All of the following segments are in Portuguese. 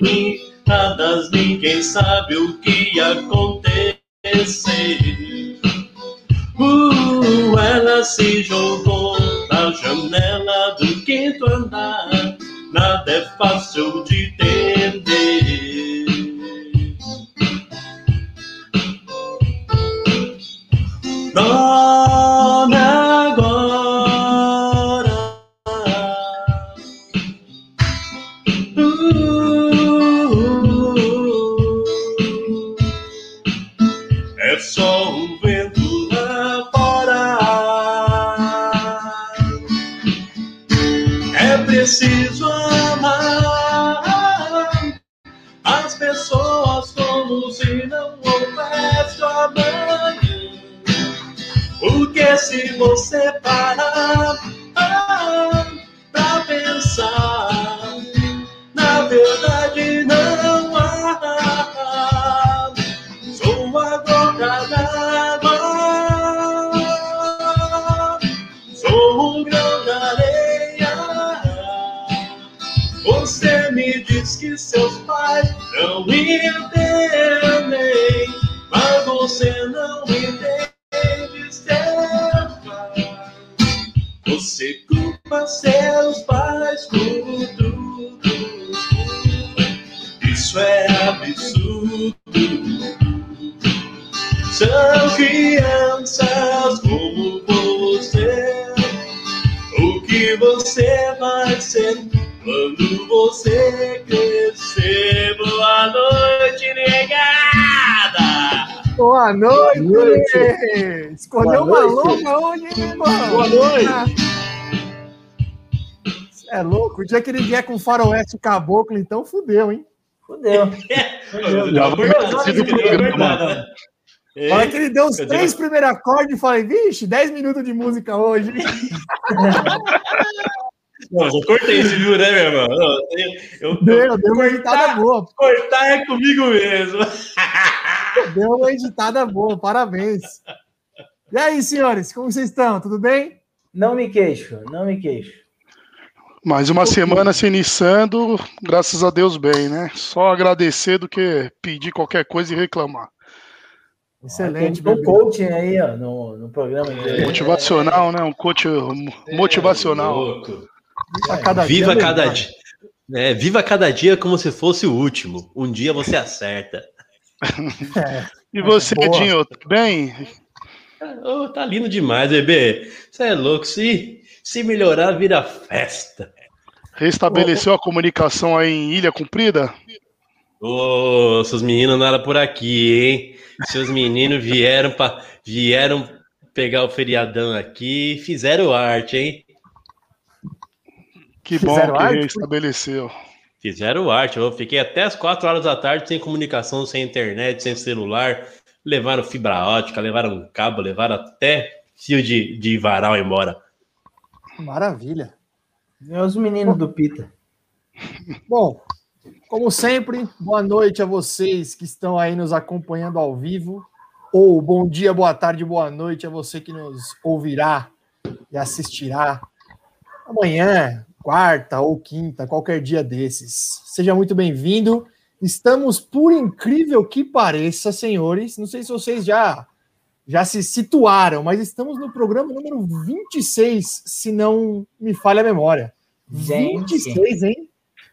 Pintadas, ninguém sabe o que acontecer. Uh, ela se jogou na janela do quinto andar. Nada é fácil de entender. Você parar ah, pra pensar, na verdade não há. Sou uma gota d'água, sou um grão de areia. Você me diz que seus pais não entendem, mas você não entende seus pais por tudo. Isso é absurdo. São crianças como você. O que você vai ser quando você crescer? Boa noite, negada! Boa noite! Boa noite. Escolheu uma louca hoje, hein, irmão? Boa noite. É louco, o dia que ele vier com faroeste caboclo, então fudeu, hein? Fudeu. Já vou partir do programa. É. Hora que ele deu os Eu três digo- primeiros acordes, eu falei, vixe, 10 minutos de música hoje. hein? Não, eu cortei esse viu, né, meu irmão? Não, eu, eu- Deu, deu uma editada boa. cortar é comigo mesmo. Deu uma editada boa, parabéns. E aí, senhores, como vocês estão? Tudo bem? Não me queixo, não me queixo. Mais uma semana se iniciando, graças a Deus bem, né? Só agradecer do que pedir qualquer coisa e reclamar. Excelente, Tem um coaching aí, ó, no, no programa. de- Motivacional, né? Um coach motivacional. A cada Viva dia cada dia. É, viva cada dia como se fosse o último. Um dia você acerta. E você. Dinho, tudo bem? Ô, tá lindo demais, bebê. Você é louco. Se, se melhorar, vira festa. Restabeleceu a comunicação aí em Ilha Comprida? Ô, seus meninos nada por aqui, hein? Seus meninos vieram para vieram pegar o feriadão aqui e fizeram arte, hein? Que bom Fizeram que arte? restabeleceu. Fizeram arte. Eu fiquei até as 4 horas da tarde sem comunicação, sem internet, sem celular. Levaram fibra ótica, levaram um cabo, levaram até fio de, de varal embora. Maravilha. É os meninos do Pita. Bom, como sempre, boa noite a vocês que estão aí nos acompanhando ao vivo. Ou bom dia, boa tarde, boa noite a você que nos ouvirá e assistirá amanhã, quarta ou quinta, qualquer dia desses. Seja muito bem-vindo. Estamos, por incrível que pareça, senhores, não sei se vocês já já se situaram, mas estamos no programa número 26, se não me falha a memória. Gente. 26, hein?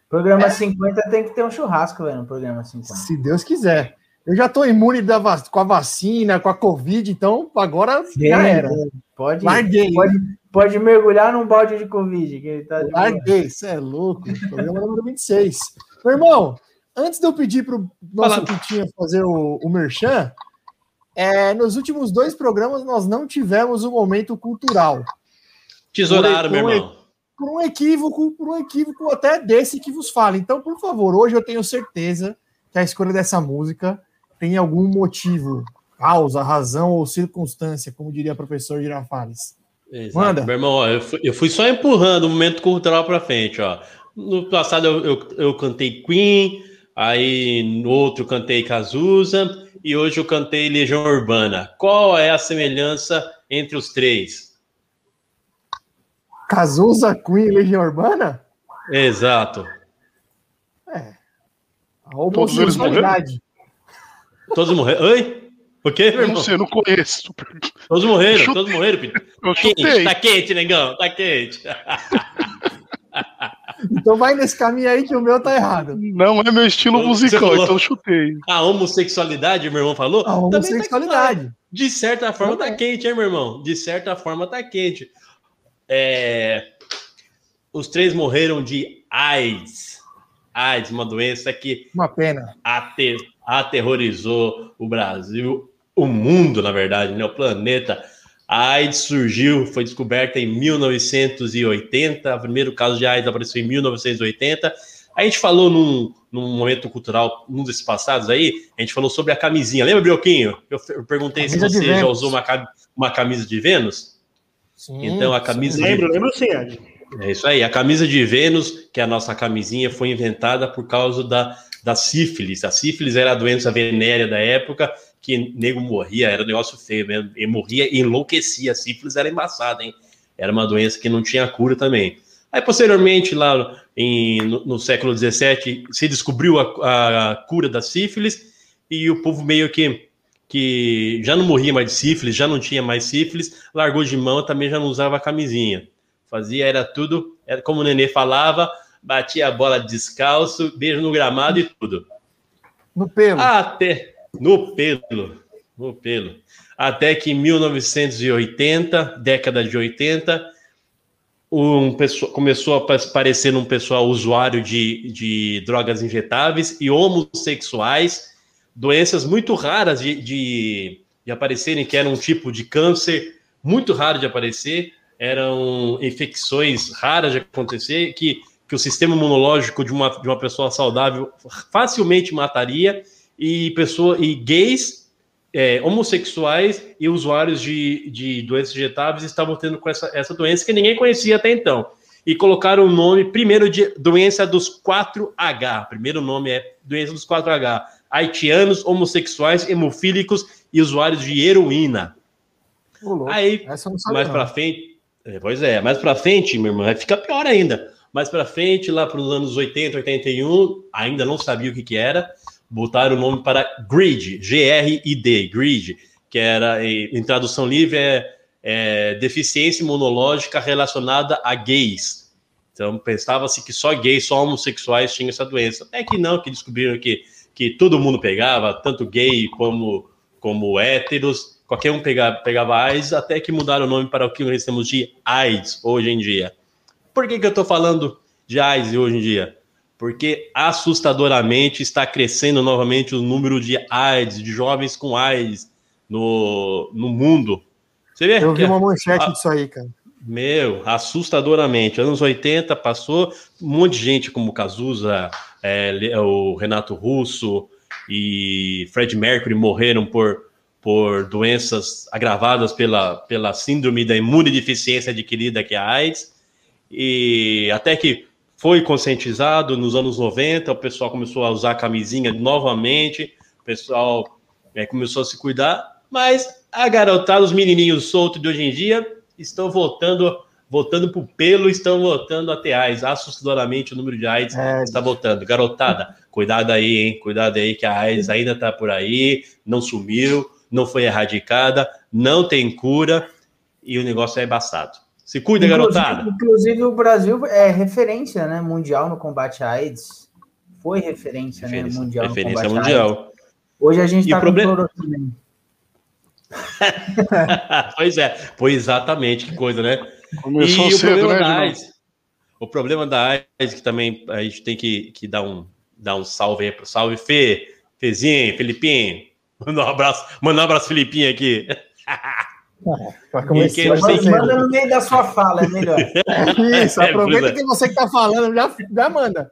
Programa 50 tem que ter um churrasco, velho, no programa 50. Se Deus quiser. Eu já estou imune da com a vacina, com a Covid, então agora já era. Pode, Larguei. pode, pode mergulhar num balde de Covid. Que ele tá de. Larguei, você é louco. Programa número 26. Meu irmão, antes de eu pedir para o nosso. Pitinha fazer o, o merchan, é, nos últimos dois programas nós não tivemos o momento cultural. Tesouraram, meu irmão. Por um equívoco, por um equívoco até desse que vos fala. Então, por favor, hoje eu tenho certeza que a escolha dessa música tem algum motivo, causa, razão ou circunstância, como diria o professor Girafales. Exato. Manda. Meu irmão, ó, eu, fui, eu fui só empurrando o momento cultural pra frente, ó. No passado eu, eu, eu cantei Queen, aí no outro cantei Cazuza e hoje eu cantei Legião Urbana. Qual é a semelhança entre os três? Cazuza, Queen e Legião Urbana? Exato. É. A homossexualidade. Todos morreram. Oi? O quê? Eu não sei, eu não conheço. Todos morreram, todos morreram, Pedro. Eu Quente, chutei. tá quente, negão, tá quente. Então vai nesse caminho aí que o meu tá errado. Não é meu estilo musical, então chutei. A homossexualidade, meu irmão falou? A tá homossexualidade. De certa forma tá Também. quente, hein, meu irmão? De certa forma tá quente. É, Os três morreram de AIDS. AIDS, uma doença que Uma pena. ate- aterrorizou o Brasil, o mundo, na verdade, né? o planeta. A AIDS surgiu, foi descoberta em 1980. O primeiro caso de AIDS apareceu em 1980. A gente falou num, num momento cultural, num desses passados aí, a gente falou sobre a camisinha. Lembra, Brioquinho? Eu, eu perguntei Camisa se você já usou uma, uma camisa de Vênus. Sim, Então, a camisa de Lembro, lembro sim, Ed. é isso aí. A camisa de Vênus, que é a nossa camisinha, foi inventada por causa da, da sífilis. A sífilis era a doença venérea da época, que nego morria, era um negócio feio mesmo. E morria e enlouquecia. A sífilis era embaçada, hein? Era uma doença que não tinha cura também. Aí, posteriormente, lá em- no, no século XVII, se descobriu a, a cura da sífilis e o povo meio que, que já não morria mais de sífilis, já não tinha mais sífilis, largou de mão, também já não usava camisinha fazia, era tudo, era como o Nenê falava, batia a bola descalço, beijo no gramado e tudo. No pelo. Até no pelo, no pelo. Até que em 1980, década de 80, um pessoa, começou a pa- aparecer um pessoal usuário de, de drogas injetáveis e homossexuais, doenças muito raras de, de, de aparecerem, que era um tipo de câncer muito raro de aparecer, eram infecções raras de acontecer, que, que o sistema imunológico de uma, de uma pessoa saudável facilmente mataria, e, pessoa, e gays, é, homossexuais e usuários de, de doenças injetáveis estavam tendo com essa, essa doença que ninguém conhecia até então. E colocaram o nome primeiro de doença dos 4H. Primeiro nome é doença dos 4H. Haitianos, homossexuais, hemofílicos e usuários de heroína. Aí, mais pra frente, é, pois é, mais pra frente, meu irmão, vai ficar pior ainda. Mais pra frente, lá para os anos 80, 81, ainda não sabia o que que era, botaram o nome para GRID, G-R-I-D, GRID, que era, em em tradução livre, é, é deficiência imunológica relacionada a gays. Então, pensava-se que só gays, só homossexuais tinham essa doença. É que não, que descobriram que, que todo mundo pegava, tanto gay como, como héteros, qualquer um pegava, pegava AIDS, até que mudaram o nome para o que nós temos de AIDS hoje em dia. Por que, que eu estou falando de AIDS hoje em dia? Porque assustadoramente está crescendo novamente o número de AIDS, de jovens com AIDS no, no mundo. Você vê? Eu vi uma manchete Ah. disso aí, cara. Meu, assustadoramente. Anos 80 passou, um monte de gente como Cazuza, é, o Renato Russo e Fred Mercury morreram por, por doenças agravadas pela, pela síndrome da imunodeficiência adquirida, que é a AIDS. E até que foi conscientizado nos anos 90, o pessoal começou a usar camisinha novamente, o pessoal é, começou a se cuidar, mas a garotada, os menininhos soltos de hoje em dia, estão voltando, voltando pro pelo, estão voltando a ter AIDS. Assustadoramente o número de AIDS É, está voltando. Garotada, cuidado aí, hein? Cuidado aí que a AIDS ainda tá por aí, não sumiu, não foi erradicada, não tem cura e o negócio é embaçado. Se cuida, garotada. Inclusive, o Brasil é referência né, mundial no combate à AIDS. Foi referência, Referência, né, mundial referência no combate à AIDS. mundial. Hoje a gente está o problema- com cloroquina. pois é, foi exatamente, que coisa, né? Começou e o cedo, problema né, da? AIDS, o problema da AIDS que também a gente tem que, que dar um dar um salve aí pro salve Fê, Fezinho, Felipinho. Manda um abraço, manda um abraço Felipinho aqui. Começar quem- Manda no meio da sua fala, é melhor. Isso, É, aproveita é. que você que tá falando, já, já manda.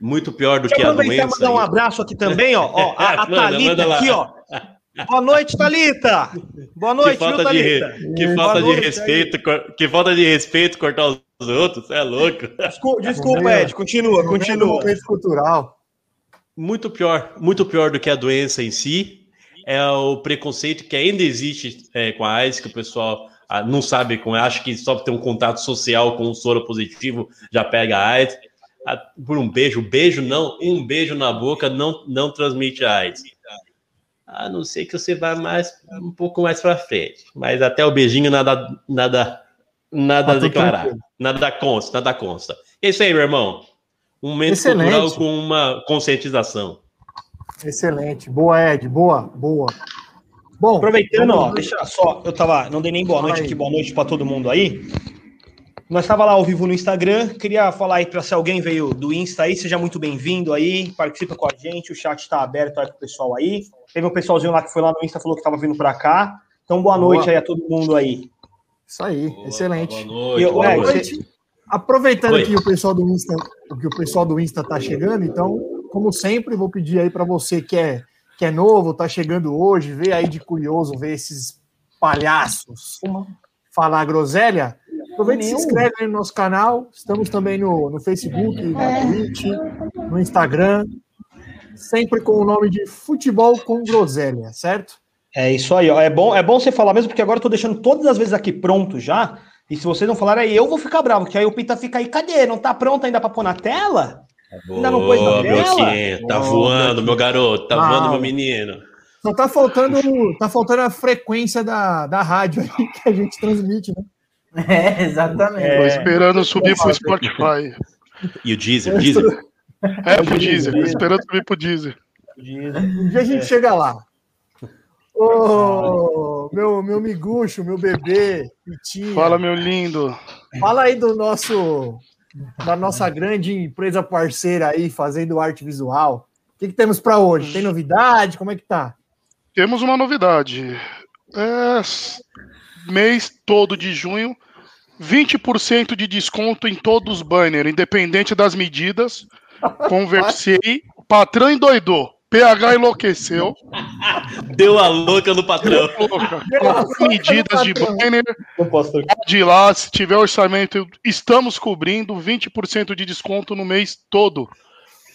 Muito pior do Deixa que eu a aproveitar e doença. mandar um abraço aqui também, ó. ó a, a Thalita aqui, ó. Boa noite, Thalita. Boa que noite, viu, falta de, Thalita? re- que falta de noite respeito, cor- que falta de respeito cortar os outros, você é louco. Desculpa, desculpa, Ed. Continua, No continua. cultural. muito pior, muito pior do que a doença em si, é o preconceito que ainda existe é, com a AIDS, que o pessoal ah, não sabe como, acha que só ter um contato social com um soro positivo já pega AIDS. Ah, por um beijo, beijo não, um beijo na boca não, não transmite AIDS. A não ser que você vá mais um pouco mais para frente. Mas até o beijinho nada nada nada a declarar. Nada consta, nada consta. É isso aí, meu irmão. Um momento Excelente. cultural com uma conscientização. Excelente. Boa, Ed. Boa, boa. Bom, aproveitando, ó, deixa só, eu tava, não dei nem boa noite aqui, boa noite para todo mundo aí. Nós estava lá ao vivo no Instagram, queria falar aí para se alguém veio do Insta aí, seja muito bem-vindo aí, participa com a gente, o chat está aberto aí pro pessoal aí. Teve um pessoalzinho lá que foi lá no Insta falou que estava vindo para cá. Então boa noite boa. aí a todo mundo aí. Isso aí, boa, excelente. Boa noite. Eu, boa é, noite. Aproveitando Oi. que o pessoal do Insta, que o pessoal do Insta tá chegando, então, como sempre, vou pedir aí para você que é que é novo, tá chegando hoje, vê aí de curioso, ver esses palhaços falar groselha, aproveita e se inscreve no nosso canal. Estamos também no, no Facebook, no Twitch, no Instagram, sempre com o nome de Futebol com Groselha, certo? É isso aí, ó. É bom, é bom você falar mesmo, porque agora eu tô deixando todas as vezes aqui pronto já. E se vocês não falarem aí, eu vou ficar bravo, porque aí o Pita fica aí, cadê? Não tá pronto ainda para pôr na tela? Ainda não pôs na tela? Tá voando, meu garoto, tá ah, voando, meu menino. Só tá faltando, tá faltando a frequência da, da rádio aí que a gente transmite, né? É, exatamente. É, Tô esperando subir pro Spotify. E o Deezer, o Deezer? É, pro Deezer, esperando subir pro Deezer. Um dia a gente é. chega lá. Ô, meu, meu miguxo, meu bebê, Pitinha. Fala, meu lindo. Fala aí do nosso da nossa grande empresa parceira aí, fazendo arte visual. O que, que temos para hoje? Tem novidade? Como é que tá? Temos uma novidade. É, mês todo de junho, 20% de desconto em todos os banners, independente das medidas. Conversei, patrão endoidou. PH enlouqueceu. Deu a louca no patrão. medidas de banner. De lá, se tiver orçamento, estamos cobrindo 20% de desconto no mês todo.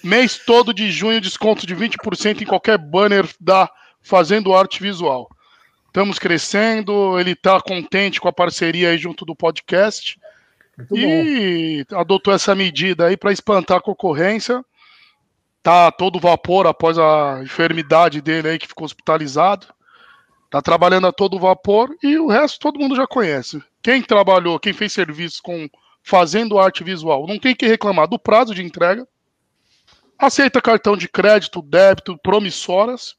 Mês todo de junho, desconto de 20% em qualquer banner da Fazendo Arte Visual. Estamos crescendo, ele está contente com a parceria aí junto do podcast. Muito e bom. adotou essa medida aí para espantar a concorrência tá todo vapor após a enfermidade dele aí que ficou hospitalizado. Tá trabalhando a todo vapor e o resto todo mundo já conhece. Quem trabalhou, quem fez serviço com fazendo arte visual, não tem que reclamar do prazo de entrega. Aceita cartão de crédito, débito, promissoras.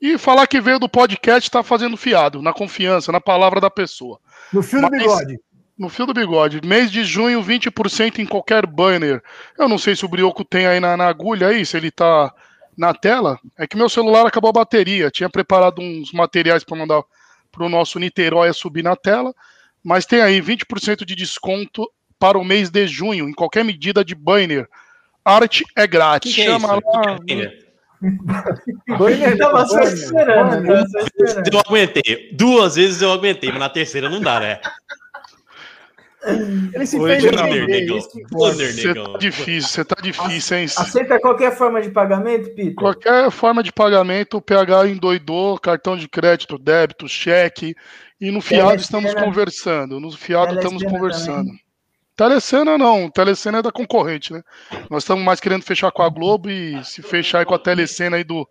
E falar que veio do podcast tá fazendo fiado, na confiança, na palavra da pessoa. No fio do bigode no fio do bigode. Mês de junho, 20% em qualquer banner. Eu não sei se o Brioco tem aí na, na, agulha aí, se ele tá na tela. É que meu celular acabou a bateria. Tinha preparado uns materiais para mandar para o nosso Niterói subir na tela. Mas tem aí 20% de desconto para o mês de junho, em qualquer medida de banner. Arte é grátis. Que que é Chama lá. Banner tava só esperando. Eu aguentei. Duas vezes eu aguentei, mas na terceira não dá, né? Ele se fez entender. Você tá difícil, você tá difícil, hein? Aceita qualquer forma de pagamento, Peter? Qualquer forma de pagamento, o PH endoidou, cartão de crédito, débito, cheque. E no fiado estamos conversando. No fiado estamos conversando. Também. Telecena não, Telecena é da concorrente, né? Nós estamos mais querendo fechar com a Globo e se fechar com a Telecena aí do,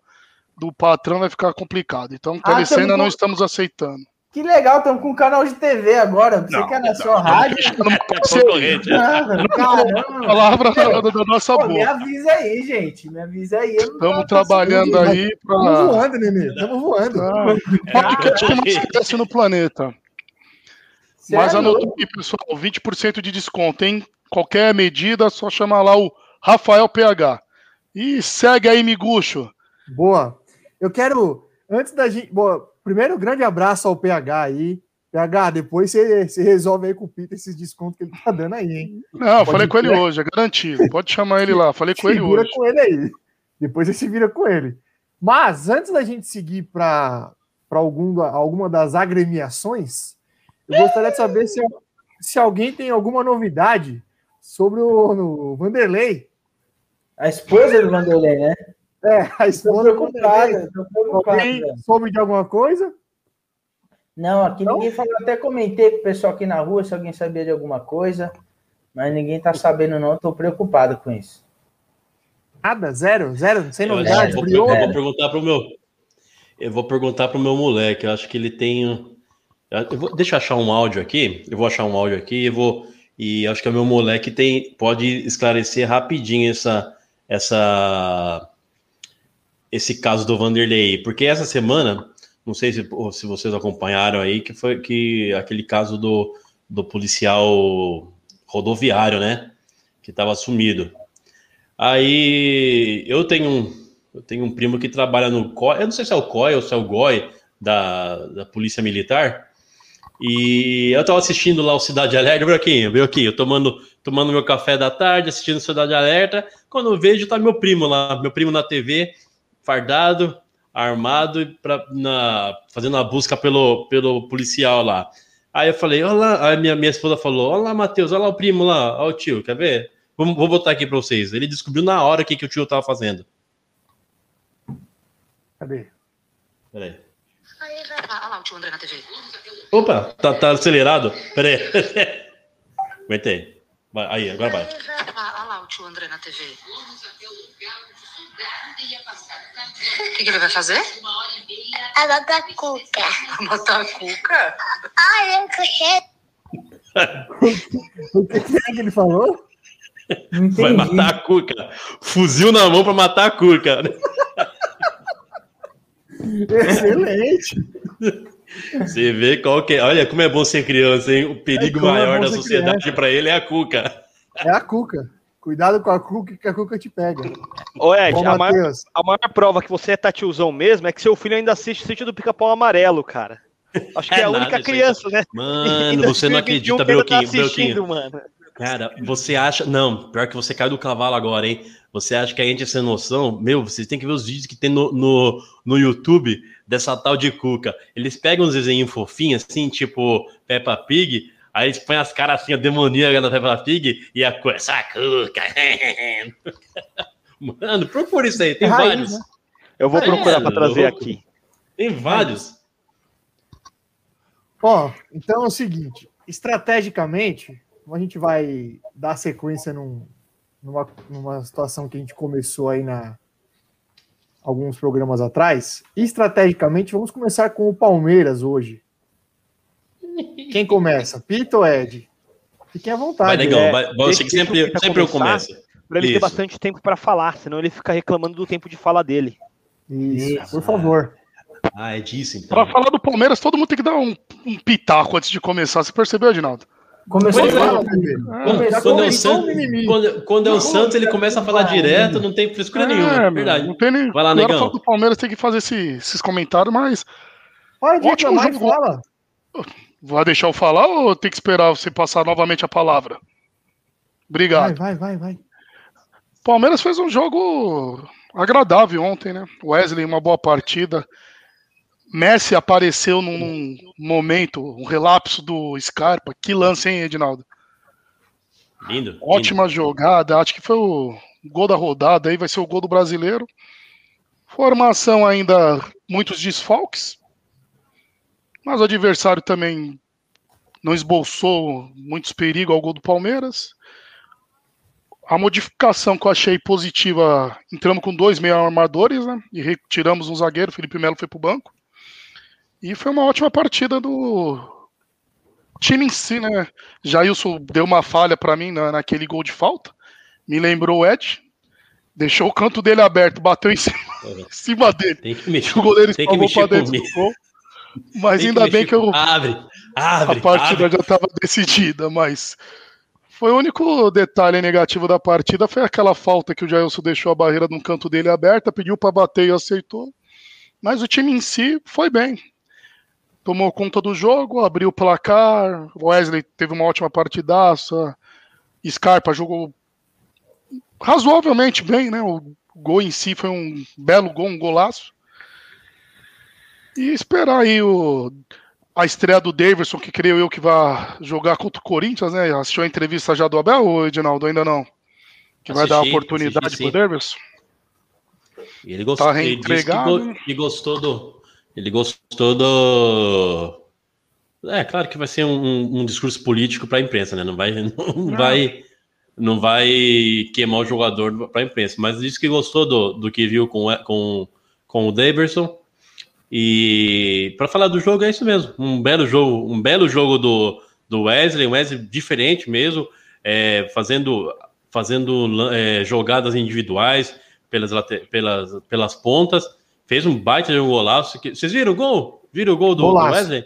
do patrão vai ficar complicado. Então, ah, Telecena ah, não estamos aceitando. Que legal, estamos com um canal de TV agora. Você não, quer na sua rádio? Palavra da, da nossa boca. Me avisa aí, gente. Me avisa aí. Estamos trabalhando aí. Estamos voando, Nenê. Estamos voando. Ah, podcast que mais cresce no planeta. Mas anotou aqui, pessoal: 20% de desconto, hein? Qualquer medida, só chamar lá o Rafael PH. E segue aí, Miguxo. Boa. Eu quero, antes da gente. Boa, primeiro, grande abraço ao PH aí. PH, depois você, você resolve aí com o Peter esses descontos que ele tá dando aí, hein? Não, Pode falei com ele hoje, é garantido. Pode chamar ele lá, falei com ele hoje. com ele aí. Depois você se vira com ele. Mas, antes da gente seguir para algum, alguma das agremiações, eu gostaria de saber se, se alguém tem alguma novidade sobre o, o Vanderlei. A esposa do Vanderlei, né? É, a esposa preocupada. Alguém soube de alguma coisa? Não, aqui não? ninguém falou. Até comentei com o pessoal aqui na rua se alguém sabia de alguma coisa, mas ninguém tá sabendo, não. Estou preocupado com isso. Nada, zero, zero, sem novidade. Eu, vou, eu vou perguntar pro meu. Eu vou perguntar pro meu moleque. Eu acho que ele tem. Eu vou, deixa eu achar um áudio aqui. Eu vou achar um áudio aqui e vou. E acho que o meu moleque tem, pode esclarecer rapidinho essa, essa, esse caso do Vanderlei, porque essa semana não sei se, se vocês acompanharam aí, que foi que aquele caso do, do policial rodoviário, né? Que estava sumido. Aí eu tenho um, eu tenho um primo que trabalha no COI, eu não sei se é o COI ou se é o GOI da, da Polícia Militar. E eu estava assistindo lá o Cidade Alerta, aqui, eu tomando, tomando meu café da tarde, assistindo Cidade Alerta. Quando eu vejo, tá meu primo lá, meu primo na TV, fardado, armado pra, na, fazendo a busca pelo, pelo policial lá. Aí eu falei, olha lá, aí minha, minha esposa falou, olha lá, Matheus, olha lá o primo lá, olha o tio, quer ver? Vou, vou botar aqui para vocês. Ele descobriu na hora o que, que o tio tava fazendo. Cadê? Peraí. Olha lá o tio André na TV. Opa, tá, tá acelerado? Peraí. Aguentei. Aí, agora vai. Olha lá o tio André na TV. O que, que, ele vai fazer? A botar cuca. Botar cuca? Olha, o que é que ele falou? Vai matar a cuca. Fuzil na mão para matar a cuca. Excelente. Você vê qual que é. Olha como é bom ser criança, hein? O perigo é maior é da sociedade para ele é a cuca. É a cuca. Cuidado com a cuca que a cuca te pega. Ô Ed, Bom, a, maior, a, maior, prova que você é tatiozão mesmo é que seu filho ainda assiste o sítio do pica-pau amarelo, cara. Acho que é, é a única criança, né? Mano, você não acredita, Belquinho. Tá Cara, você acha. Não, pior que você caiu do cavalo agora, hein? Você acha que a gente é sem noção? Meu, vocês têm que ver os vídeos que tem no, no, no YouTube dessa tal de Cuca. Eles pegam uns desenhos fofinhos, assim, tipo Peppa Pig, Aí eles põem as caras assim, a demoníaca da Peppa Pig e a coisa, essa cuca. Mano, procura isso aí, tem é vários. Raiz, né? Eu vou procurar é, para trazer louco. aqui. Tem vários. Ó, então é o seguinte, estrategicamente, a gente vai dar sequência num, numa, numa situação que a gente começou aí na alguns programas atrás. Estrategicamente, vamos começar com o Palmeiras hoje. Quem começa? Pito ou Ed? Fiquem à vontade. Vai, legal. É, vai, você que sempre, sempre eu começo. Para ele Isso. ter bastante tempo para falar, senão ele fica reclamando do tempo de fala dele. Isso, Isso. por favor. Ah, é disso então. Para falar do Palmeiras, todo mundo tem que dar um, um pitaco antes de começar. Você percebeu, Adinaldo? Começou quando, é, quando, quando, é o Santos, quando, quando, é o Santos, ele começa a falar direto, não tem frescura é, nenhuma. É verdade. Não tem nem, Vai lá, negão. do Palmeiras tem que fazer esse, esses comentários, mas. Pode ótimo jogo. fala. Vai deixar eu falar ou tem que esperar você passar novamente a palavra? Obrigado. Vai, vai, vai, vai. Palmeiras fez um jogo agradável ontem, né? Wesley, uma boa partida. Messi apareceu num, num momento, um relapso do Scarpa. Que lance, hein, Edinaldo? Lindo. Ótima lindo. jogada. Acho que foi o gol da rodada aí, vai ser o gol do brasileiro. Formação ainda muitos desfalques. Mas o adversário também não esboçou muitos perigos ao gol do Palmeiras. A modificação que eu achei positiva, entramos com dois meio armadores, né? E retiramos um zagueiro, Felipe Melo foi para o banco. E foi uma ótima partida do time em si, né? Jailson deu uma falha para mim na, naquele gol de falta. Me lembrou o Ed. Deixou o canto dele aberto, bateu em cima, em cima dele. Tem que mexer, o goleiro espalmou para dentro comigo. do gol. Mas ainda bem que eu. Abre, abre. A partida abre. já estava decidida, mas. Foi o único detalhe negativo da partida foi aquela falta que o Jailson deixou a barreira no canto dele aberta, pediu para bater e aceitou. Mas o time em si foi bem. Tomou conta do jogo, abriu o placar. Wesley teve uma ótima partidaça. Scarpa jogou razoavelmente bem, né? O gol em si foi um belo gol, um golaço. E esperar aí o, a estreia do Davidson, que creio eu que vai jogar contra o Corinthians, né? Assistiu a entrevista já do Abel ou Edinaldo? Ainda não? Que assisti, vai dar oportunidade pro Davidson? ele gostou, tá ele, ele gostou do. Ele gostou do. É, claro que vai ser um, um, discurso político para a imprensa, né? Não vai, não, não, vai, não vai queimar o jogador para a imprensa. Mas disse que gostou do, do que viu com, com, com o Daverson. E para falar do jogo é isso mesmo, um belo jogo, um belo jogo do, do Wesley, um Wesley diferente mesmo, é, fazendo fazendo é, jogadas individuais pelas, pelas, pelas pontas, fez um baita de um golaço. Vocês viram o gol? Viram o gol do, do Wesley?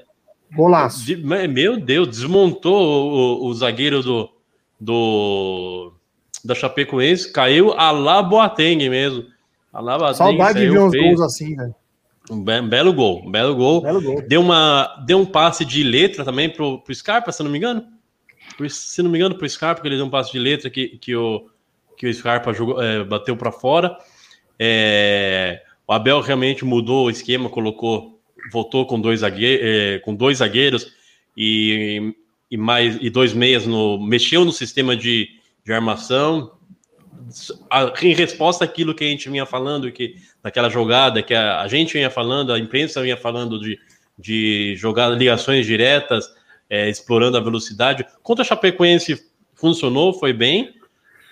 Golaço. Meu Deus, desmontou o, o zagueiro do, do da Chapecoense, caiu a lá Boateng mesmo. A lá Boateng Saudade de ver uns gols assim, velho. Be um belo gol, um belo gol. Belo gol. Deu, uma, deu um passe de letra também pro, pro Scarpa, se não me engano. Se não me engano, pro Scarpa, que ele deu um passe de letra que, que, o, que o Scarpa jogou, é, bateu para fora. É, o Abel realmente mudou o esquema, colocou, voltou com dois, zagueiros, é, com dois zagueiros e, e mais e dois meias no. Mexeu no sistema de, de armação. Em resposta àquilo que a gente vinha falando, que naquela jogada que a, a gente vinha falando, a imprensa vinha falando de, de jogar ligações diretas, é, explorando a velocidade. Contra a Chapecoense funcionou, foi bem.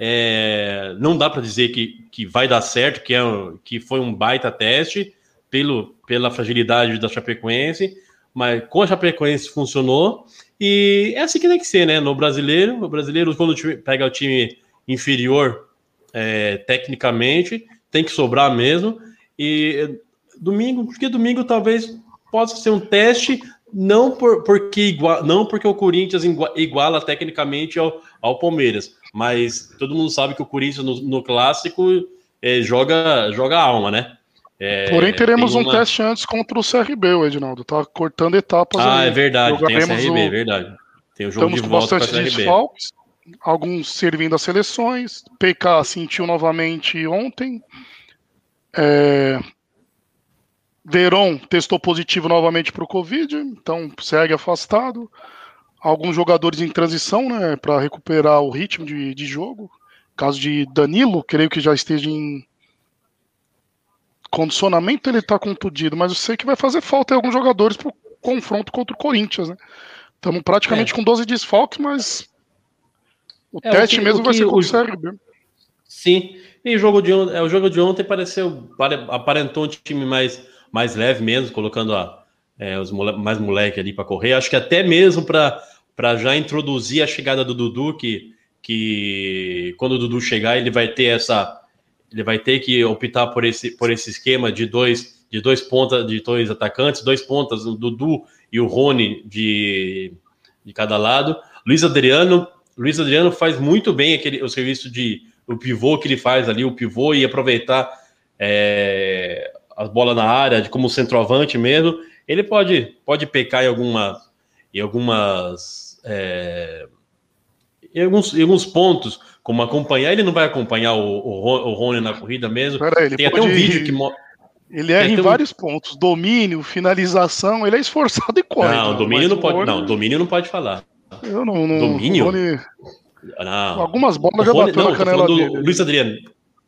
É, não dá para dizer que, que vai dar certo, que, é, que foi um baita teste pelo, pela fragilidade da Chapecoense, mas com a Chapecoense funcionou e é assim que tem que ser, né? No brasileiro, o brasileiro, quando pega o time inferior é, tecnicamente, tem que sobrar mesmo. E domingo, porque domingo talvez possa ser um teste, não por, porque igual, não porque o Corinthians iguala tecnicamente ao, ao Palmeiras, mas todo mundo sabe que o Corinthians no, no clássico é, joga, joga alma, né? É, Porém, teremos uma... um teste antes contra o CRB, o Edinaldo. Tá cortando etapas. Ah, é verdade, Jogaremos tem o CRB, o... verdade. Tem o jogo Estamos de com volta bastante desfalques, alguns servindo as seleções. PK sentiu novamente ontem. É... Veron testou positivo novamente para o Covid, então segue afastado alguns jogadores em transição, né, para recuperar o ritmo de, de jogo. Caso de Danilo, creio que já esteja em condicionamento, ele está contundido, mas eu sei que vai fazer falta em alguns jogadores para o confronto contra o Corinthians, né? Estamos praticamente é. com 12 desfalques, mas o é, teste o que, mesmo o vai ser com o CRB. Sim, e o jogo de, é, o jogo de ontem pareceu, aparentou um time mais, mais leve mesmo, colocando a, é, os mole, mais moleque ali para correr. Acho que até mesmo para para já introduzir a chegada do Dudu, que, que quando o Dudu chegar, ele vai ter essa. Ele vai ter que optar por esse, por esse esquema de dois, de dois pontas, de dois atacantes, dois pontas, o Dudu e o Rony de, de cada lado. Luiz Adriano, Luiz Adriano faz muito bem aquele, o serviço de o pivô que ele faz ali, o pivô e aproveitar é, a bola na área de como centroavante mesmo. Ele pode, pode pecar em alguma, em algumas é, em, alguns, em alguns pontos, como acompanhar, ele não vai acompanhar o, o, o Rony na corrida mesmo. Pera, Tem até um vídeo que mostra. Ele erra em vários pontos. Domínio, finalização, ele é esforçado e corre. Não, domínio não pode. Rony... Não, domínio não pode falar. Eu não. não domínio? Rony... Não. Algumas bolas já bateu não, na canela do dele. Luiz Adriano.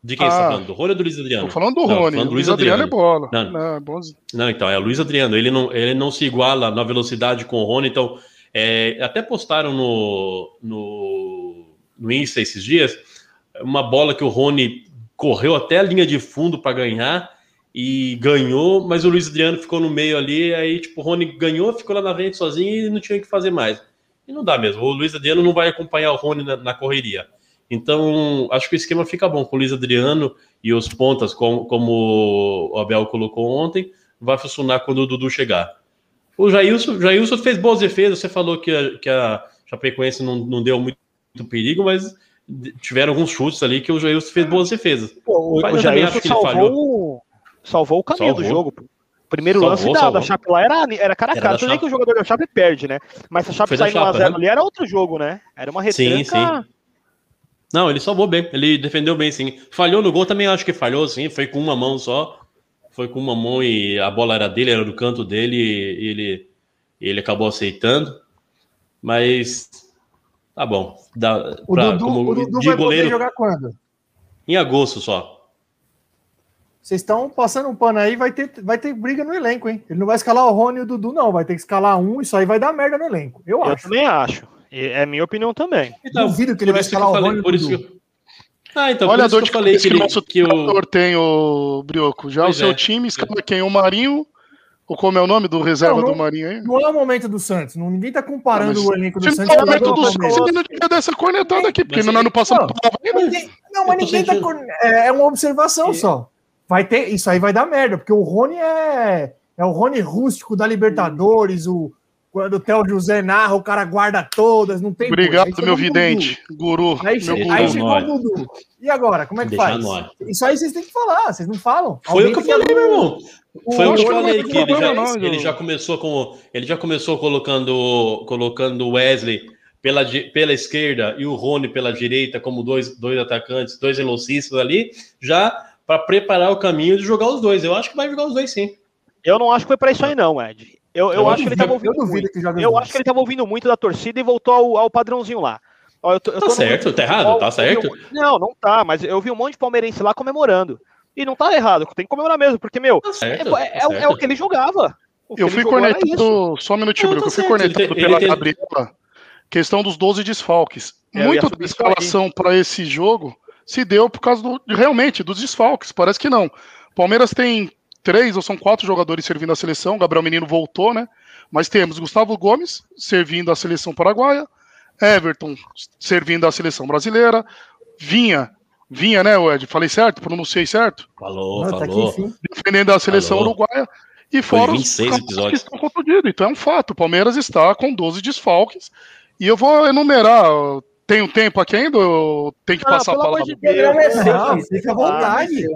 De quem ah, você tá falando? Do Rony ou do Luiz Adriano? Tô falando do Rony. Falando do Luiz Adriano. Adriano é bola. Não, não, é não, então, é o Luiz Adriano. Ele não, ele não se iguala na velocidade com o Rony, então é, até postaram no, no, no Insta esses dias uma bola que o Rony correu até a linha de fundo para ganhar e ganhou, mas o Luiz Adriano ficou no meio ali, aí tipo, o Rony ganhou, ficou lá na frente sozinho e não tinha o que fazer mais. E não dá mesmo, o Luiz Adriano não vai acompanhar o Rony na, na correria. Então, acho que o esquema fica bom com o Luiz Adriano e os pontas, como, como o Abel colocou ontem, vai funcionar quando o Dudu chegar. O Jailson, Jailson fez boas defesas. Você falou que a, que a Chapecoense não, não deu muito, muito perigo, mas tiveram alguns chutes ali que o Jailson fez boas defesas. O, o Jailson salvou, salvou o caminho salvou. do jogo. Primeiro salvou, lance da, da Chape lá era, era cara a cara. Tudo bem que o jogador da Chape perde, né? Mas se a Chape sair 1x0 né? ali era outro jogo, né? Era uma retranca... Sim, sim. Não, ele salvou bem. Ele defendeu bem, sim. Falhou no gol também, acho que falhou, sim. Foi com uma mão só foi com uma mão e a bola era dele, era do canto dele, e ele, ele acabou aceitando. Mas tá bom. Dá, o pra, Dudu, como, o Dudu de vai goleiro, jogar quando? Em agosto só. Vocês estão passando um pano aí, vai ter, vai ter briga no elenco, hein? Ele não vai escalar o Rony e o Dudu, não. Vai ter que escalar um, isso aí vai dar merda no elenco. Eu, eu acho. Eu também acho. É minha opinião também. Então, Duvido que ele vai escalar o Rony. Por isso que... Ah, então, Olha a dor que eu falei que, ele, nosso que o tem, o Brioco. Já pois o seu é. time escala quem? O Marinho, ou como é o nome do reserva não, do Marinho aí? Não é o momento do Santos. Não, ninguém tá comparando não, o elenco do Santos. Não é o momento do Santos. Você não devia dar essa cornetada aqui, porque não, não passamos. Não, mas ninguém tá. É, é uma observação só vai ter, isso aí vai dar merda, porque o Rony é, é o Rony rústico da Libertadores, o quando o Theo José narra, o cara guarda todas, não tem Obrigado, meu vidente, guru. Aí, meu guru. aí chegou o Dudu. E agora, como é que faz? Isso aí vocês têm que falar, vocês não falam. Foi Alguém o que eu falei, meu irmão. Foi o que eu falei, que ele já, ele já começou com. Ele já começou colocando colocando o Wesley pela, pela esquerda e o Rony pela direita, como dois, dois atacantes, dois velocistas ali, já para preparar o caminho de jogar os dois. Eu acho que vai jogar os dois sim. Eu não acho que foi para isso aí, não, Ed. Eu, eu, eu acho que ele tava ouvindo. Eu, muito. Que eu acho que ele tava ouvindo muito da torcida e voltou ao, ao padrãozinho lá. Eu tô, eu tá certo, tá errado, tá certo. não, não tá, mas eu vi um monte de palmeirense lá comemorando. E não tá errado, tem que comemorar mesmo, porque, meu, tá certo, é, tá é, é, o que ele jogava. eu fui cornetado, só um minutinho, Bruno, tá eu fui cornetado pela tem... Gabriela, questão dos 12 desfalques. É, muito da escalação para esse jogo se deu por causa do, realmente dos desfalques. Parece que não. Palmeiras tem três ou são quatro jogadores servindo a seleção. Gabriel Menino voltou, né? Mas temos Gustavo Gomes servindo a seleção paraguaia, Everton servindo a seleção brasileira, Vinha, Vinha, né, Ed? Falei certo? Pronunciei certo? Falou, Não, falou. Tá aqui, defendendo a seleção falou. uruguaia. E fora os que estão contundidos. Então é um fato. O Palmeiras está com 12 desfalques. E eu vou enumerar tem um tempo aqui ainda ou tem que não, passar a palavra? De Deus, não, fica à vontade.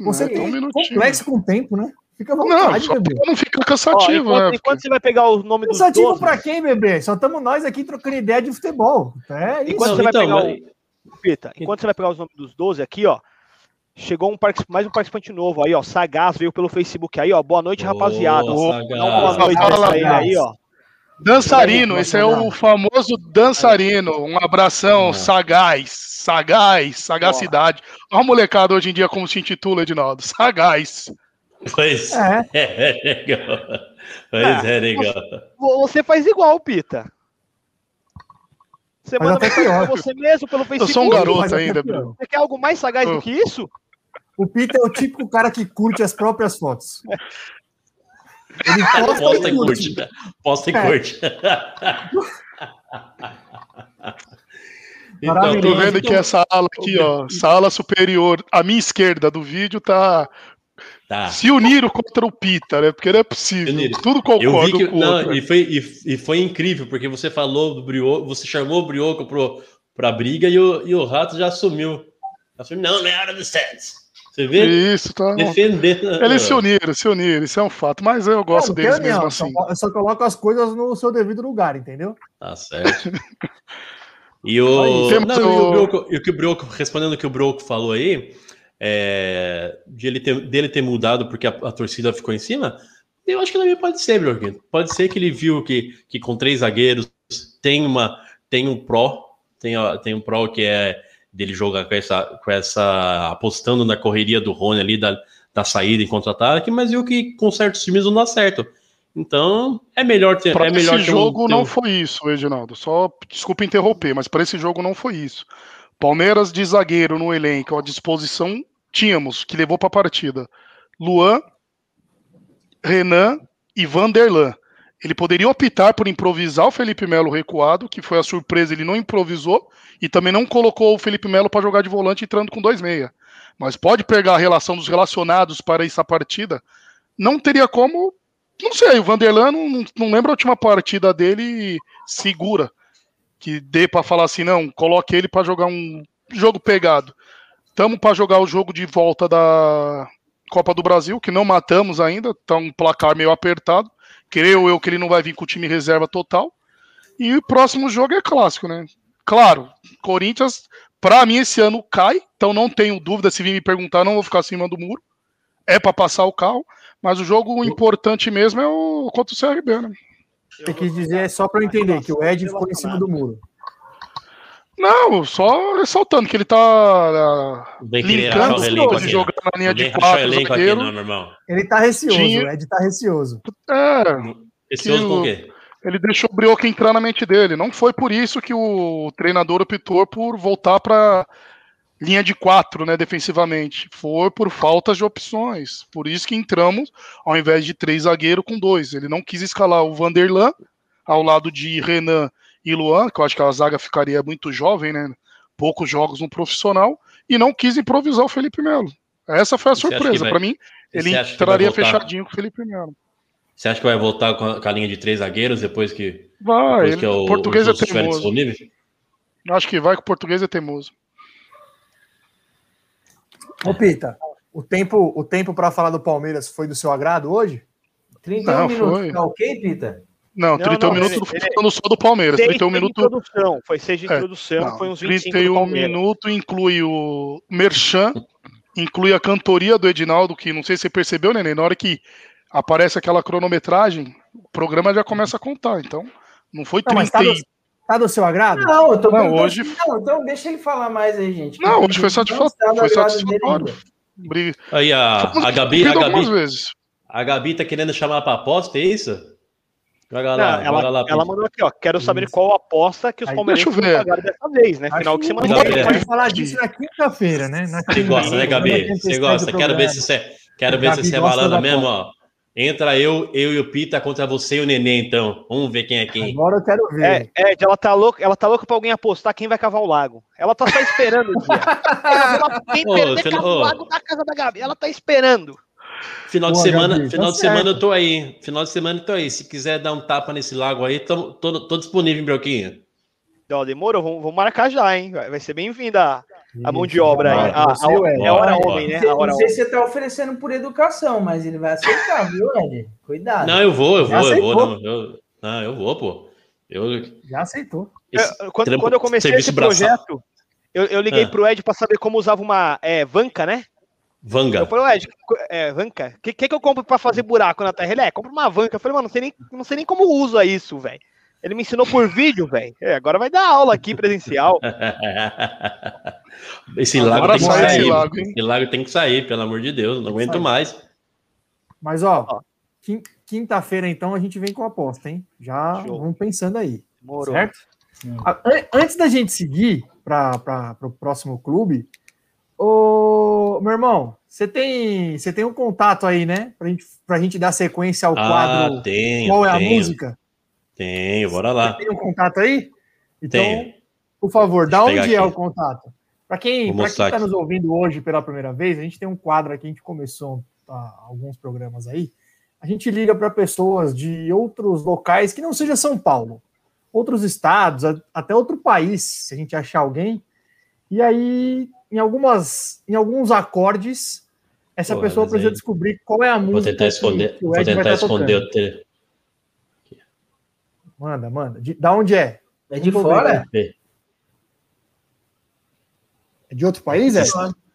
Você tem um complexo com o tempo, né? Fica à vontade, não, bebê. Não fica cansativo, Ó, enquanto, né? Enquanto você vai pegar o nome dos Cansativo 12... pra quem, bebê? Só estamos nós aqui trocando ideia de futebol. É isso. Enquanto você vai então, pegar o... Pita, enquanto você vai pegar os nomes dos 12 aqui, ó, Chegou um mais um participante novo aí, ó. Sagaz veio pelo Facebook aí, ó. Boa noite, rapaziada. Oh, boa noite aí, ó. Dançarino, esse é o famoso dançarino. Um abração, sagaz, sagaz, sagacidade. Olha a molecada hoje em dia como se intitula, Edinaldo. Sagaz. Pois é, é legal. Pois é, legal. Você faz igual, Pita. Você manda mensagem você mesmo pelo Facebook. Eu sou um garoto ainda, Bruno. Você quer algo mais sagaz do que isso? O Pita é o típico cara que curte as próprias fotos. Ele posta, posta e curte. curte. Posta e é. curte. Então, tô vendo que essa ala aqui, ó, essa ala superior, à minha esquerda do vídeo, tá. tá. Se uniram contra o Pita, né? Porque não é possível. Tudo concordo que, com não, outro. E foi, e, e, foi incrível, porque você falou do Brioco, você chamou o Brioco pro, pra briga e o, e o Rato já assumiu. Assumiu, não, não é hora do Santos. Você vê? Isso, tá. Defender. Eles se uniram, se uniram, isso é um fato. Mas eu gosto não, deles mesmo assim. Eu só coloco as coisas no seu devido lugar, entendeu? Tá certo. E o, não, o... E o, Broco, e o que o Broco, respondendo o que o Broco falou aí, é, de ele ter, dele ter mudado porque a, a, torcida ficou em cima, eu acho que também pode ser, Broco. Pode ser que ele viu que, que com três zagueiros tem uma tem um pró, tem, tem um pró que é dele jogar com essa, com essa apostando na correria do Rony ali, da, da saída em contra-ataque, mas viu que com certos times não dá certo. Então, é melhor ter. Pra é melhor esse jogo um, não foi isso, Reginaldo. Só desculpa interromper, mas para esse jogo não foi isso. Palmeiras de zagueiro no elenco à disposição tínhamos, que levou para a partida. Luan, Renan e Vanderlan. Ele poderia optar por improvisar o Felipe Melo recuado, que foi a surpresa, ele não improvisou, e também não colocou o Felipe Melo para jogar de volante entrando com 2-6. Mas pode pegar a relação dos relacionados para essa partida. Não teria como. Não sei, o Vanderlan não, não lembra a última partida dele segura. Que dê para falar assim, não, coloque ele para jogar um jogo pegado. Estamos para jogar o jogo de volta da Copa do Brasil, que não matamos ainda, tá um placar meio apertado. Creio eu que ele não vai vir com o time reserva total. E o próximo jogo é clássico, né? Claro, Corinthians, para mim, esse ano cai, então não tenho dúvida. Se vir me perguntar, não vou ficar acima do muro. É para passar o carro, mas o jogo importante mesmo é o contra o CRB, né? Você quis dizer, só para eu entender, que o Ed ficou em cima do muro. Não, só ressaltando que ele tá querer linkando os aqui, jogando na linha de quatro aqui, zagueiro. não, meu irmão. Ele tá receoso, Tinha- o Ed tá receoso. É, outro com o quê? ele deixou o Brioca entrar na mente dele. Não foi por isso que o treinador optou por voltar para linha de quatro, né, defensivamente. Foi por faltas de opções. Por isso que entramos ao invés de três zagueiros com dois. Ele não quis escalar o Vanderlan ao lado de Renan e Luan, que eu acho que a zaga ficaria muito jovem, né? Poucos jogos no profissional e não quis improvisar o Felipe Melo. Essa foi a surpresa para mim. Ele entraria fechadinho com o Felipe Melo. Você acha que vai voltar com a, com a linha de três zagueiros depois que, Vai, depois ele, que o, o português é teimoso. disponíveis? Acho que vai que o português é teimoso. Ô, Pita, o tempo, o tempo para falar do Palmeiras foi do seu agrado hoje? 31 Não, minutos, foi. tá ok, Pita? Não, Não, 31 não, minutos ele- ele- só do Palmeiras. Seis 31 foi de minutos. introdução, foi seis de É, introdução, Não, foi uns 25 do 31 Palmeiras. minutos inclui o Merchan, inclui a cantoria do Edinaldo, que não sei se você percebeu, Nenê, na hora que aparece aquela cronometragem, o programa já começa a contar. Então, não foi Não, mas 30 tá e... do, tá do seu agrado? Não, eu tô Não, hoje- Não, então deixa ele falar mais aí, gente. Não, hoje foi no satisfatório. Foi satisfatório. Aí a, a Gabi, a Gabi, vezes. a Gabi tá querendo chamar pra aposta, é isso? Joga Não, lá, ela, joga lá. ela mandou aqui, ó. Quero saber qual aposta que os palmeirenses vão pagar dessa vez, né? Final de que semana. Gabi é. pode falar disso na quinta-feira, né? Na Você gosta, né, Gabi? na Você gosta. Quero ver se você. Quero ver se você é balada da mesmo, ó. Entra eu, eu e o Pita contra você e o Nenê, então. Vamos ver quem é quem. Agora eu quero ver. É, Ed, ela tá louca, ela tá louca pra alguém apostar quem vai cavar o lago. Ela tá só esperando o dia. Ela- quem Ô, perder o lago da casa da Gabi. Ela tá esperando. Final de semana, Gabi, final tá de semana certo. eu tô aí. Final de semana eu tô aí. Se quiser dar um tapa nesse lago aí, tô, tô, tô disponível, hein, Broquinha. Ó, demorou, vamos, vamos marcar já, hein? Vai ser bem-vinda a, mão de obra aí. Bora, A, a, Ed. é hora homem, né? Não sei- A hora não sei homem. se você tá oferecendo por educação, mas ele vai aceitar, viu, Ed? Cuidado. Não, eu vou, eu vou, eu vou. Não, eu, não, eu vou, pô. Eu, Já aceitou. Eu- quando, trampo- quando eu comecei esse braçal. projeto, eu, eu liguei Ah. pro Ed pra saber como usava uma é, vanca, né? Vanga. Eu falei, "Ô, Ed, é, vanca, o que, que, que eu compro pra fazer buraco na terra? Ele é, compra uma vanca. Eu falei, mano, não sei nem, não sei nem como usa isso, velho. Ele me ensinou por vídeo, velho. É, agora vai dar aula aqui presencial. esse lago Agora tem que sai esse sair. lago, esse lago tem que sair, pelo amor de Deus. Não aguento mais. Mas, ó, Ó. quin- quinta-feira, então, a gente vem com a aposta, hein? Já Show. vamos pensando aí. Demorou. Certo? An- Antes da gente seguir para o próximo clube, ô, meu irmão, você tem, você tem um contato aí, né? Pra gente, pra gente dar sequência ao Ah, quadro tenho, Qual é a tenho, música? Tenho, bora lá. Você tem um contato aí? Então, Tenho. por favor, Deixa da onde é aqui. o contato? Para quem está nos ouvindo hoje pela primeira vez, a gente tem um quadro aqui, a gente começou tá, alguns programas aí. A gente liga para pessoas de outros locais que não seja São Paulo, outros estados, a- até outro país, se a gente achar alguém. E aí, em algumas, em alguns acordes, essa Porra, pessoa precisa aí- descobrir qual é a Vou música tentar esconder, que o vou Ed vai tentar estar esconder tocando. o tele. Manda, manda. De, da onde é? É de Vamos ver, fora? né? É de outro país, é?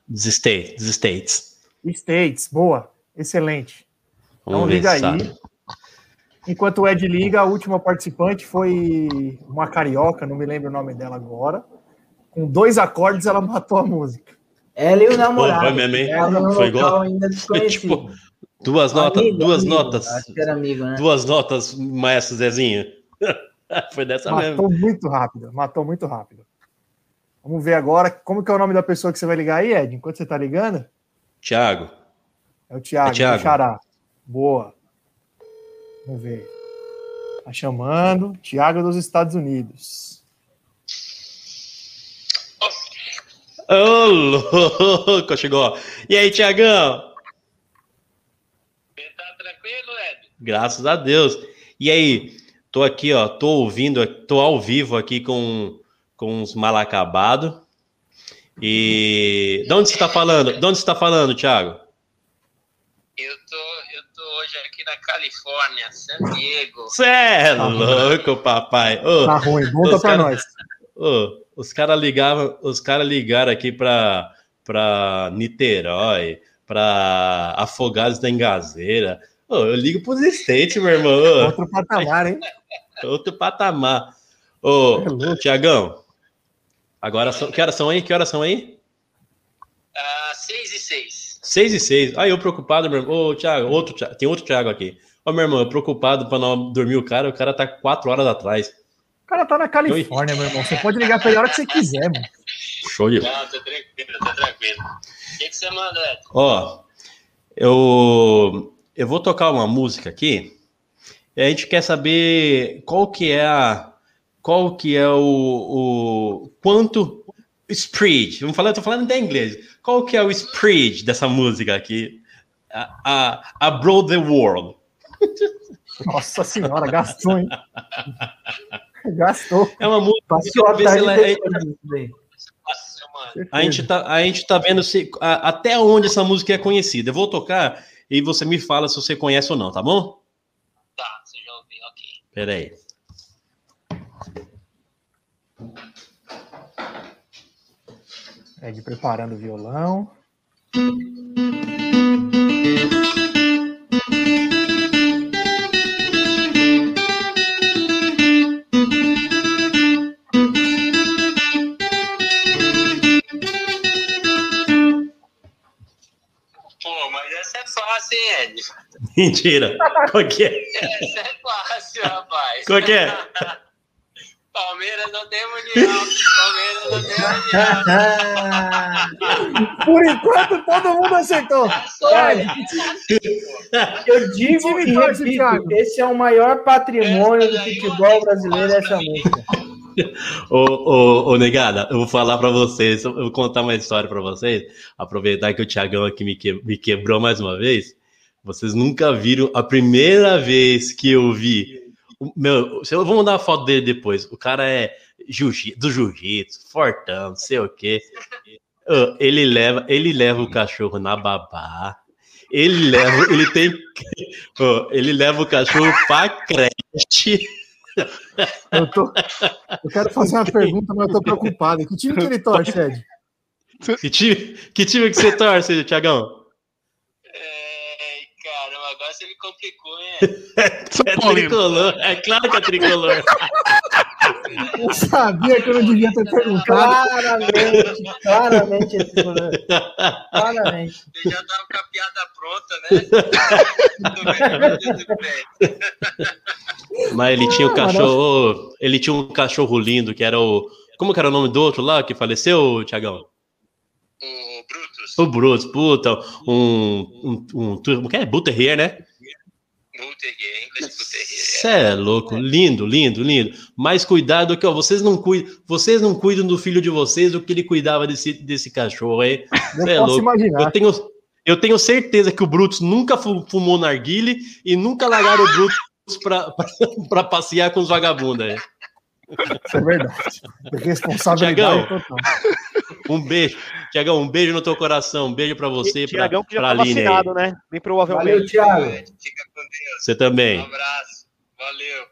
Dos States. Dos States. States, boa, excelente. Vamos Então ver liga aí. sabe. Enquanto o Ed liga, a última participante foi uma carioca, não me lembro o nome dela agora. Com dois acordes, ela matou a música. Ela e o namorado. Pô, foi mesmo, hein? Ela no Foi local igual- ainda tipo duas notas, Amigo, duas amigo. notas, Acho que era amigo, né? duas notas, maestro Zezinho. Foi dessa mesmo. Matou muito rápido, matou muito rápido. Vamos ver agora como que é o nome da pessoa que você vai ligar aí, Ed? Enquanto você tá ligando? Thiago, É o Thiago, É Thiago. do Xará. Boa. Vamos ver. Tá chamando. Thiago dos Estados Unidos. Ô, louco, chegou. E aí, Tiagão? Tá tranquilo, Ed? Graças a Deus. E aí, tô aqui, ó, tô ouvindo, tô ao vivo aqui com, com uns mal acabados. E de onde você tá falando? De onde você tá falando, Thiago? Eu tô, eu tô hoje aqui na Califórnia, San Diego. Você é Tá louco, papai. Ô, Tá ruim, volta pra cara- nós. Ô, os caras ligavam, os caras ligaram aqui para para Niterói, para Afogados da Engazeira. Ô, eu ligo pros States, meu irmão. Outro patamar, hein? outro patamar. Ô, É louco. Tiagão, Agora, são, que horas são aí? Que horas são aí? Ah, seis e seis. Seis e seis. Aí eu preocupado, meu irmão. Ô, Thiago, outro, Thiago- tem outro Thiago aqui. Ô, meu irmão, eu preocupado pra não dormir o cara, o cara tá quatro horas atrás. O cara tá na Califórnia, meu irmão. Você pode ligar pra ele a hora que você quiser, mano. Show de Não, tô tranquilo, tô tranquilo. O que, que você manda, Ed? Ó, eu, eu vou tocar uma música aqui. E a gente quer saber qual que é a. Qual que é o. o quanto. Spread. Vamos falar, eu tô falando até em inglês. Qual que é o spread dessa música aqui? A, a, a Broad the World. Nossa senhora, gastou, hein? Gastou. É uma música. Passou a tarde ela é-. A gente tá, a gente tá vendo se, a- até onde essa música é conhecida. Eu vou tocar e você me fala se você conhece ou não, tá bom? Tá, você já ouviu, ok. Pera aí. Ed preparando o violão. Mentira. Qual que é? Essa é fácil, rapaz. Qual que é? Palmeiras não tem mundial. Palmeiras não tem mundial. Por enquanto, todo mundo acertou. Olha, eu digo e repito, esse é o maior patrimônio do futebol brasileiro, essa música. Ô, ô, ô, negada, eu vou falar pra vocês, eu vou contar uma história pra vocês, aproveitar que o Thiagão aqui me, que- me quebrou mais uma vez. Vocês nunca viram a primeira vez que eu vi. Meu, eu vou mandar uma foto dele depois. O cara é jiu do jiu-jitsu, fortão, não sei o quê. Ele leva, ele leva o cachorro na babá. Ele leva, ele tem, ele leva o cachorro pra creche. Eu, tô, eu quero fazer uma pergunta, mas eu tô preocupado. Que time que ele torce, Ed? Que time, que time que você torce, Thiagão? Você me complicou, hein? São É Paulino. tricolor, é claro que é tricolor. Eu sabia que eu não devia ter perguntado. Claramente, claramente esse goleiro. Claramente. Você já tava com a piada pronta, né? Mas ele tinha um Ah, cachorro, ele tinha um cachorro lindo que era o, como que era o nome do outro lá que faleceu, Thiagão? O Brutus, puta, um, um, um, um que é? Bull Terrier, né? Multerrier, English Multerrier. Cê é louco, lindo, lindo, lindo. Mas cuidado que ó, vocês não cuidam, vocês não cuidam do filho de vocês do que ele cuidava desse, desse cachorro aí. Eu Cê é posso louco. imaginar. Eu tenho, eu tenho certeza que o Brutus nunca fu- fumou narguile e nunca largaram o Brutus pra passear com os vagabundos aí. Isso é verdade. Responsabilidade Tiagão. total. Um beijo. Tiagão, um beijo no teu coração. Um beijo pra você e pra, Tiagão que já pra tá Aline aí. vacinado, né? Bem provavelmente. Valeu, Thiago. Fica com Deus. Você Um também. abraço. Valeu.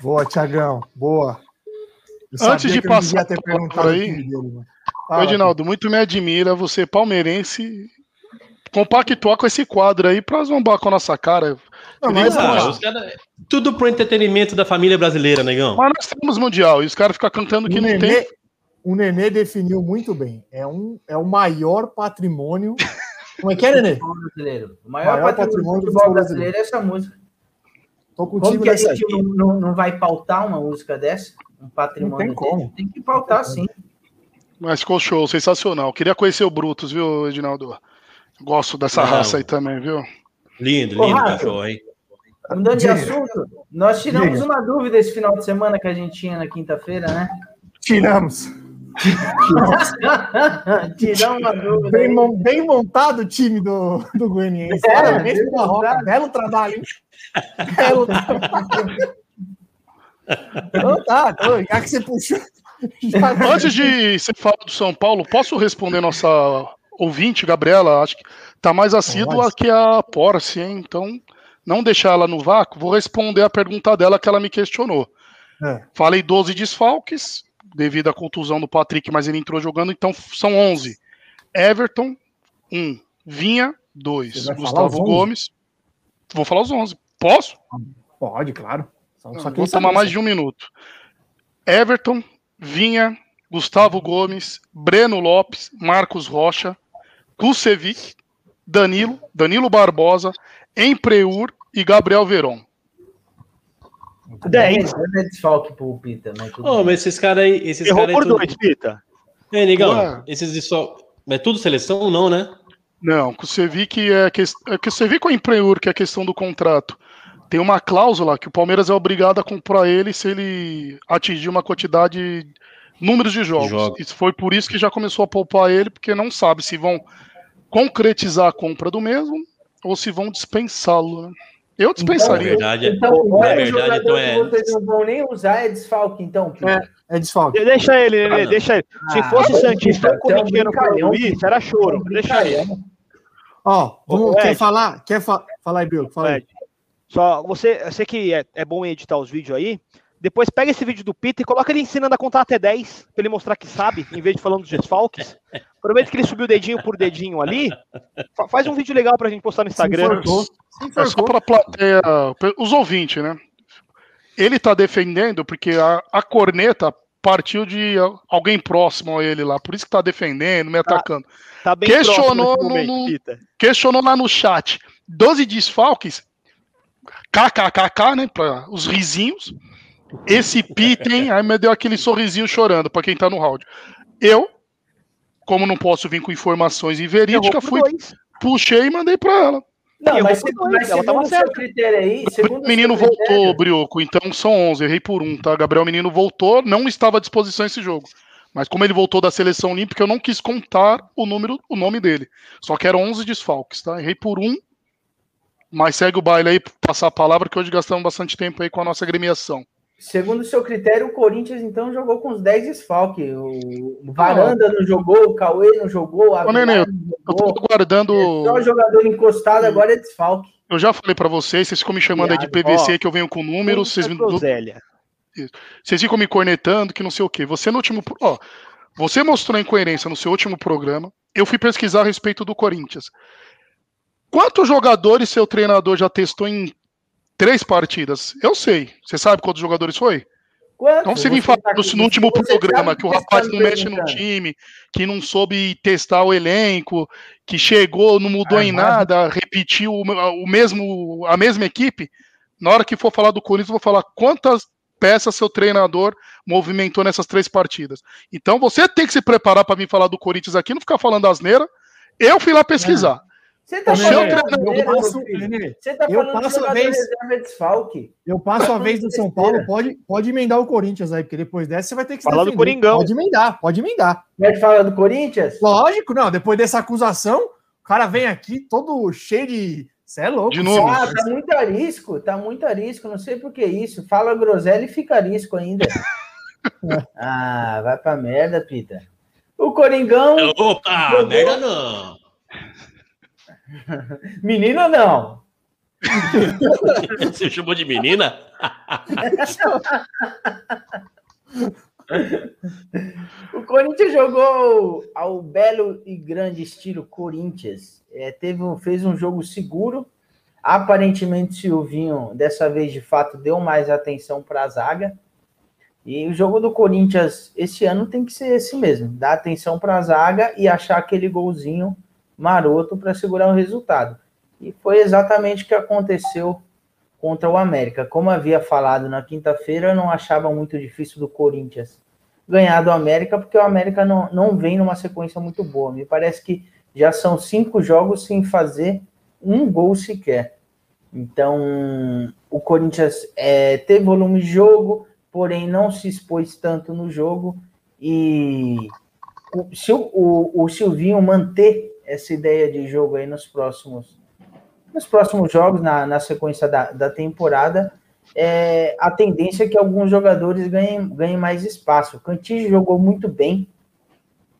Boa, Tiagão. Boa. Eu Antes de passar devia ter a perguntado palavra o aí, dele, Fala, Edinaldo, muito me admira você, palmeirense, compactuar com esse quadro aí pra zombar com a nossa cara. Não, mas, Ah, ó, os cara- tudo pro entretenimento da família brasileira, negão. Mas nós temos Mundial e os caras ficam cantando que o, não Nenê, tem. O Nenê definiu muito bem. É, um, é o maior patrimônio. Como é que é, Nenê? Brasileiro. O maior, Maior patrimônio patrimônio do futebol futebol brasileiro é essa música. Tô com o Como que a gente não, não, vai pautar uma música dessa? Um patrimônio Não tem como. Tem que pautar sim. Mas ficou show, sensacional. Queria conhecer o Brutus, viu, Edinaldo? Gosto dessa Não. raça aí também, viu? Lindo, lindo cachorro, hein? Mudando de assunto, nós tiramos Diga. uma dúvida esse final de semana que a gente tinha na quinta-feira, né? Tiramos. Tiramos uma dúvida. Bem, bem montado o time do, do Goianiense. É, Parabéns pro Barroca. montado. Belo trabalho, hein? Belo trabalho. Então tá, então, já que você puxou. já- Antes de você falar do São Paulo, posso responder nossa ouvinte, Gabriela? Acho que tá mais assídua que a Porsche, hein? Então, não deixar ela no vácuo, vou responder a pergunta dela que ela me questionou. É. Falei 12 desfalques, devido à contusão do Patrick, mas ele entrou jogando, então são 11. Everton, 1. Vinha, 2. Você vai falar Gustavo os 11? Gomes. Vou falar os 11. Posso? Pode, claro. Só, só Vou tomar mais isso. de um minuto. Everton, Vinha, Gustavo Gomes, Breno Lopes, Marcos Rocha, Kusevic, Danilo, Danilo Barbosa, Empreur e Gabriel Veron. 10. É desfalque pro Pita, mas Oh, mas esses caras aí. Esses Errou cara por tudo... dois, Pita. É, legal. Ué. Esses de só. É tudo seleção ou não, né? Não, com o Cevic é que é que o Cevic ou Empreur, que é a questão do contrato. Tem uma cláusula que o Palmeiras é obrigado a comprar ele se ele atingir uma quantidade números de jogos. jogos. E foi por isso que já começou a poupar ele, porque não sabe se vão concretizar a compra do mesmo ou se vão dispensá-lo. Né? Eu dispensaria. Então, verdade, então, na verdade, então é... vocês não vão nem usar é desfalque, então. É, é desfalque. Deixa ele, ah, deixa ele. Se ah, fosse Santista ou Corintiano para Luiz, era choro. Deixa ele. Ó, vamos, quer falar? Quer fa falar aí, Bill? Fala aí. Só, você, você que é, é bom editar os vídeos aí, depois pega esse vídeo do Peter e coloca ele ensinando a contar até 10, pra ele mostrar que sabe, em vez de falando dos desfalques. Aproveita que ele subiu dedinho por dedinho ali. Faz um vídeo legal pra gente postar no Instagram. É só pra plateia, os ouvintes, né? Ele tá defendendo porque a, a corneta partiu de alguém próximo a ele lá, por isso que tá defendendo, me tá, atacando. Tá bem questionou, no, momento, no, questionou lá no chat. 12 desfalques, kkkk, né, para os risinhos. Esse Pitten, aí me deu aquele sorrisinho chorando para quem tá no áudio. Eu, como não posso vir com informações inverídicas, fui, dois. puxei e mandei para ela. Não, mas, se, mas segundo o seu critério aí. o menino voltou, critério... Brioco, então são 11, errei por um, tá? Gabriel Menino voltou, não estava à disposição esse jogo. Mas como ele voltou da seleção olímpica, eu não quis contar o número, o nome dele. Só que eram 11 desfalques, tá? Errei por um, mas segue o baile aí, passar a palavra, que hoje gastamos bastante tempo aí com a nossa agremiação. Segundo o seu critério, o Corinthians então jogou com os 10 desfalques. O Varanda não jogou, o Cauê não jogou, a Ô, Nenê, eu tô guardando. É só jogador encostado agora é desfalque. Eu já falei para vocês, vocês ficam me chamando aí de PVC, ó, que eu venho com números, vocês me. Vocês ficam me cornetando, que não sei o quê. Você no último. Ó, você mostrou incoerência no seu último programa. Eu fui pesquisar a respeito do Corinthians. Quantos jogadores seu treinador já testou em Três partidas. Eu sei. Você sabe quantos jogadores foi? Quanto? Então você me falou tá no último programa que o rapaz não mexe no time, que não soube testar o elenco, que chegou, não mudou ah, em nada, repetiu o, mesmo, a mesma equipe. Na hora que for falar do Corinthians, eu vou falar quantas peças seu treinador movimentou nessas três partidas. Então você tem que se preparar para vir falar do Corinthians aqui, não ficar falando asneira. Eu fui lá pesquisar. Ah. Você tá falando eu passo, Você tá eu passo a vez desfalque. Eu passo a vez do São Paulo, pode, pode emendar o Corinthians aí, porque depois dessa você vai ter que falar do Coringão. Pode emendar, pode emendar. Quer falar do Corinthians? Lógico, não. Depois dessa acusação, o cara vem aqui todo cheio de. Você é louco. De novo. Ah, tá muito arisco, tá muito arisco. Não sei por que isso. Fala groselha e fica arisco ainda. ah, vai pra merda, Pita. O Coringão. Opa, jogou... merda não. Menina não. Você chamou de menina? o Corinthians jogou ao belo e grande estilo Corinthians. É, teve fez um jogo seguro. Aparentemente, Silvinho, dessa vez de fato, deu mais atenção para a zaga. E o jogo do Corinthians esse ano tem que ser esse mesmo: dar atenção para a zaga e achar aquele golzinho maroto para segurar o resultado. E foi exatamente o que aconteceu contra o América. Como havia falado na quinta-feira, eu não achava muito difícil do Corinthians ganhar do América, porque o América não, não vem numa sequência muito boa. Me parece que já são cinco jogos sem fazer um gol sequer. Então, o Corinthians é, teve volume de jogo, porém não se expôs tanto no jogo. E se o, o, o Silvinho manter essa ideia de jogo aí nos próximos, nos próximos jogos, na, na sequência da, da temporada, é, a tendência é que alguns jogadores ganhem, ganhem mais espaço. O Cantillo jogou muito bem,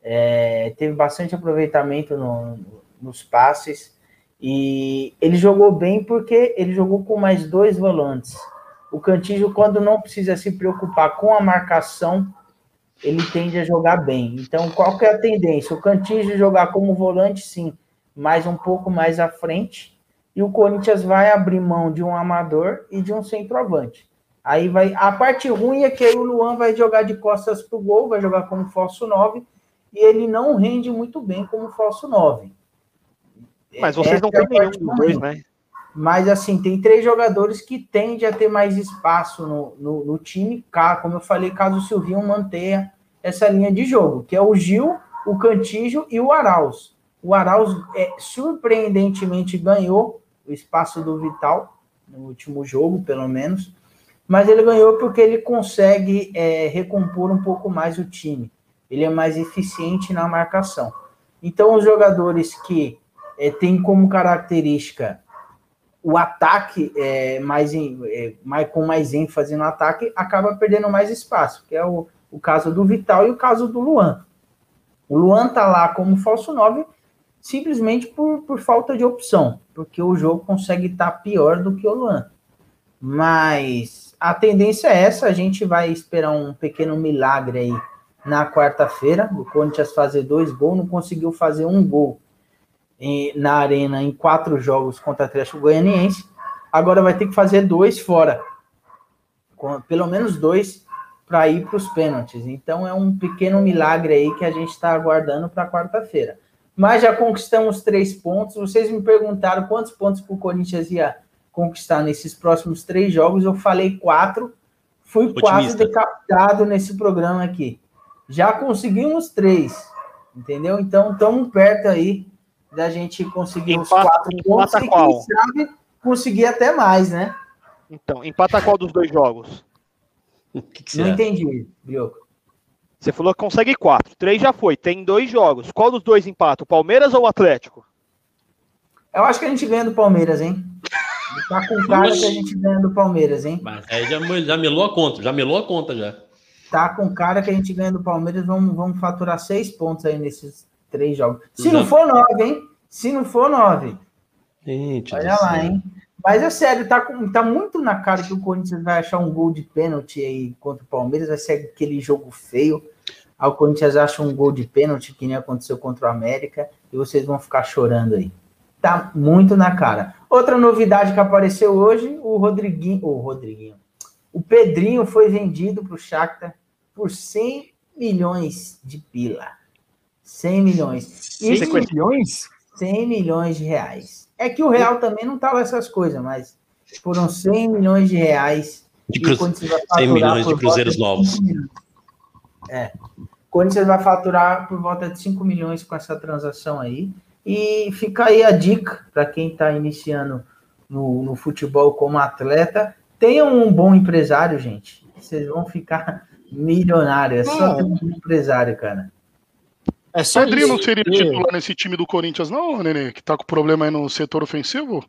é, teve bastante aproveitamento no, nos passes, e ele jogou bem porque ele jogou com mais dois volantes. O Cantillo, quando não precisa se preocupar com a marcação, ele tende a jogar bem. Então, qual que é a tendência? O Cantígio jogar como volante, sim, mas um pouco mais à frente, e o Corinthians vai abrir mão de um amador e de um centroavante. Aí vai. A parte ruim é que aí o Luan vai jogar de costas pro gol, vai jogar como falso 9, e ele não rende muito bem como falso 9. Mas vocês Essa não é têm nenhum parte dos dois, né? Mas assim, tem três jogadores que tendem a ter mais espaço no, no, no time, como eu falei, caso o Silvinho mantenha essa linha de jogo, que é o Gil, o Cantígio e o Arauz. O Arauz é, surpreendentemente ganhou o espaço do Vital no último jogo, pelo menos, mas ele ganhou porque ele consegue é, recompor um pouco mais o time. Ele é mais eficiente na marcação. Então, os jogadores que é, têm como característica o ataque é, mais, em- é, mais com mais ênfase no ataque acaba perdendo mais espaço, que é o, o caso do Vital e o caso do Luan. O Luan tá lá como falso 9 simplesmente por, por falta de opção, porque o jogo consegue estar pior do que o Luan. Mas a tendência é essa, a gente vai esperar um pequeno milagre aí na quarta-feira, o Corinthians fazer dois gols, não conseguiu fazer um gol em- na arena em quatro jogos contra o Atlético Goianiense. Agora vai ter que fazer dois fora. Com- pelo menos dois para ir para os pênaltis. Então é um pequeno milagre aí que a gente está aguardando para quarta-feira. Mas já conquistamos três pontos. Vocês me perguntaram quantos pontos o Corinthians ia conquistar nesses próximos três jogos. Eu falei quatro. Fui quase Otimista. decapitado nesse programa aqui. Já conseguimos três. Entendeu? Então estamos perto aí da gente conseguir os Empata- quatro pontos e quem sabe conseguir até mais, né? Então, empata qual dos dois jogos? Que, que Não será? entendi, Brioco. Você falou que consegue quatro. Três já foi. Tem dois jogos. Qual dos dois empata? O Palmeiras ou o Atlético? Eu acho que a gente ganha do Palmeiras, hein? Tá com cara que a gente ganha do Palmeiras, hein? Mas aí já, já melou a conta, já melou a conta já. Tá com cara que a gente ganha do Palmeiras, vamos, vamos faturar seis pontos aí nesses três jogos. Se não for nove, hein? Se não for nove. Gente, Olha lá, céu. hein? Mas é sério, tá, com- tá muito na cara que o Corinthians vai achar um gol de pênalti aí contra o Palmeiras, vai ser aquele jogo feio. Aí o Corinthians acha um gol de pênalti, que nem aconteceu contra o América, e vocês vão ficar chorando aí. Tá muito na cara. Outra novidade que apareceu hoje, o Rodriguinho, o Rodriguinho, o Pedrinho foi vendido para o Shakhtar por 100 milhões de pila. 100 milhões. E 100 milhões? 100 milhões de reais. É que o real também não lá essas coisas, mas foram 100 milhões de reais. De cru... Corinthians vai 100 faturar milhões de cruzeiros novos. 5 milhões. É. O Corinthians vai faturar por volta de 5 milhões com essa transação aí. E fica aí a dica para quem está iniciando no, no futebol como atleta. Tenham um bom empresário, gente. Vocês vão ficar milionários. É só ter um bom empresário, cara. É só Pedrinho não isso. seria É. titular nesse time do Corinthians, não, Nenê? Que tá com problema aí no setor ofensivo?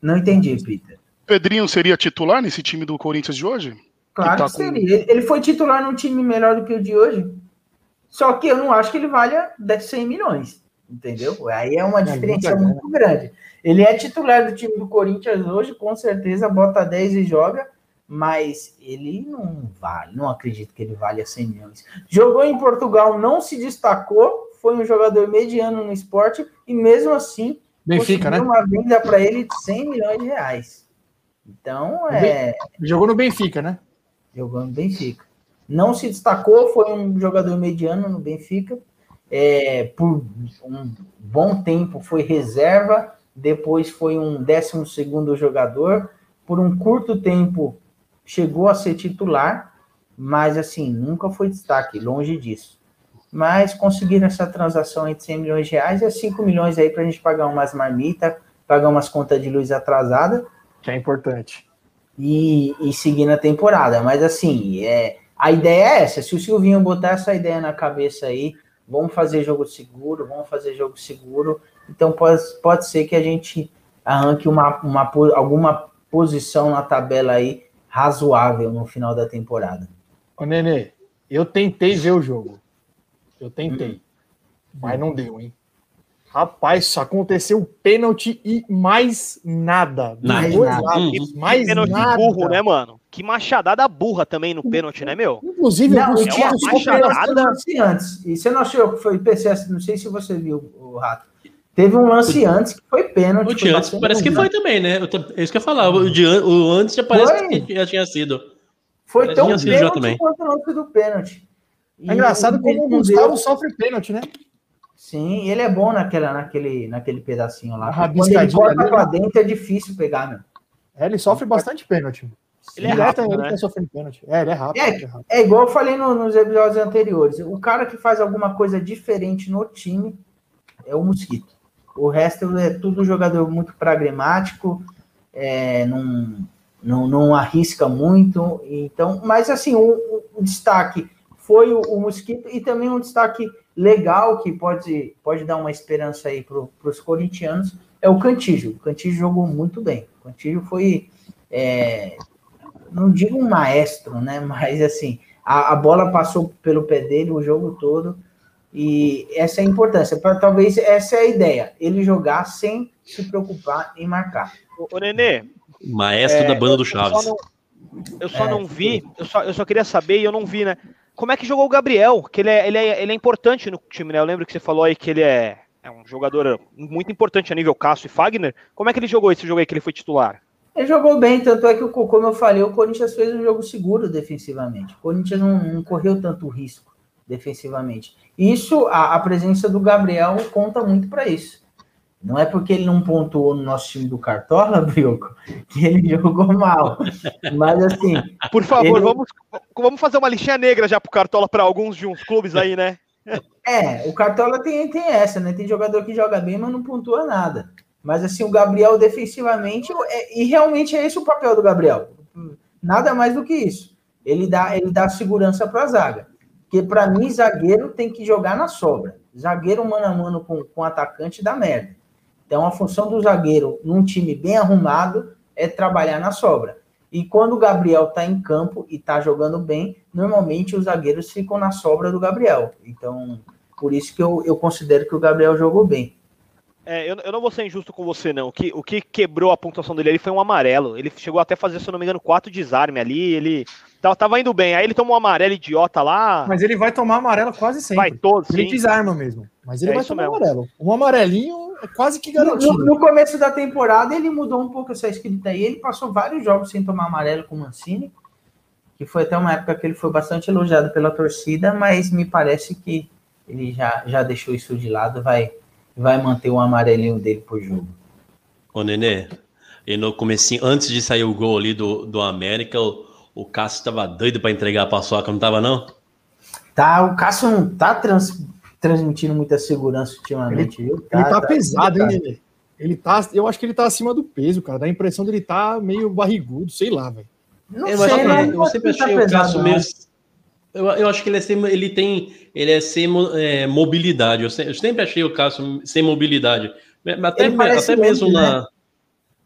Não entendi, Peter. Pedrinho seria titular nesse time do Corinthians de hoje? Claro tá que seria. Ele foi titular num time melhor do que o de hoje. Só que eu não acho que ele valha 100 milhões. Entendeu? Aí é uma diferença muita muito grande. Ele é titular do time do Corinthians hoje, com certeza, bota 10 e joga, mas ele não vale, não acredito que ele valha 100 milhões. Jogou em Portugal, não se destacou, foi um jogador mediano no esporte, e mesmo assim, Benfica, né? uma venda para ele de 100 milhões de reais. Então, é. Jogou no Benfica, né? Jogou no Benfica. Não se destacou, foi um jogador mediano no Benfica. É, por um bom tempo foi reserva, depois foi um 12 segundo jogador. Por um curto tempo chegou a ser titular, mas assim, nunca foi destaque, longe disso. Mas conseguiram essa transação de 100 milhões de reais e é 5 milhões aí para a gente pagar umas marmitas, pagar umas contas de luz atrasada Que é importante. e, e seguir na temporada. Mas assim, é, a ideia é essa. Se o Silvinho botar essa ideia na cabeça aí, vamos fazer jogo seguro, vamos fazer jogo seguro. Então pode, pode ser que a gente arranque uma, uma, alguma posição na tabela aí razoável no final da temporada. Ô, Nenê, eu tentei ver o jogo. Eu tentei. Mas não deu, hein? Rapaz, só aconteceu pênalti e mais nada. Nada. Nada. lados, Uhum. Mais pênalti nada. burro, né, mano? Que machadada burra também no pênalti, né, meu? Inclusive, Não, alguns é uma títulos machadada. um lance antes. E você não achou que foi PCS? Não sei se você viu o rato. Teve um lance antes que foi pênalti. O de antes parece que foi também, né? É isso que eu falar. O, de, o antes já parece Foi? que já tinha sido. Foi Mas tão tinha pênalti quanto o lance do pênalti. É engraçado como o Gustavo deu- sofre pênalti, né? Sim, ele é bom naquela, naquele, naquele pedacinho lá. Quando ele corta pra né? dentro é difícil pegar, meu. É, ele sofre bastante pênalti. Ele é Direto rápido, ele né? tá sofrendo pênalti. É, ele é rápido. É, ele é rápido. É igual eu falei no- nos episódios anteriores. O cara que faz alguma coisa diferente no time é o Mosquito. O resto é tudo jogador muito pragmático, é, não, não, não arrisca muito. Então, mas assim, o- o destaque foi o, o Mosquito e também um destaque legal que pode, pode dar uma esperança aí para os corintianos é o Cantígio. O Cantígio jogou muito bem. O Cantígio foi. é, não digo um maestro, né? Mas assim, a, a bola passou pelo pé dele o jogo todo. E essa é a importância. Pra, talvez essa é a ideia. Ele jogar sem se preocupar em marcar. Ô, Nenê, Maestro É, da banda do eu só Chaves. não, eu só É, não vi, eu só, eu só queria saber e eu não vi, né? Como é que jogou o Gabriel? Que ele é, ele, é, ele é importante no time, né? Eu lembro que você falou aí que ele é, é um jogador muito importante a nível Cássio e Fagner. Como é que ele jogou esse jogo aí que ele foi titular? Ele jogou bem, tanto é que, como eu falei, o Corinthians fez um jogo seguro defensivamente. O Corinthians não, não correu tanto risco defensivamente. Isso, a, a presença do Gabriel conta muito para isso. Não é porque ele não pontuou no nosso time do Cartola, Brioco, que ele jogou mal. Mas assim, Por favor, Ele- vamos, vamos fazer uma lixinha negra já pro Cartola para alguns de uns clubes aí, né? É, o Cartola tem, tem essa, né? Tem jogador que joga bem, mas não pontua nada. Mas assim, o Gabriel defensivamente, é- e realmente é esse o papel do Gabriel. Nada mais do que isso. Ele dá, ele dá segurança para a zaga. Porque para mim, zagueiro tem que jogar na sobra. Zagueiro mano a mano com, com atacante dá merda. Então a função do zagueiro num time bem arrumado é trabalhar na sobra. E quando o Gabriel está em campo e está jogando bem, normalmente os zagueiros ficam na sobra do Gabriel. Então, por isso que eu, eu considero que o Gabriel jogou bem. É, eu, eu não vou ser injusto com você, não. O que, o que quebrou a pontuação dele ali foi um amarelo. Ele chegou até a fazer, se eu não me engano, quatro desarme ali. Ele tava, tava indo bem. Aí ele tomou um amarelo idiota lá. Mas ele vai tomar amarelo quase sempre. vai todo, Ele sim. desarma mesmo. Mas ele É vai tomar mesmo. amarelo. Um amarelinho quase que garantido. no- no começo da temporada, ele mudou um pouco essa escrita aí. Ele passou vários jogos sem tomar amarelo com o Mancini, que foi até uma época que ele foi bastante elogiado pela torcida, mas me parece que ele já, já deixou isso de lado, vai, vai manter o amarelinho dele por jogo. Ô, Nenê, e no comecinho, antes de sair o gol ali do, do América, o, o Cássio tava doido pra entregar a paçoca, não tava, não? Tá, o Cássio não tá trans- transmitindo muita segurança ultimamente, viu? Ele tá, pesado, hein, Nenê? Ele tá, eu acho que ele tá acima do peso, cara. Dá a impressão dele tá meio barrigudo, sei lá, velho. Não Eu, sei, acho que- mas eu sempre tá achei o pesado, Cássio não. meio. Eu, eu acho que ele é sem, ele tem, ele é sem é, mobilidade. Eu, se- eu sempre achei o Cássio sem mobilidade. Até, Ele até mesmo lento, na.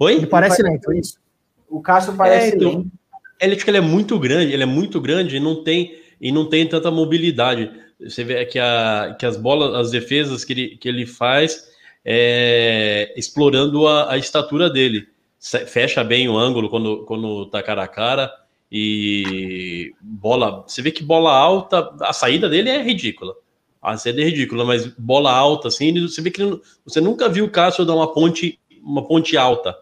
Oi? Ele parece lento, é isso. O Cássio parece É, então, lento. Ele, acho que ele é muito grande, ele é muito grande e não tem, e não tem tanta mobilidade. Você vê que, a, que as bolas, as defesas que ele, que ele faz é, explorando a, a estatura dele. Fecha bem o ângulo quando, quando tá cara a cara. E bola. Você vê que bola alta, a saída dele é ridícula. A saída é ridícula, mas bola alta, assim, você vê que ele você nunca viu o Cássio dar uma ponte, uma ponte alta.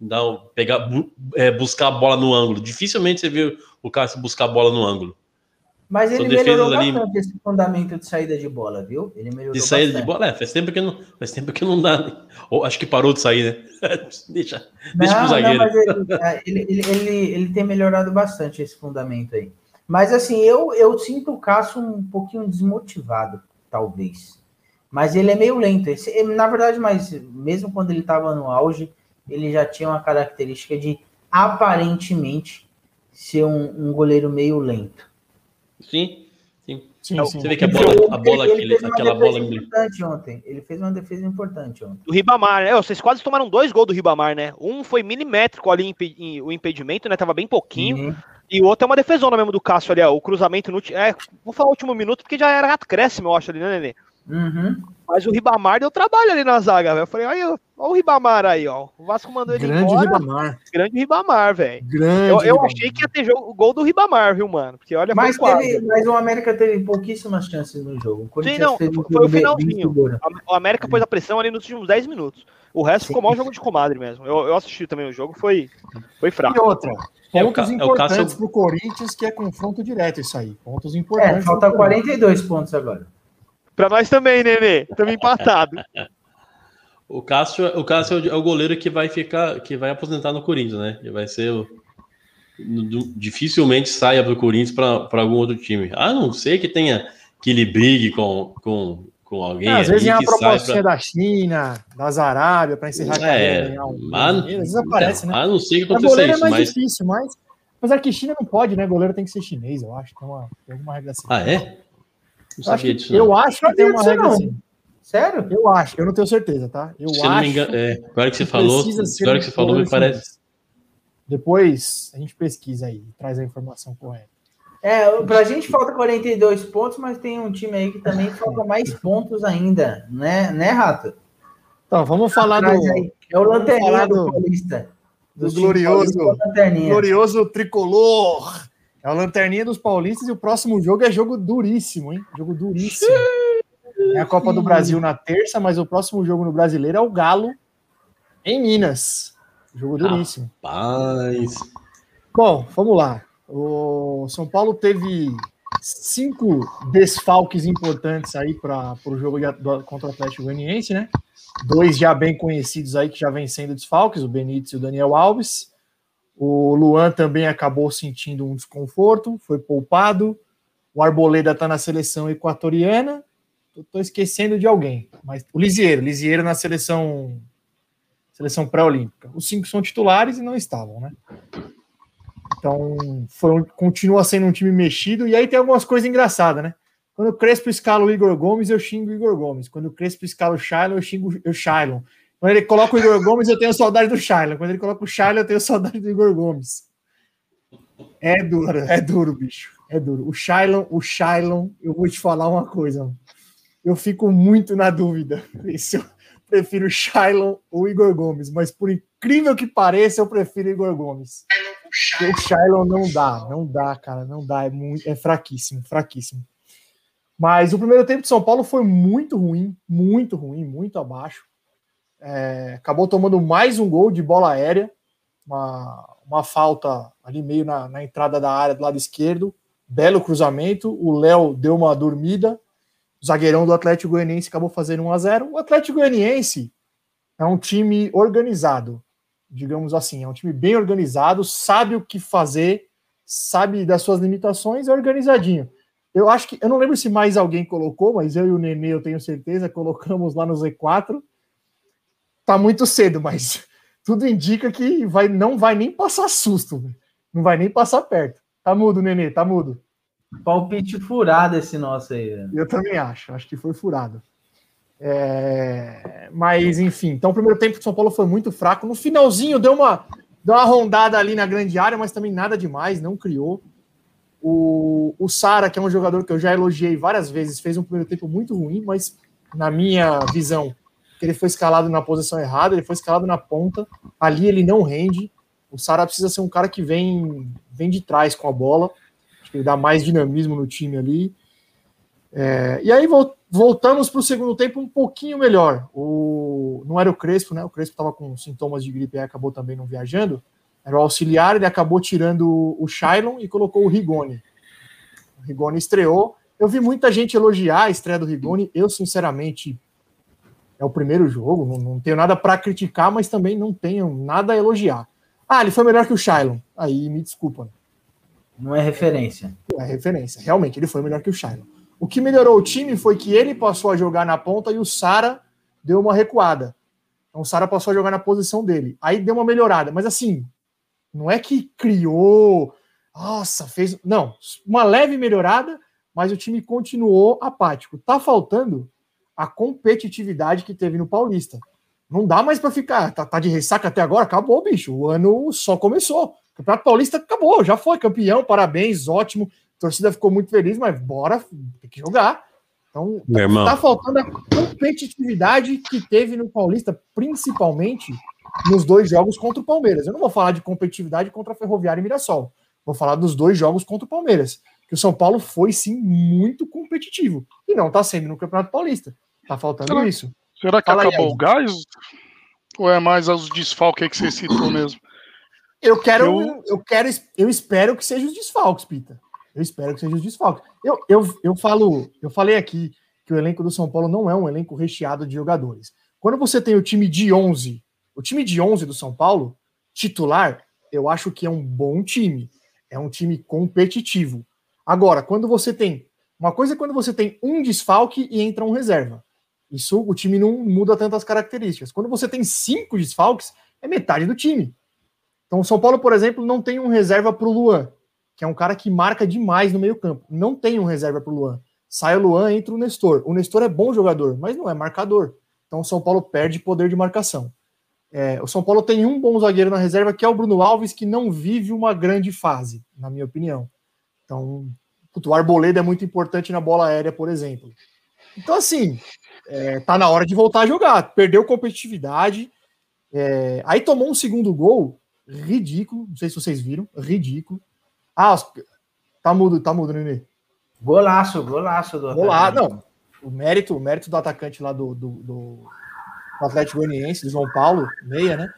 Dar, pegar, bu- é, buscar a bola no ângulo. Dificilmente você vê o Cássio buscar a bola no ângulo. Mas São ele melhorou defesas ali- bastante esse fundamento de saída de bola, viu? Ele melhorou De saída de bastante. bola, é, faz tempo que não, faz tempo que não dá. né? Ou acho que parou de sair, né? deixa, deixa pro Não, zagueiro. não, mas ele, é, ele, ele, ele, ele tem melhorado bastante esse fundamento aí. Mas assim, eu, eu sinto o Cássio um pouquinho desmotivado, talvez. Mas ele é meio lento. Esse- ele, na verdade, mas mesmo quando ele estava no auge, ele já tinha uma característica de aparentemente ser um, um goleiro meio lento. Sim, sim. Sim, É, sim. Você vê que a bola, a bola ele, ele- fez uma aquela defesa bola. importante ontem. Ele fez uma defesa importante ontem. Do Ribamar, né? Vocês quase tomaram dois gols do Ribamar, né? Um foi milimétrico ali, em- o impedimento, né? Tava bem pouquinho. Uhum. E o outro é uma defesona mesmo do Cássio ali, ó. O cruzamento no. É, vou falar o último minuto, porque já era acréscimo, eu acho, ali, né, Nenê? Uhum. Mas o Ribamar deu trabalho ali na zaga, velho. Eu falei, olha, Olha o Ribamar aí, ó. O Vasco mandou ele Grande embora. Ribamar. Grande Ribamar, velho. Grande. Eu, eu Ribamar. achei que ia ter jogo, o gol do Ribamar, viu, mano? Porque olha Mas, foi teve, mas o América teve pouquíssimas chances no jogo. O Corinthians não, um foi jogo o finalzinho. O América pôs a pressão ali nos últimos 10 minutos. O resto ficou mal jogo de comadre mesmo. Eu, eu assisti também o jogo, foi, foi fraco. E outra, É o pontos ca- é o importantes Cássio- pro Corinthians, que é confronto direto isso aí. Pontos É, importantes. falta pro Corinthians. 42 pontos agora. Pra nós também, Nenê. Estamos empatados. O Cássio, o Cássio é o- é o goleiro que vai ficar, que vai aposentar no Corinthians, né? Ele vai ser o, dificilmente saia para o Corinthians para algum outro time. A não ser que tenha que ele brigue com, com, com alguém. É, às vezes é uma proposta pra- da China, das Arábia, para encerrar a carreira. É, um mas, dinheiro. Às vezes aparece, né? a não ser que aconteça goleiro é isso, mais mas. difícil, mas. Apesar que China não pode, né? Goleiro tem que ser chinês, eu acho. Tem, uma, tem alguma regra assim. Ah, é? Não eu acho sabia que, disso. eu acho que tem uma regra não. assim. Sério? Eu acho, eu não tenho certeza, tá? Eu Se acho. não me engano, é, agora que você falou, agora que você falou, me parece. Depois a gente pesquisa aí, traz a informação correta. É, pra gente falta 42 pontos, mas tem um time aí que também falta mais pontos ainda, né, né Rato? Então, vamos falar do, aí. É o Lanterninha do, do- Paulista. do time glorioso- paulista, Lanterninha. glorioso tricolor. É o Lanterninha dos Paulistas e o próximo jogo é jogo duríssimo, hein? Jogo duríssimo. É a Copa do Brasil na terça, mas o próximo jogo no Brasileiro é o Galo em Minas. Jogo duríssimo. Paz. Bom, vamos lá. O São Paulo teve cinco desfalques importantes aí para o jogo de- do- contra o Atlético Goianiense, né? Dois já bem conhecidos aí que já vem sendo desfalques, o Benítez e o Daniel Alves. O Luan também acabou sentindo um desconforto, foi poupado. O Arboleda está na seleção equatoriana. Estou esquecendo de alguém, mas o Lisieiro, Lisieiro na seleção seleção pré-olímpica. Os cinco são titulares e não estavam, né? Então, foi continua sendo um time mexido. E aí tem algumas coisas engraçadas, né? Quando o Crespo escala o Igor Gomes, eu xingo o Igor Gomes. Quando o Crespo escala o Shailon, eu xingo o Shailon. Quando ele coloca o Igor Gomes, eu tenho saudade do Shailon. Quando ele coloca o Shailon, eu tenho saudade do Igor Gomes. É duro, é duro, bicho. É duro. O Shailon, o Shailon, eu vou te falar uma coisa. Eu fico muito na dúvida se eu prefiro o Shailon ou o Igor Gomes. Mas por incrível que pareça, eu prefiro o Igor Gomes. O Shailon não dá, não dá, cara, não dá, é muito, é fraquíssimo, fraquíssimo. Mas o primeiro tempo de São Paulo foi muito ruim, muito ruim, muito abaixo. É, acabou tomando mais um gol de bola aérea, uma, uma falta ali meio na, na entrada da área do lado esquerdo, belo cruzamento. O Léo deu uma dormida, o zagueirão do Atlético Goianiense acabou fazendo 1 a 0 O Atlético Goianiense é um time organizado, digamos assim, é um time bem organizado, sabe o que fazer, sabe das suas limitações, é organizadinho. Eu acho que, eu não lembro se mais alguém colocou, mas eu e o Nenê, eu tenho certeza, colocamos lá no Z4. Tá muito cedo, mas tudo indica que vai, não vai nem passar susto, né? não vai nem passar perto. Tá mudo, Nenê, tá mudo. Palpite furado esse nosso aí. né? Eu também acho, acho que foi furado. É, Mas, enfim, então o primeiro tempo de São Paulo foi muito fraco. No finalzinho deu uma, deu uma rondada ali na grande área, mas também nada demais, não criou. O, o Sara, que é um jogador que eu já elogiei várias vezes, fez um primeiro tempo muito ruim, mas na minha visão, que ele foi escalado na posição errada, ele foi escalado na ponta, ali ele não rende. O Sara precisa ser um cara que vem, vem de trás com a bola, acho que ele dá mais dinamismo no time ali. É, e aí vol- voltamos para o segundo tempo um pouquinho melhor. O, não era o Crespo, né? O Crespo estava com sintomas de gripe e acabou também não viajando. Era o auxiliar, ele acabou tirando o Shailon e colocou o Rigoni. O Rigoni estreou. Eu vi muita gente elogiar a estreia do Rigoni. Eu, sinceramente, é o primeiro jogo, não, não tenho nada para criticar, mas também não tenho nada a elogiar. Ah, ele foi melhor que o Shailon. Aí me desculpa. Não é referência. É referência. Realmente, ele foi melhor que o Shailon. O que melhorou o time foi que ele passou a jogar na ponta e o Sara deu uma recuada. Então o Sara passou a jogar na posição dele. Aí deu uma melhorada. Mas assim, não é que criou. Nossa, fez. Não, uma leve melhorada, mas o time continuou apático. Tá faltando a competitividade que teve no Paulista. Não dá mais para ficar. Tá, tá de ressaca até agora? Acabou, bicho. O ano só começou. O Campeonato Paulista acabou, já foi campeão, parabéns, ótimo. A torcida ficou muito feliz, mas bora, tem que jogar. Então, está faltando a competitividade que teve no Paulista, principalmente nos dois jogos contra o Palmeiras. Eu não vou falar de competitividade contra a Ferroviária e Mirassol. Vou falar dos dois jogos contra o Palmeiras. Que o São Paulo foi, sim, muito competitivo. E não está sendo no Campeonato Paulista. Está faltando será, isso. Será que Fala acabou aí, o gás? Ou é mais os desfalques que você citou mesmo? Eu quero, eu... eu quero, eu espero que seja os desfalques, Pita. Eu espero que seja os desfalques. Eu, eu, eu falo, eu falei aqui que o elenco do São Paulo não é um elenco recheado de jogadores. Quando você tem o time de 11, o time de 11 do São Paulo, titular, eu acho que é um bom time. É um time competitivo. Agora, quando você tem. Uma coisa é quando você tem um desfalque e entra um reserva. Isso o time não muda tantas características. Quando você tem cinco desfalques, é metade do time. Então, o São Paulo, por exemplo, não tem um reserva para o Luan que é um cara que marca demais no meio-campo. Não tem um reserva para o Luan. Sai o Luan, entra o Nestor. O Nestor é bom jogador, mas não é marcador. Então o São Paulo perde poder de marcação. É, o São Paulo tem um bom zagueiro na reserva, que é o Bruno Alves, que não vive uma grande fase, na minha opinião. Então, o Arboleda é muito importante na bola aérea, por exemplo. Então, assim, é, tá na hora de voltar a jogar. Perdeu competitividade. É, aí tomou um segundo gol ridículo. Não sei se vocês viram, ridículo. Ah, tá mudo, tá mudo, Nenê. Golaço, golaço do Golaço, não. O mérito, o mérito do atacante lá do, do, do Atlético Goianiense, do João Paulo, meia, né?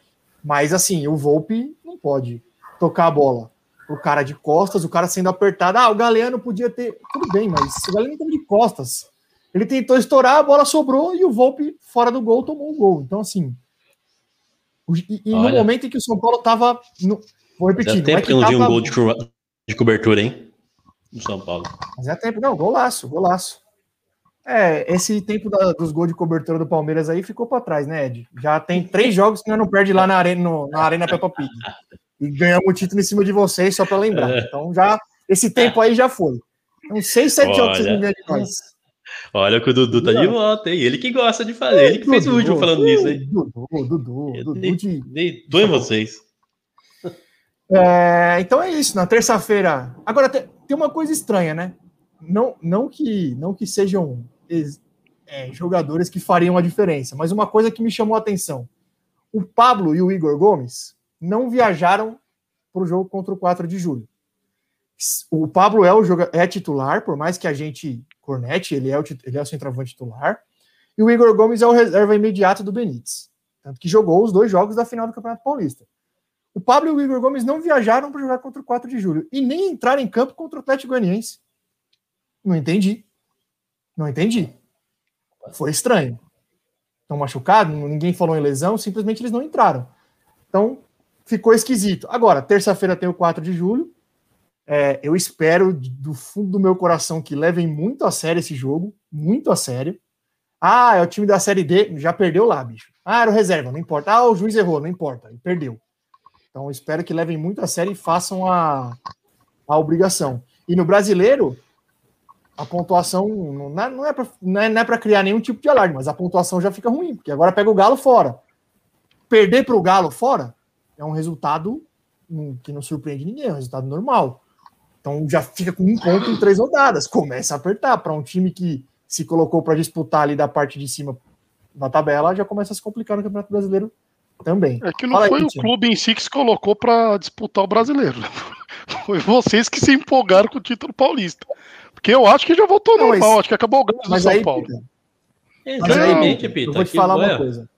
Mas assim, o Volpe não pode tocar a bola. O cara de costas, o cara sendo apertado. Ah, o Galeano podia ter. Tudo bem, mas o Galeano estava de costas. Ele tentou estourar, a bola sobrou e o Volpe, fora do gol, tomou um gol. Então, assim. E, e no momento em que o São Paulo estava. Vou repetir. Dá tempo é que, que não tava... vi um gol de, de cobertura, hein? No São Paulo. Mas é tempo, não, golaço, golaço. É, esse tempo da, dos gols de cobertura do Palmeiras aí ficou para trás, né, Ed? Já tem três jogos que não perde lá na Arena, no, na arena Peppa Pig. E ganhamos o título em cima de vocês, só para lembrar. É. Então já, esse tempo aí já foi. Então, seis, sete Olha. jogos que vocês não ganham de nós. Olha que o Dudu tá de volta, hein? Ele que gosta de fazer, ele que fez o último falando nisso, hein? Dudu, Dudu, Dudu. Dei, dou em vocês. É, então é isso, na terça-feira. Agora tem, tem, uma coisa estranha, né? Não, não, que, não que sejam é, jogadores que fariam a diferença, mas uma coisa que me chamou a atenção: o Pablo e o Igor Gomes não viajaram para o jogo contra o 4 de julho. O Pablo é, o joga, é titular, por mais que a gente cornete, ele é, o, ele é o centroavante titular. E o Igor Gomes é o reserva imediato do Benítez. Tanto que jogou os dois jogos da final do Campeonato Paulista. O Pablo e o Igor Gomes não viajaram para jogar contra o 4 de julho e nem entraram em campo contra o Atlético Goianiense. Não entendi. Não entendi. Foi estranho. Estão machucados, ninguém falou em lesão, simplesmente eles não entraram. Então, ficou esquisito. Agora, terça-feira tem o 4 de julho. É, eu espero do fundo do meu coração que levem muito a sério esse jogo, muito a sério. Ah, é o time da Série D, já perdeu lá, bicho. Ah, era o reserva, não importa. Ah, o juiz errou, não importa, ele perdeu. Então, espero que levem muito a sério e façam a, a obrigação. E no brasileiro, a pontuação não é, não é, é para criar nenhum tipo de alarme, mas a pontuação já fica ruim, porque agora pega o Galo fora. Perder para o Galo fora é um resultado que não surpreende ninguém, é um resultado normal. Então já fica com um ponto em três rodadas. Começa a apertar para um time que se colocou para disputar ali da parte de cima da tabela, já começa a se complicar no Campeonato Brasileiro também. É que não Fala foi aí, o clube em si que se colocou para disputar o brasileiro. Né? Foi vocês que se empolgaram com o título paulista. Porque eu acho que já voltou não, normal, mas... acho que acabou o ganho do São aí, Paulo. Exatamente, Pita. Eu vou te falar uma coisa.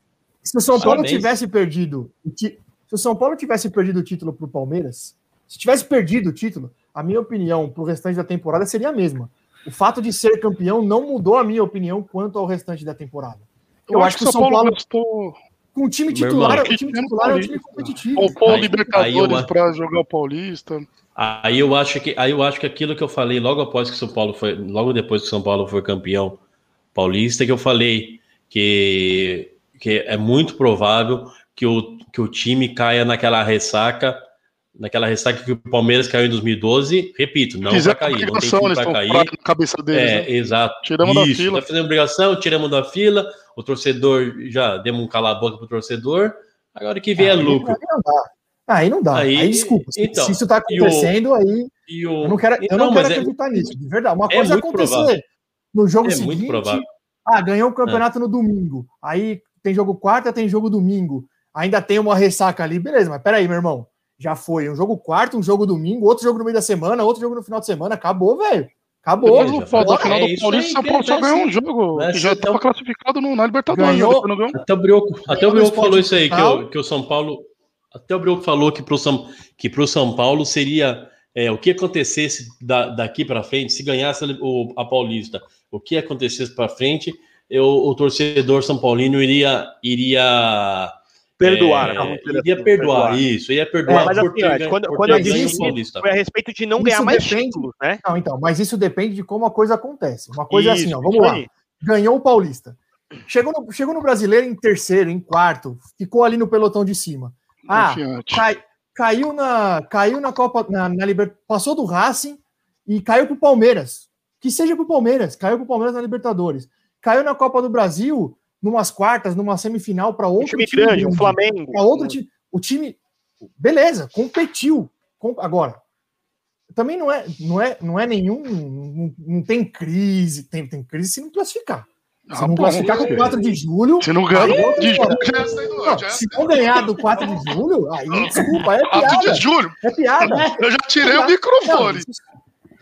Se o São Paulo Parabéns. tivesse perdido. Se o São Paulo tivesse perdido o título para o Palmeiras, se tivesse perdido o título, a minha opinião para o restante da temporada seria a mesma. O fato de ser campeão não mudou a minha opinião quanto ao restante da temporada. Eu, eu acho, que o São Paulo, Paulo gastou com o time titular, o time titular é um time competitivo. O Libertadores para jogar o Paulista. Aí eu acho que aí eu acho que aquilo que eu falei logo após que São Paulo foi, logo depois que São Paulo foi campeão paulista, que eu falei que, que é muito provável que o, que o time caia naquela ressaca naquela ressaca que o Palmeiras caiu em 2012, repito, não vai cair, não tem time para cair. Na cabeça deles, é, né? exato. Tiramos Isso, da fila. Tá fazendo obrigação, tiramos da fila, o torcedor já demos um calar a boca pro torcedor, agora que vem ah, é lucro. Aí não dá. Aí não dá. Aí, aí desculpa. Então, se isso tá acontecendo, o, aí. O, eu não quero, eu não, não quero é acreditar é, nisso. De verdade. Uma é coisa é acontecer. Provável. No jogo É seguinte, muito provável. ah, ganhou o campeonato no domingo. Aí tem jogo quarta, tem jogo domingo. Ainda tem uma ressaca ali, beleza, mas peraí, meu irmão. Já foi um jogo quarto, um jogo domingo, outro jogo no meio da semana, outro jogo no final de semana. Acabou, velho. Acabou. Falta Agora, final é do isso Paulista, São Paulo só vai ganhou um ser- jogo que já estava tão- classificado no, na Libertadores. Ganhou. ganhou? Até o Brioco, até o no Brioco falou isso aí, que, o, que o São Paulo. Até o Brioco falou que pro São, que pro São Paulo seria é, o que acontecesse da- daqui para frente, se ganhasse o, a Paulista, o que acontecesse para frente, eu, o torcedor São Paulino iria. iria Perdoar, é, iria assim, perdoar, isso, ia perdoar É, mas por assim, ter quando, por quando eu disse isso- Paulista. foi a respeito de não Isso ganhar mais depende- títulos, né? Não, então, mas isso depende de como a coisa acontece. Uma coisa é assim, Isso, ó, vamos isso lá. aí. Ganhou o Paulista. Chegou no, chegou no brasileiro em terceiro, em quarto, ficou ali no pelotão de cima. Ah, cai- caiu na caiu na Copa na, na Liber- passou do Racing e caiu pro Palmeiras. Que seja pro Palmeiras, caiu pro Palmeiras na Libertadores. Caiu na Copa do Brasil, numas quartas, numa semifinal para Um outro time grande, um Flamengo. para outro time. O time, beleza, competiu. Com- agora, também não é, não é, não é nenhum, não, não tem crise, tem, tem crise se não classificar. Se Ah, não classificar com 4 de julho, Se não ganhar eu de julho, é não, é se não ganhar do 4 de julho, aí desculpa, é 4 piada. de julho. É piada. Eu já tirei o Não, microfone. isso-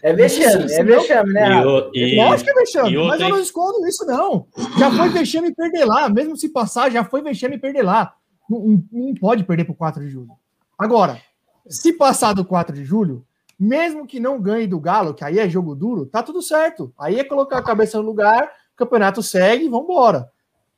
É vexame, Isso é vexame, né? E, o- e- Lógico que é vexame, mas eu não escondo isso, não. Já foi vexame e perder lá. Mesmo se passar, já foi vexame e perder lá. Não, não- não pode perder pro 4 de julho. Agora, se passar do 4 de julho, mesmo que não ganhe do Galo, que aí é jogo duro, tá tudo certo. Aí é colocar a cabeça no lugar, o campeonato segue e vambora.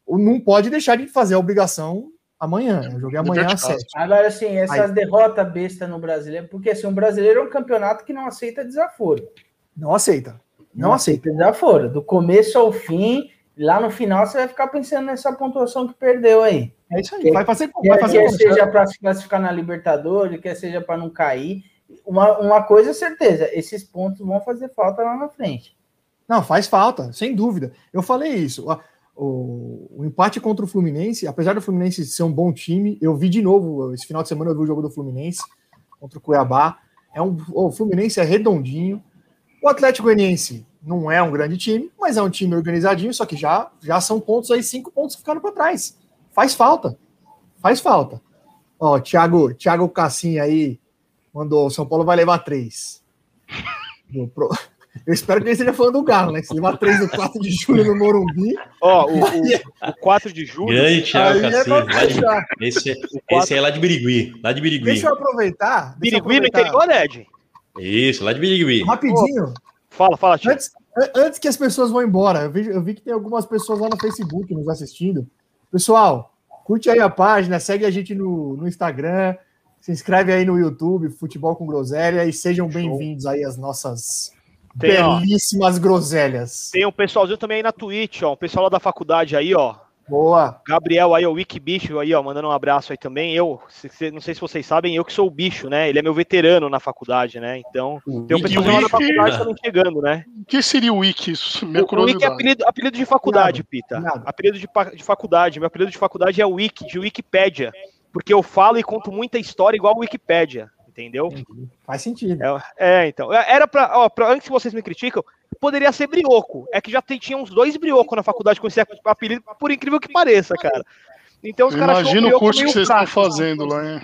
Não pode deixar de fazer a obrigação amanhã. Eu joguei amanhã às de casa. 7. Agora, assim, essas derrotas bestas no brasileiro, porque assim, o brasileiro é um campeonato que não aceita desaforo. Não aceita. Não aceita. desaforo. Do começo ao fim, lá no final você vai ficar pensando nessa pontuação que perdeu aí. É isso aí. Vai fazer, vai Quer, fazer quer como? seja para se classificar na Libertadores, quer seja para não cair. Uma, uma coisa é certeza, esses pontos vão fazer falta lá na frente. Não, faz falta, sem dúvida. Eu falei isso. O, o empate contra o Fluminense, apesar do Fluminense ser um bom time, eu vi de novo, esse final de semana eu vi o jogo do Fluminense contra o Cuiabá. É um, o Fluminense é redondinho. O Atlético Goianiense não é um grande time, mas é um time organizadinho, só que já, já são pontos aí, cinco pontos ficando para trás. Faz falta. Faz falta. Ó, Thiago, Thiago Cassim aí mandou, São Paulo vai levar três. Pro- eu espero que ele esteja falando do Galo, né? Se levar três no 4 de julho no Morumbi, Ó, o, o, o 4 de julho. Grande Thiago é de- fechar. Esse, esse aí é lá de Birigui. Lá de Birigui. Deixa eu aproveitar. Deixa eu Birigui no interior, Ed? Isso, lá de Birigui. Rapidinho. Fala, fala, tio. Antes, an- antes que as pessoas vão embora, eu vi, eu vi que tem algumas pessoas lá no Facebook nos assistindo. Pessoal, curte aí a página, segue a gente no, no Instagram, se inscreve aí no YouTube, Futebol com Groselha, e sejam bem-vindos aí às nossas Tem, ó. belíssimas groselhas. Tem um pessoalzinho também aí na Twitch, ó. Um pessoal lá da faculdade aí, ó. Boa. Gabriel aí, o Wiki Bicho aí, ó, mandando um abraço aí também. Eu, se- se- não sei se vocês sabem, eu que sou o bicho, né? Ele é meu veterano na faculdade, né? Então, tem um pessoal lá da faculdade também chegando, né? O que seria o Wiki? Isso, minha O, o Wiki é apelido, apelido de faculdade, Nada, Pita. nada. Apelido de, de faculdade. Meu apelido de faculdade é Wiki, de Wikipédia. Porque eu falo e conto muita história igual a Wikipédia, entendeu? Faz sentido. É, é, então. Era pra, ó, pra. Antes que vocês me criticam, poderia ser brioco. É que já tem, tinha uns dois brioco na faculdade com esse apelido, por incrível que pareça, cara. Então os caras Imagina o curso que vocês estão fazendo lá,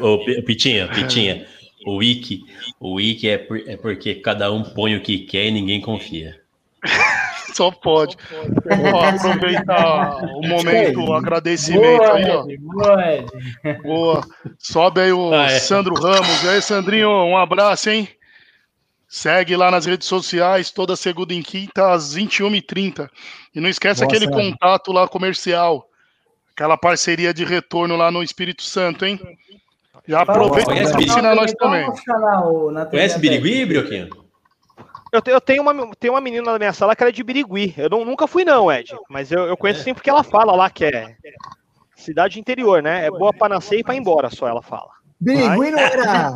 ô, Pitinha, Pitinha. O wiki, o wiki é, por- é porque cada um põe o que quer e ninguém confia. Só pode. Vou aproveitar o momento, o agradecimento Boa, aí, ó. Boa, Ed. Boa. Sobe aí o Ah, é. Sandro Ramos. E aí, Sandrinho, um abraço, hein? Segue lá nas redes sociais, toda segunda e quinta, às 21h30. E não esquece Boa, aquele Sandro. contato lá comercial. Aquela parceria de retorno lá no Espírito Santo, hein? Já aproveita Birigui? ensinar nós também. Conhece. Birigui, Brioquinho? Eu, eu tenho, uma, tenho uma menina na minha sala que ela é de Birigui. Eu não- nunca fui, não, Ed. Mas eu, eu conheço É. sempre porque ela fala lá que é cidade interior, né? É boa pra nascer e pra ir embora, só ela fala. Birigui não era.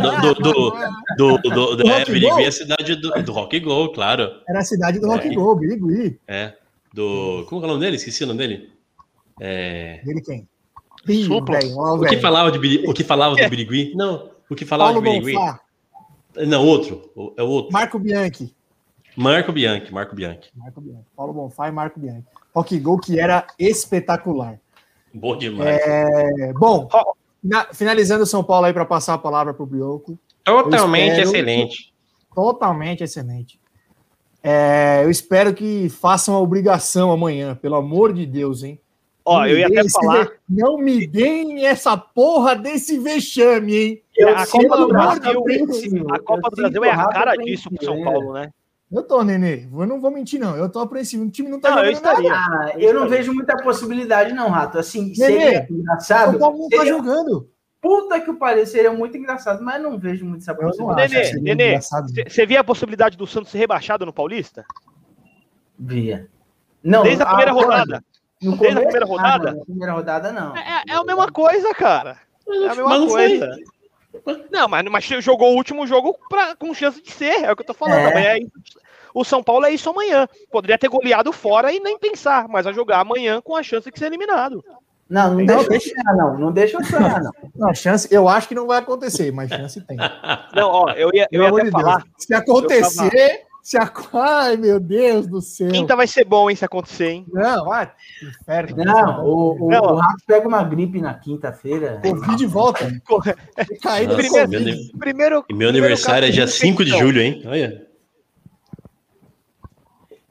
Do, do, do, do, do, do, Do é, Rock Birigui Go? é a cidade do, do Rock Go, claro. Era a cidade do Rock É. Go, Birigui. É. Do. Como é o nome dele? Esqueci o nome dele. É. Dele quem? Supla. O que falava de o que falava do Birigui? Não, o que falava Paulo de Birigui? Bonfá, Não, outro. O- É o outro. Marco Bianchi. Marco Bianchi, Marco Bianchi. Marco Bianchi. Paulo Bonfá e Marco Bianchi. Rock Gol que era espetacular. Bom demais. É, bom, na, finalizando São Paulo aí para passar a palavra para o Bioco. Totalmente excelente. Totalmente excelente. É, eu espero que façam a obrigação amanhã, pelo amor de Deus, hein? Ó, eu ia até falar. Ve... Não me deem essa porra desse vexame, hein? Eu a Copa do Brasil, a Copa do Brasil é a cara disso pro São Paulo, né? Eu tô, Nenê. Eu não vou mentir, não. Eu tô apreensivo. O time não tá não, jogando eu estaria. nada. Ah, eu não vejo muita possibilidade, não, Rato. Assim, Nenê, seria engraçado. O Paulo não tá jogando. Puta que o pariu, seria muito engraçado, mas não vejo muito essa possibilidade. Nenê, Nenê, você via a possibilidade do Santos ser rebaixado no Paulista? Via. Não, Desde a primeira a, rodada. No Desde a primeira rodada? Ah, na primeira rodada, não. É, é, a mesma coisa, cara. É a mesma coisa. Não, mas, mas jogou o último jogo pra, com chance de ser, é o que eu tô falando. É. É o São Paulo é isso amanhã. Poderia ter goleado fora e nem pensar, mas vai jogar amanhã com a chance de ser eliminado. Não, não, não deixa eu não. Não deixa eu sonhar, não. não. chance, eu acho que não vai acontecer, mas chance tem. Não, ó, eu ia, eu ia até falar. Deus. Se acontecer, se a... Ai, meu Deus do céu. Quinta vai ser bom, hein, se acontecer, hein? Não, vai. Inferno. Não, o, o, não. o Rato pega uma gripe na quinta-feira. Covid de volta. Caído primeiro, primeiro, E meu aniversário é dia 5 de julho, hein? Olha.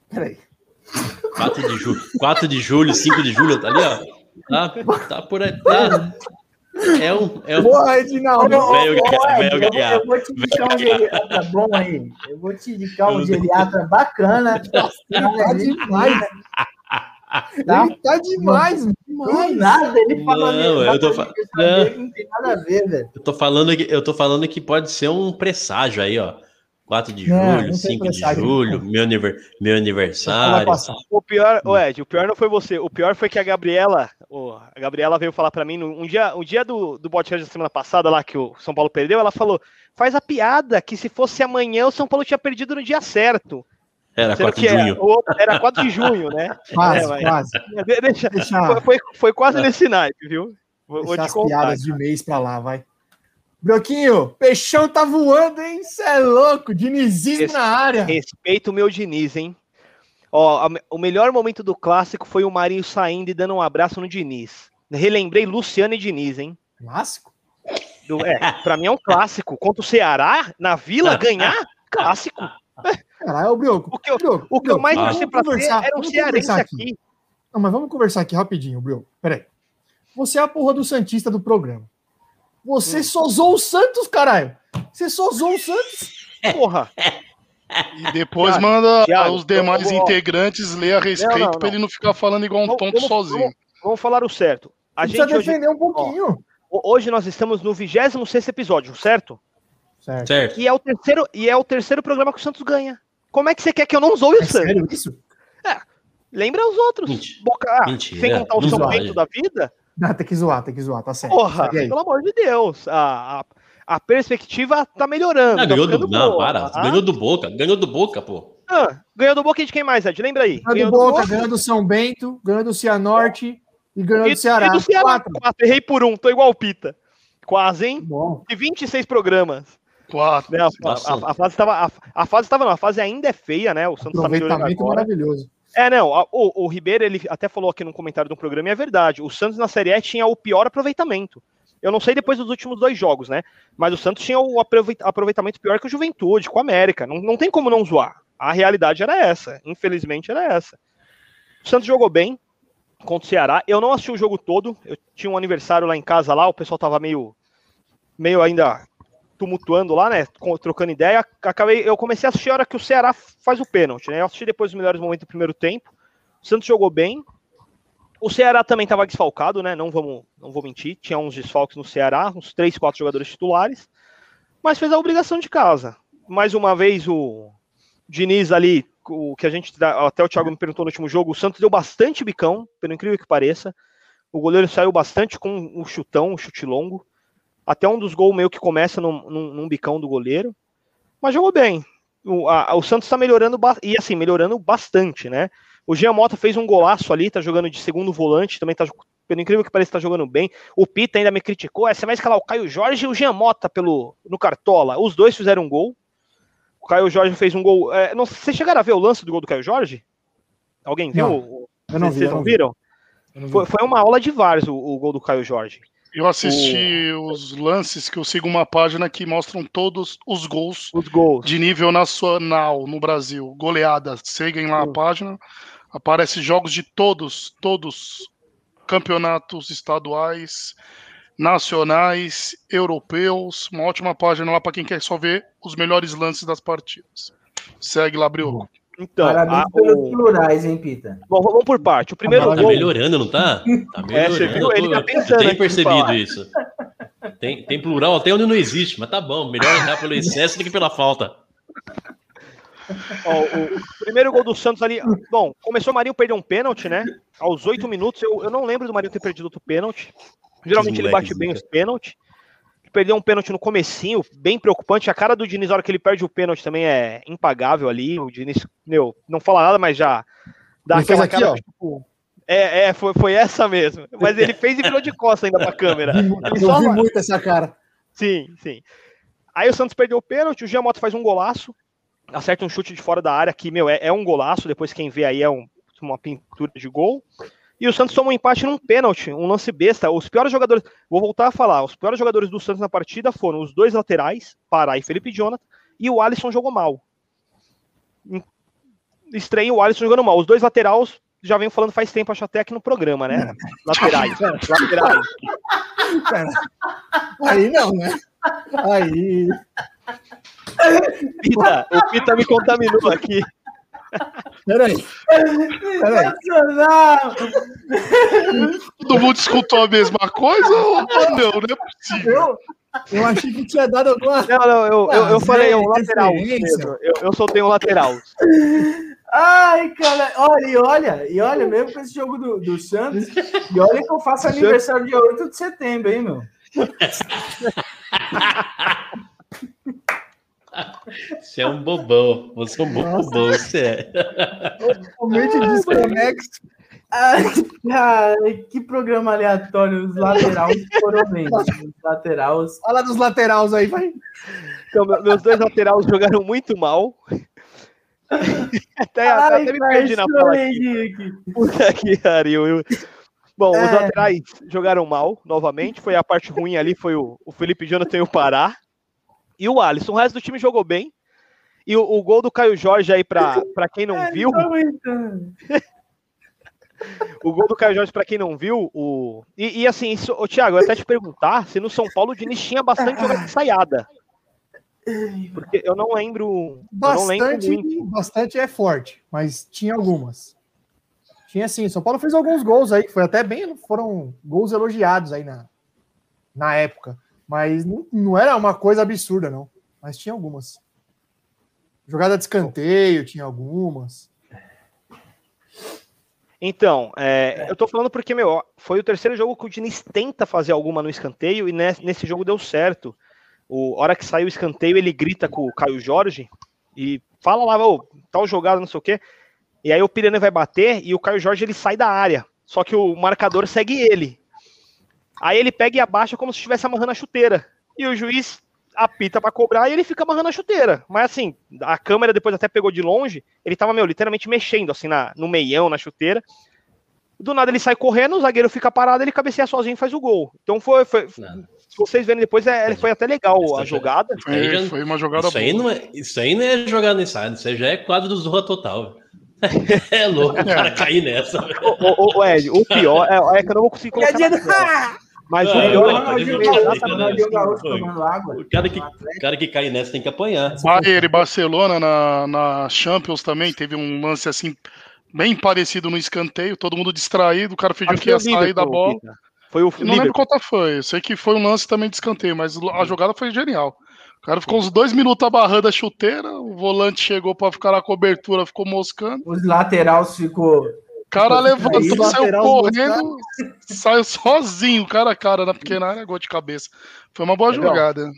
Peraí. 4 de julho, 4 de julho, 5 de julho, tá ali, ó. Tá, tá por aí. Tá. É um. É um... Boa, Edinaldo. Velho, velho, velho, eu vou te indicar um geriatra bom aí. Eu vou te indicar um geriatra bacana. Nossa, tá demais. Tá? Ele tá demais, demais. nada, ele fala não, eu tô fa... não. não tem nada a ver, velho. Eu tô falando que eu tô falando que pode ser um presságio aí, ó. 4 de julho, não, 5 de julho, meu, aniver, meu aniversário. O pior, o Ed, o pior não foi você. O pior foi que a Gabriela, a Gabriela veio falar para mim um dia, um dia do, do podcast da semana passada lá que o São Paulo perdeu, ela falou: "Faz a piada que se fosse amanhã o São Paulo tinha perdido no dia certo". Era 4 de junho. Era, era 4 de junho, né? Quase, é, mas, quase. Deixa, Deixa... Foi, foi, quase nesse naipe, viu? Vou, vou te as contar, piadas cara. de mês para lá, vai. Broquinho, peixão tá voando, hein? Você é louco, Dinizismo Res, na área. Respeito o meu Diniz, hein? Ó, a, o melhor momento do clássico foi o Marinho saindo e dando um abraço no Diniz. Relembrei Luciano e Diniz, hein? Clássico? Do, é, pra mim é um clássico. Contra o Ceará, na Vila, ganhar, clássico. Caralho, o Brioco. O que eu, Brioco, o que eu mais torci pra ver era um cearense aqui. aqui. Não, mas vamos conversar aqui rapidinho, Brioco. Peraí. Você é a porra do Santista do programa. Você hum. só usou o Santos, caralho. Você só usou o Santos. Porra. E depois Thiago, manda Thiago, os demais vou... integrantes ler a respeito para ele não ficar falando igual um tonto vamos, sozinho. Vamos, vamos, falar o certo. A gente precisa defender hoje, um pouquinho. Ó, hoje nós estamos no 26 episódio, certo? certo? Certo. E é, o terceiro, e é o terceiro programa que o Santos ganha. Como é que você quer que eu não zoe o é Santos? Sério isso? É. Lembra os outros. Mentira. Boca, ah, Mentira. Sem contar o São Bento da vida. Não, tem que zoar, tem que zoar, tá certo. Porra, pelo amor de Deus. A, a, a perspectiva tá melhorando. Não, tá ganhou do, não, para. Ah? Ganhou do Boca. Ganhou do Boca, pô. Ah, ganhou do Boca de quem mais, Ed? Lembra aí? Ganhou, ganhou do Boca, ganhou do São Bento, ganhou do Cianorte e ganhou e, do Ceará. E do Ceará. Quatro. Quatro. Errei por um, tô igual o Pita. Quase, hein? Bom. De 26 programas. Quatro. Né, a, a, a, fase estava. A, a, fase estava, não, a fase ainda é feia, né? O Santos tá melhorando agora. maravilhoso. É, não, o, o Ribeiro, ele até falou aqui no comentário do programa, e é verdade, o Santos na Série E tinha o pior aproveitamento. Eu não sei depois dos últimos dois jogos, né? Mas o Santos tinha o aproveitamento pior que o Juventude, com a América. Não, não tem como não zoar. A realidade era essa. Infelizmente era essa. O Santos jogou bem contra o Ceará. Eu não assisti o jogo todo. Eu tinha um aniversário lá em casa lá, o pessoal tava meio meio ainda tumultuando lá, né? Trocando ideia. Acabei, eu comecei a assistir a hora que o Ceará faz o pênalti, né? Eu assisti depois os melhores momentos do primeiro tempo. O Santos jogou bem. O Ceará também estava desfalcado, né? Não vamos, não vou mentir. Tinha uns desfalques no Ceará, uns três, quatro jogadores titulares. Mas fez a obrigação de casa. Mais uma vez o Diniz ali, o que a gente até o Thiago me perguntou no último jogo, o Santos deu bastante bicão, pelo incrível que pareça. O goleiro saiu bastante com o chutão, o chute longo. Até um dos gols meio que começa num, num, num bicão do goleiro. Mas jogou bem. O, a, o Santos está melhorando e assim, melhorando bastante, né? O Jean Mota fez um golaço ali, tá jogando de segundo volante, também tá, pelo incrível que pareça, tá jogando bem. O Pita ainda me criticou, é, você vai escalar o Caio Jorge e o Jean Mota pelo, no Cartola. Os dois fizeram um gol. o Caio Jorge fez um gol. É, não, vocês chegaram a ver o lance do gol do Caio Jorge? Alguém viu? Não, eu não vocês vi, eu não não vi. viram? Não vi. Foi, foi uma aula de vários o, o gol do Caio Jorge. Eu assisti os lances que eu sigo uma página que mostram todos os gols Os gols. de nível nacional no Brasil. Goleada. Seguem lá a página. Aparece jogos de todos, todos campeonatos estaduais, nacionais, europeus. Uma ótima página lá para quem quer só ver os melhores lances das partidas. Segue lá, Brioco. Então, Parabéns a- pelos o- plurais, hein, Pita? bom, vamos por parte. O primeiro Tá gol. melhorando, não tá? Tá É, você melhorando. viu? Ele tá pensando eu tenho percebido isso. Tem, tem plural até onde não existe, mas tá bom. Melhor errar pelo excesso do que pela falta. Ó, o primeiro gol do Santos ali. Bom, começou o Marinho perder um pênalti, né? Aos oito minutos. Eu, eu não lembro do Marinho ter perdido outro pênalti. Geralmente ele bate bem os pênaltis. Perdeu um pênalti no comecinho, bem preocupante. A cara do Diniz, na hora que ele perde o pênalti, também é impagável ali. O Diniz, meu, não fala nada, mas já dá Ele aquela aqui, cara, tipo, é, é, foi, foi essa mesmo. Mas ele fez e virou de costa ainda pra câmera. Eu só- vi muito essa cara. Sim, sim. Aí o Santos perdeu o pênalti, o Giamotto faz um golaço, acerta um chute de fora da área, que, meu, é, é um golaço, depois quem vê aí é um- uma pintura de gol. E o Santos toma um empate num pênalti, um lance besta. Os piores jogadores, vou voltar a falar, os piores jogadores do Santos na partida foram os dois laterais, Pará e Felipe Jonathan, e o Alisson jogou mal. Estranho o Alisson jogando mal. Os dois laterais já venho falando faz tempo, acho até aqui no programa, né? Laterais, laterais. Aí não, né? Aí. Pita, o Pita me contaminou aqui. Peraí. Peraí. Sensacional! Todo mundo escutou a mesma coisa ou não? Não é possível. Eu, eu achei que tinha dado alguma. Não, não, eu, eu, eu falei é um lateral. Eu, eu soltei um lateral. Ai, cara, olha, e olha, e olha, mesmo com esse jogo do, do Santos, e olha que eu faço aniversário dia 8 de setembro, hein, meu? Você é um bobão. Você é um Nossa. bobão, você é. Totalmente desconexo. Ai, cara, que programa aleatório, os laterais foram bem, os laterais. Fala dos laterais aí, vai. Então, me- meus dois laterais jogaram muito mal. até, Ai, até me perdi na aqui. Puta que pariu. Bom, os É. laterais jogaram mal, novamente. Foi a parte ruim ali, foi o, o Felipe Jonathan e o Pará. E o Alisson. O resto do time jogou bem. E o, o gol do Caio Jorge aí, pra, pra quem não viu. O gol do Caio Jorge, pra quem não viu, o. E, e assim, isso, ô, Thiago, eu até te perguntar se no São Paulo o Diniz tinha bastante jogada ensaiada. Porque eu não lembro. eu não lembro Bastante, muito. bastante é forte, mas tinha algumas. Tinha sim. São Paulo fez alguns gols aí, que foi até bem. Foram gols elogiados aí na, na época. Mas não, não era uma coisa absurda, não. Mas tinha algumas. Jogada de escanteio, tinha algumas. Então, é, eu tô falando porque, meu, foi o terceiro jogo que o Diniz tenta fazer alguma no escanteio e nesse, nesse jogo deu certo. O a hora que saiu o escanteio, ele grita com o Caio Jorge e fala lá, ô, tal jogada, não sei o quê. E aí o Pirani vai bater e o Caio Jorge ele sai da área. Só que o marcador segue ele. Aí ele pega e abaixa como se estivesse amarrando a chuteira. E o juiz apita pra cobrar e ele fica amarrando a chuteira. Mas assim, a câmera depois até pegou de longe, ele tava, meu, literalmente mexendo assim na, no meião, na chuteira. Do nada ele sai correndo, o zagueiro fica parado, ele cabeceia sozinho e faz o gol. Então foi, foi se vocês verem depois, é, foi até legal a jogada. Aí Foi, já- foi uma jogada Isso aí, boa. não é, isso aí não é jogada ensaiada, isso aí já é quadro do Zorra Total. É louco o cara cair nessa. O, o, o Ed, o pior é, é que eu não vou conseguir colocar. Mas o Ah, pior é que Gaúcho, eu- tomando água. O cara que, o cara que cai nessa tem que apanhar. Bayern e Barcelona na, na Champions também teve um lance assim bem parecido no escanteio, todo mundo distraído, o cara fingiu que ia o sair da bola. Foi o não lembro Liverpool. qual foi, eu sei que foi um lance também de escanteio, mas a jogada foi genial. O cara ficou uns dois minutos abarrando a chuteira, o volante chegou pra ficar na cobertura, ficou moscando. Os laterais ficou. O cara levantou, saiu correndo, saiu sozinho, cara a cara, na pequena área, gol de cabeça. Foi uma boa Legal. jogada.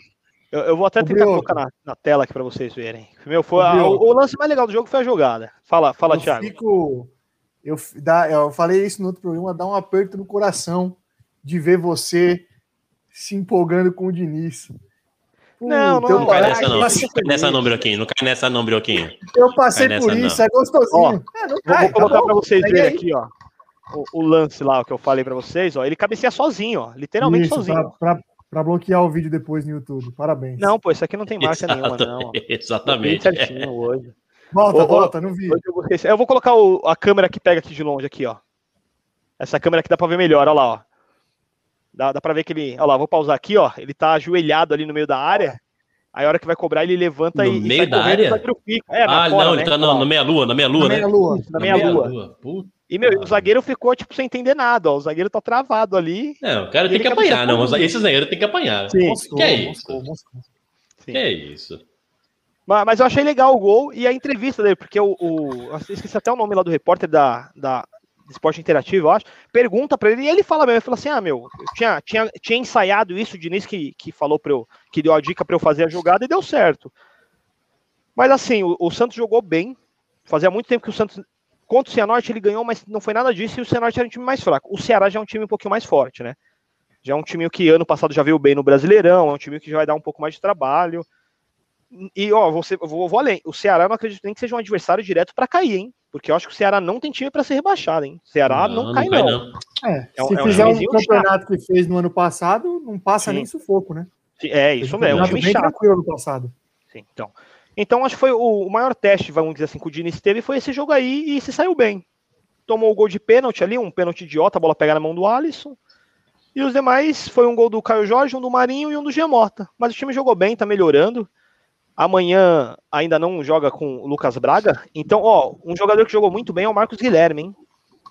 Eu, eu vou até Ô, tentar Brioco. colocar na, na tela aqui pra vocês verem. Meu, foi Ô, a- o, o lance mais legal do jogo foi a jogada. Fala, fala, eu Thiago. fico. Eu, dá, eu falei isso no outro programa, dá um aperto no coração de ver você se empolgando com o Diniz. Não, não, teu não Cai nessa não. Não cai nessa não, Brioquinho. Não cai nessa não, Brioquinho. Eu passei Cai por nessa, isso, não. é gostosinho. É, não Vou, cai, vou tá colocar bom. pra vocês verem aqui, ó. O, o lance lá, o que eu falei pra vocês, ó. Ele cabeceia sozinho, ó. Literalmente Isso, sozinho. pra, pra, pra bloquear o vídeo depois no YouTube. Parabéns. Não, pô, isso aqui não tem marca Exato, nenhuma, não. ó. Exatamente. certinho hoje. Volta, Ô, ô, volta, não vi. Eu, vou colocar o- a câmera que pega aqui de longe, aqui, ó. Essa câmera aqui dá pra ver melhor, olha lá, ó. Dá, dá pra ver que ele. Olha lá, vou pausar aqui, ó. Ele tá ajoelhado ali no meio da área. Aí a hora que vai cobrar, ele levanta No e. e meio da correndo, área? zagueiro. É, na Ah, fora, não, né? ele tá Olha na, meia-lua, na meia-lua, Na né? meia-lua. Na meia-lua. Puta. E, meu, o zagueiro ficou, tipo, sem entender nada, ó. O zagueiro tá travado ali. Não, o cara tem que apanhar, não. todo mundo. Esses zagueiros tem que apanhar. Sim. Moscou, Que é isso? Moscou. Sim. Que é isso? Mas, mas eu achei legal o gol e a entrevista dele, porque o. o eu esqueci até o nome lá do repórter da, da Esporte Interativo, eu acho. Pergunta pra ele e ele fala mesmo: ele fala assim, ah, meu, eu tinha, tinha, tinha ensaiado isso, o Diniz que, que falou pra eu, que deu a dica pra eu fazer a jogada e deu certo. Mas assim, o, o Santos jogou bem. Fazia muito tempo que o Santos. Contra o Cianorte ele ganhou, mas não foi nada disso e o Cianorte era um time mais fraco. O Ceará já é um time um pouquinho mais forte, né? Já é um time que ano passado já veio bem no Brasileirão, é um time que já vai dar um pouco mais de trabalho. E, ó, você, vou, vou além. O Ceará eu não acredito nem que seja um adversário direto para cair, hein? Porque eu acho que o Ceará não tem time para ser rebaixado, hein? O Ceará não, cai, não. É, É um- se é um fizer um campeonato que fez no ano passado, não passa Sim. nem sufoco, né? É, isso mesmo. É um Campeonato time bem chato. tranquilo no passado. Sim, então. Então, acho que foi o, o maior teste, vamos dizer assim, que o Diniz teve foi esse jogo aí e se saiu bem. Tomou o gol de pênalti ali, um pênalti idiota, a bola pegar na mão do Alisson. E os demais foi um gol do Caio Jorge, um do Marinho e um do Giamota. Mas o time jogou bem, tá melhorando. Amanhã ainda não joga com o Lucas Braga. Então, ó, um jogador que jogou muito bem é o Marcos Guilherme, hein?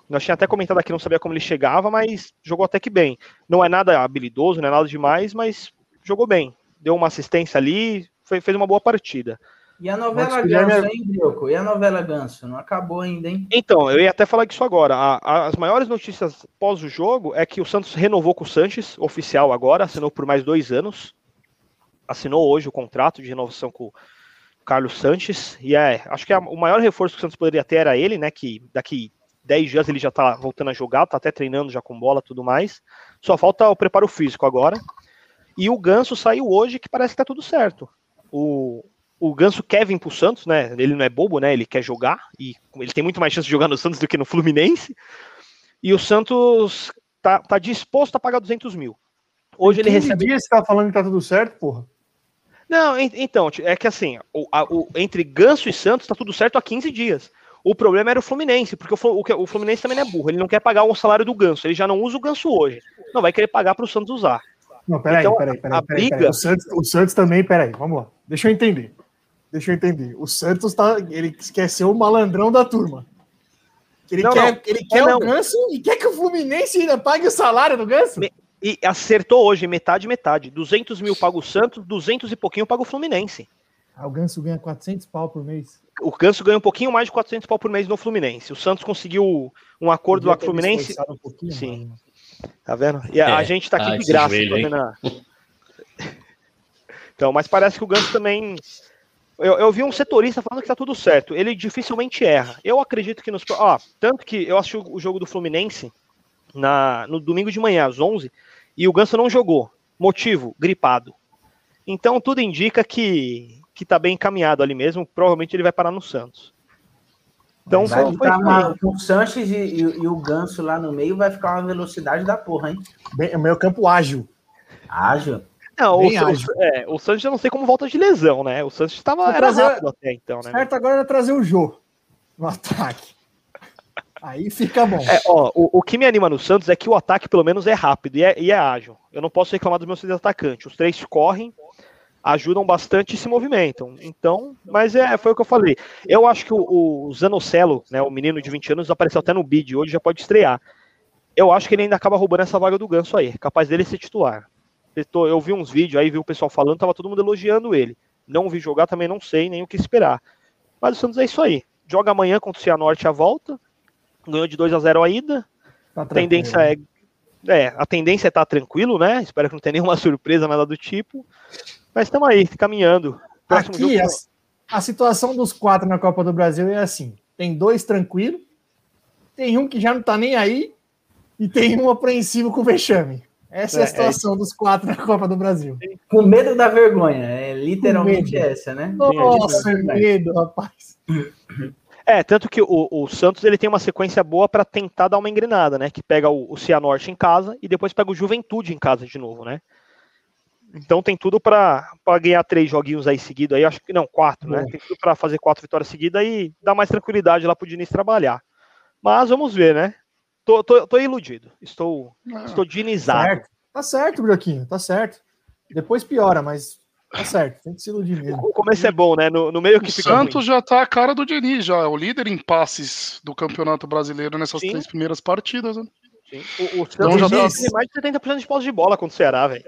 Nós tinha até comentado aqui, não sabia como ele chegava, mas jogou até que bem. Não é nada habilidoso, não é nada demais, mas jogou bem. Deu uma assistência ali, foi- fez uma boa partida. E a novela Marcos Guilherme Ganso, é- hein, Brioco? E a novela Ganso? Não acabou ainda, hein? Então, eu ia até falar disso agora. A- a- as maiores notícias pós o jogo é que o Santos renovou com o Sanches, oficial agora, assinou por mais dois anos. Assinou hoje o contrato de renovação com o Carlos Sanches. E é, acho que a- o maior reforço que o Santos poderia ter era ele, né? Que daqui 10 dias ele já tá voltando a jogar, tá até treinando já com bola tudo mais. Só falta o preparo físico agora. E o Ganso saiu hoje que parece que tá tudo certo. O, o Ganso quer vir pro Santos, né? Ele não é bobo, né? Ele quer jogar e ele tem muito mais chance de jogar no Santos do que no Fluminense. E o Santos tá, tá disposto a pagar 200 mil. Hoje ele 15 recebe. dias você tá falando que tá tudo certo, porra. Não, en- então, é que assim, o, a- o- entre Ganso e Santos tá tudo certo há 15 dias. O problema era o Fluminense, porque o, Fluminense também não é burro. Ele não quer pagar o salário do Ganso. Ele já não usa o Ganso hoje. Não vai querer pagar para o Santos usar. Não, peraí, Então, peraí, peraí, a peraí, peraí. briga- O Santos, o Santos também, peraí, vamos lá. Deixa eu entender. Deixa eu entender. O Santos tá. Ele quer ser o malandrão da turma. Ele Não, quer, não. ele quer Não, o Ganso e quer que o Fluminense ainda pague o salário do Ganso? E acertou hoje, metade, metade. 200 mil paga o Santos, 200 e pouquinho paga o Fluminense. Ah, o Ganso ganha 400 pau por mês. O Ganso ganha um pouquinho mais de 400 pau por mês no Fluminense. O Santos conseguiu um acordo lá com o Fluminense. Um Sim. mais, né? Tá vendo? E a, a É, gente tá aqui ah, de graça. joelho, a- Então, mas parece que o Ganso também. Eu, eu vi um setorista falando que tá tudo certo. Ele dificilmente erra. Eu acredito que nos. Ó, tanto que eu assisti o jogo do Fluminense na, no domingo de manhã, às 11, e o Ganso não jogou. Motivo: gripado. Então, tudo indica que, que tá bem encaminhado ali mesmo. Provavelmente ele vai parar no Santos. Então, vai foi, ficar uma- com o Sanches e, e- e o Ganso lá no meio vai ficar uma velocidade da porra, hein? Bem, é meio campo ágil. Ágil. Não, o, Bem ágil. é, o Santos eu não sei como volta de lesão, né? O Santos estava era trazer- rápido até então, né? Certo agora é trazer o Jô no ataque. Aí fica bom. É, ó, o, o que me anima no Santos é que o ataque pelo menos é rápido e é, e é ágil. Eu não posso reclamar dos meus três atacantes. Os três correm, ajudam bastante e se movimentam. Então, mas é, foi o que eu falei. Eu acho que o, o Zanocelo, né, o menino de 20 anos, apareceu até no bid, hoje já pode estrear. Eu acho que ele ainda acaba roubando essa vaga do Ganso aí. Capaz dele ser titular. Eu vi uns vídeos aí, vi o pessoal falando, tava todo mundo elogiando ele. Não vi jogar, também não sei nem o que esperar. Mas o Santos é isso aí. Joga amanhã contra o Cianorte a volta. Ganhou de 2 a 0 a ida. Tá A tendência é, é, a tendência é estar tranquilo, né? Espero que não tenha nenhuma surpresa, nada do tipo. Mas estamos aí, caminhando. Próximo Aqui, jogo, a, a situação dos quatro na Copa do Brasil é assim: tem dois tranquilos, tem um que já não tá nem aí, e tem um apreensivo com o vexame. Essa é, é a situação é dos quatro na Copa do Brasil. Com medo da vergonha, é literalmente essa, né? Nossa, medo, rapaz. É, tanto que o, o, Santos ele tem uma sequência boa para tentar dar uma engrenada, né? Que pega o, o Cianorte em casa e depois pega o Juventude em casa de novo, né? Então tem tudo para ganhar três joguinhos aí seguidos aí, acho que não, quatro, né? Tem tudo para fazer quatro vitórias seguidas e dar mais tranquilidade lá pro Diniz trabalhar. Mas vamos ver, né? Tô, tô, tô iludido. Estou, ah, estou dinizado. Certo. Tá certo, Broquinho, tá certo. Depois piora, mas tá certo. Tem que se iludir mesmo. O começo é bom, né? No, no meio que o Santos ruim. já tá a cara do Diniz, já. É o líder em passes do Campeonato Brasileiro nessas Sim. três primeiras partidas, né? Sim. O, o Santos já tá... tem mais de 70% de posse de bola contra o Ceará, velho.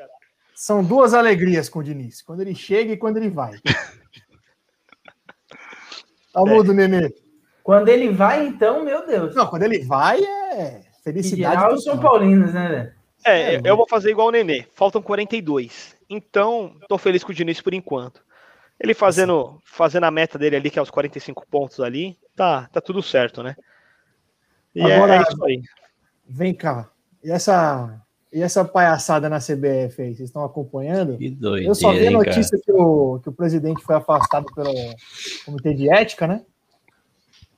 São duas alegrias com o Diniz. Quando ele chega e quando ele vai. Tá é. mudo, Nenê. Quando ele vai, então, meu Deus. Não, quando ele vai é felicidade. E os São Paulinos, né, É, é, eu vou fazer igual o Nenê. Faltam 42. Então, tô feliz com o Diniz por enquanto. Ele fazendo, fazendo a meta dele ali, que é os 45 pontos ali, tá, tá tudo certo, né? E é, Agora, é isso aí. Vem cá. E essa, e essa palhaçada na CBF aí, vocês estão acompanhando? Que doideira, eu só vi a notícia que o, que o presidente foi afastado pelo Comitê de Ética, né?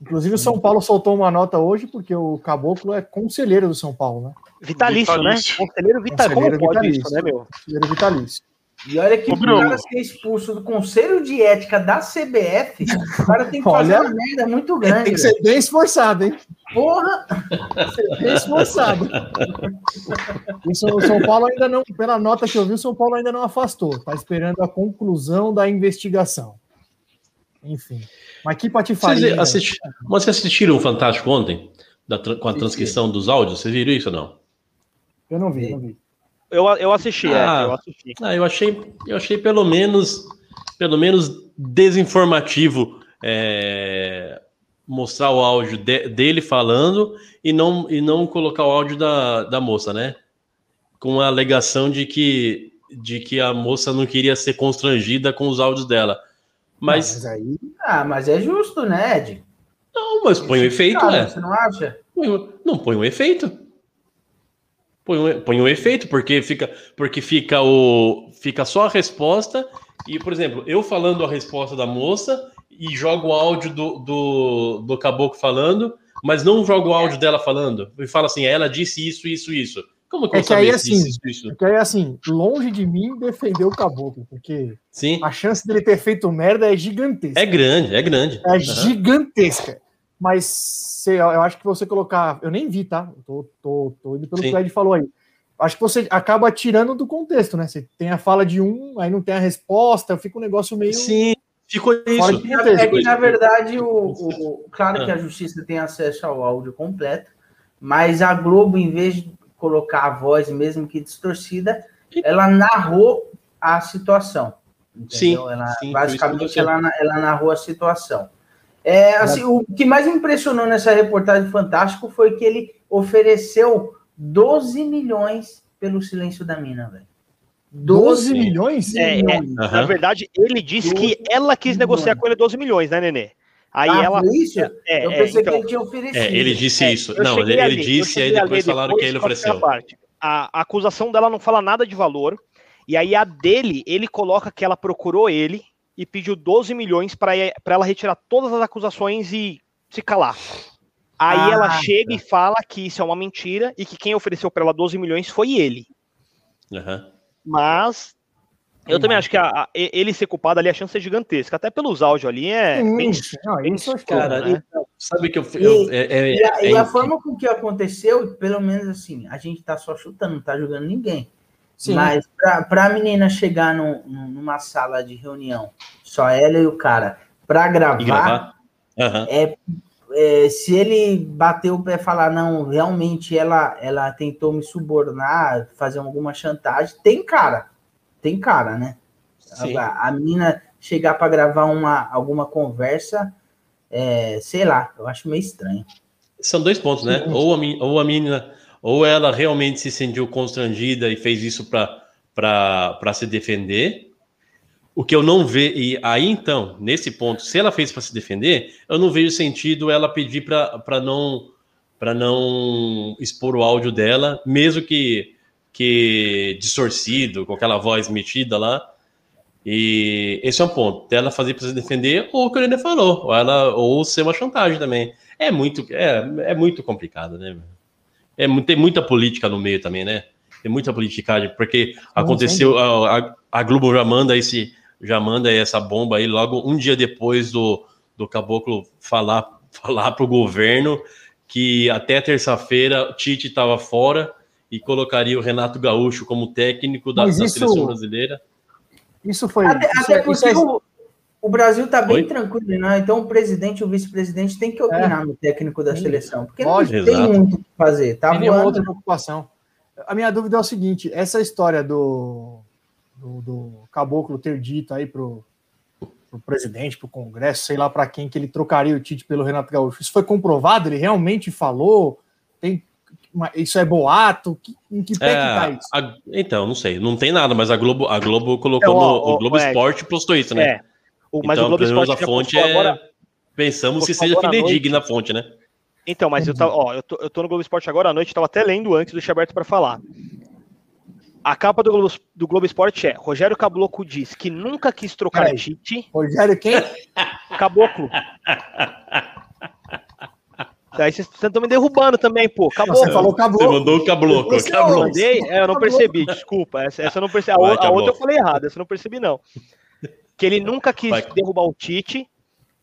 Inclusive, o São Paulo soltou uma nota hoje, porque o Caboclo é conselheiro do São Paulo, né? Vitalício, né? vitalício. né? Conselheiro, vitalício. conselheiro vitalício, isso, né, meu? Conselheiro vitalício. E olha que o cara ser expulso do Conselho de Ética da CBF, o cara tem que fazer olha, uma merda muito grande. Tem que ser bem esforçado, hein? Porra! Tem que ser bem esforçado. Isso, o São Paulo ainda não, pela nota que eu vi, o São Paulo ainda não afastou. Tá esperando a conclusão da investigação. Enfim. Mas que patifaria. Vocês, assisti... Mas vocês assistiram o Fantástico ontem? Da, com a transcrição dos áudios? Vocês viram isso ou não? Eu não vi, não vi. Eu, eu assisti, é, ah, é, eu assisti. Ah, eu achei, eu achei pelo menos, pelo menos desinformativo é, mostrar o áudio de, dele falando e não, e não colocar o áudio da, da moça, né? Com a alegação de que, de que a moça não queria ser constrangida com os áudios dela. Mas, mas aí. Ah, mas é justo, né, Ed? Não, mas põe o um efeito, cara, né? Você não acha? Põe, não, põe um efeito. Põe um, põe um efeito, porque fica, porque fica o. Fica só a resposta. E, por exemplo, eu falando a resposta da moça e jogo o áudio do, do, do caboclo falando, mas não jogo o áudio dela falando. E fala assim, ela disse isso, isso, isso. Como que é que aí, assim? É que aí, assim, longe de mim defender o caboclo, porque Sim. a chance dele ter feito merda é gigantesca. É grande, é grande. É uhum. gigantesca. Mas se, eu acho que você colocar. Eu nem vi, tá? Eu tô, tô, tô indo pelo Sim. que o Ed falou aí. Acho que você acaba tirando do contexto, né? Você tem a fala de um, aí não tem a resposta, fica um negócio meio. Sim, ficou isso. É que, na verdade, o, o, claro que a justiça tem acesso ao áudio completo, mas a Globo, em vez de colocar a voz, mesmo que distorcida, ela narrou a situação. Entendeu? Sim, ela, sim, basicamente, ela, ela narrou a situação. É, assim, o que mais me impressionou nessa reportagem fantástico foi que ele ofereceu 12 milhões pelo silêncio da mina, velho. 12 milhões? É, é, na verdade, ele disse que ela quis negociar com ele 12 milhões, né, Nenê? Aí ah, ela. Isso? É, eu pensei então, que ele tinha oferecido. É, ele disse é, isso. Não, ele, ele disse e aí depois falaram depois, que ele ofereceu. A, a acusação dela não fala nada de valor. E aí a dele, ele coloca que ela procurou ele e pediu 12 milhões para ela retirar todas as acusações e se calar. Aí ah, ela chega tá. e fala que isso é uma mentira e que quem ofereceu para ela 12 milhões foi ele. Uhum. Mas eu também acho que a, a, ele ser culpado ali, a chance é gigantesca. Até pelos áudios ali é. Sim, bem, não, bem isso cara, né? então, sabe que eu. eu e, é, é, e, a, é, e a forma com que aconteceu, pelo menos assim, a gente tá só chutando, não tá jogando ninguém. Sim. Mas para a menina chegar no, numa sala de reunião, só ela e o cara, para gravar, gravar? Uhum. É, é, se ele bater o pé e falar, não, realmente ela, ela tentou me subornar, fazer alguma chantagem, tem cara tem cara, né? A, a mina chegar para gravar uma, alguma conversa, é, sei lá, eu acho meio estranho. São dois pontos, né? Ou a, ou a menina, ou ela realmente se sentiu constrangida e fez isso para se defender. O que eu não vejo, e aí então, nesse ponto, se ela fez para se defender, eu não vejo sentido ela pedir para não para não expor o áudio dela, mesmo que que distorcido, com aquela voz metida lá. E esse é um ponto. Ela fazer para se defender, ou o que o René falou, ou, ela, ou ser uma chantagem também. É muito, é, é muito complicado, né? É, tem muita política no meio também, né? Tem muita politicagem, porque aconteceu, a, a, Globo já manda esse, já manda essa bomba aí logo um dia depois do, do Caboclo falar, falar para o governo que até terça-feira Tite estava fora e colocaria o Renato Gaúcho como técnico da, da seleção brasileira. Isso foi. Até, isso, até é- porque isso é... o, o, Brasil está bem Oi? tranquilo, né? Então o presidente e o vice-presidente têm que opinar é. no técnico da seleção. Porque Pode, não tem exato. muito o que fazer. Tá tem voando. outra preocupação. A minha dúvida é o seguinte: essa história do, do, do Caboclo ter dito aí pro, pro presidente, pro Congresso, sei lá para quem, que ele trocaria o Tite pelo Renato Gaúcho. Isso foi comprovado? Ele realmente falou? Tem isso é boato? Em que pé é, que tá isso? A, então, não sei, não tem nada, mas a Globo, a Globo colocou então, ó, no. O Globo Esporte postou isso, né? É. O, mas então, o Globo Esporte a fonte é. Agora, pensamos se seja fidedigna a fonte, né? Então, mas eu, tá, ó, eu, tô, eu tô no Globo Esporte agora à noite, estava até lendo antes do aberto para falar. A capa do Globo, do Globo Esporte é Rogério Caboclo diz que nunca quis trocar Tite. Rogério quem? Caboclo. Aí vocês estão me derrubando também, pô. Acabou. Você falou caboclo. Você mandou o caboclo. Você mandei? É, eu não percebi, desculpa. Essa, essa eu não percebi. A, Vai, a outra eu falei errado, essa eu não percebi, não. Que ele nunca quis Vai. derrubar o Tite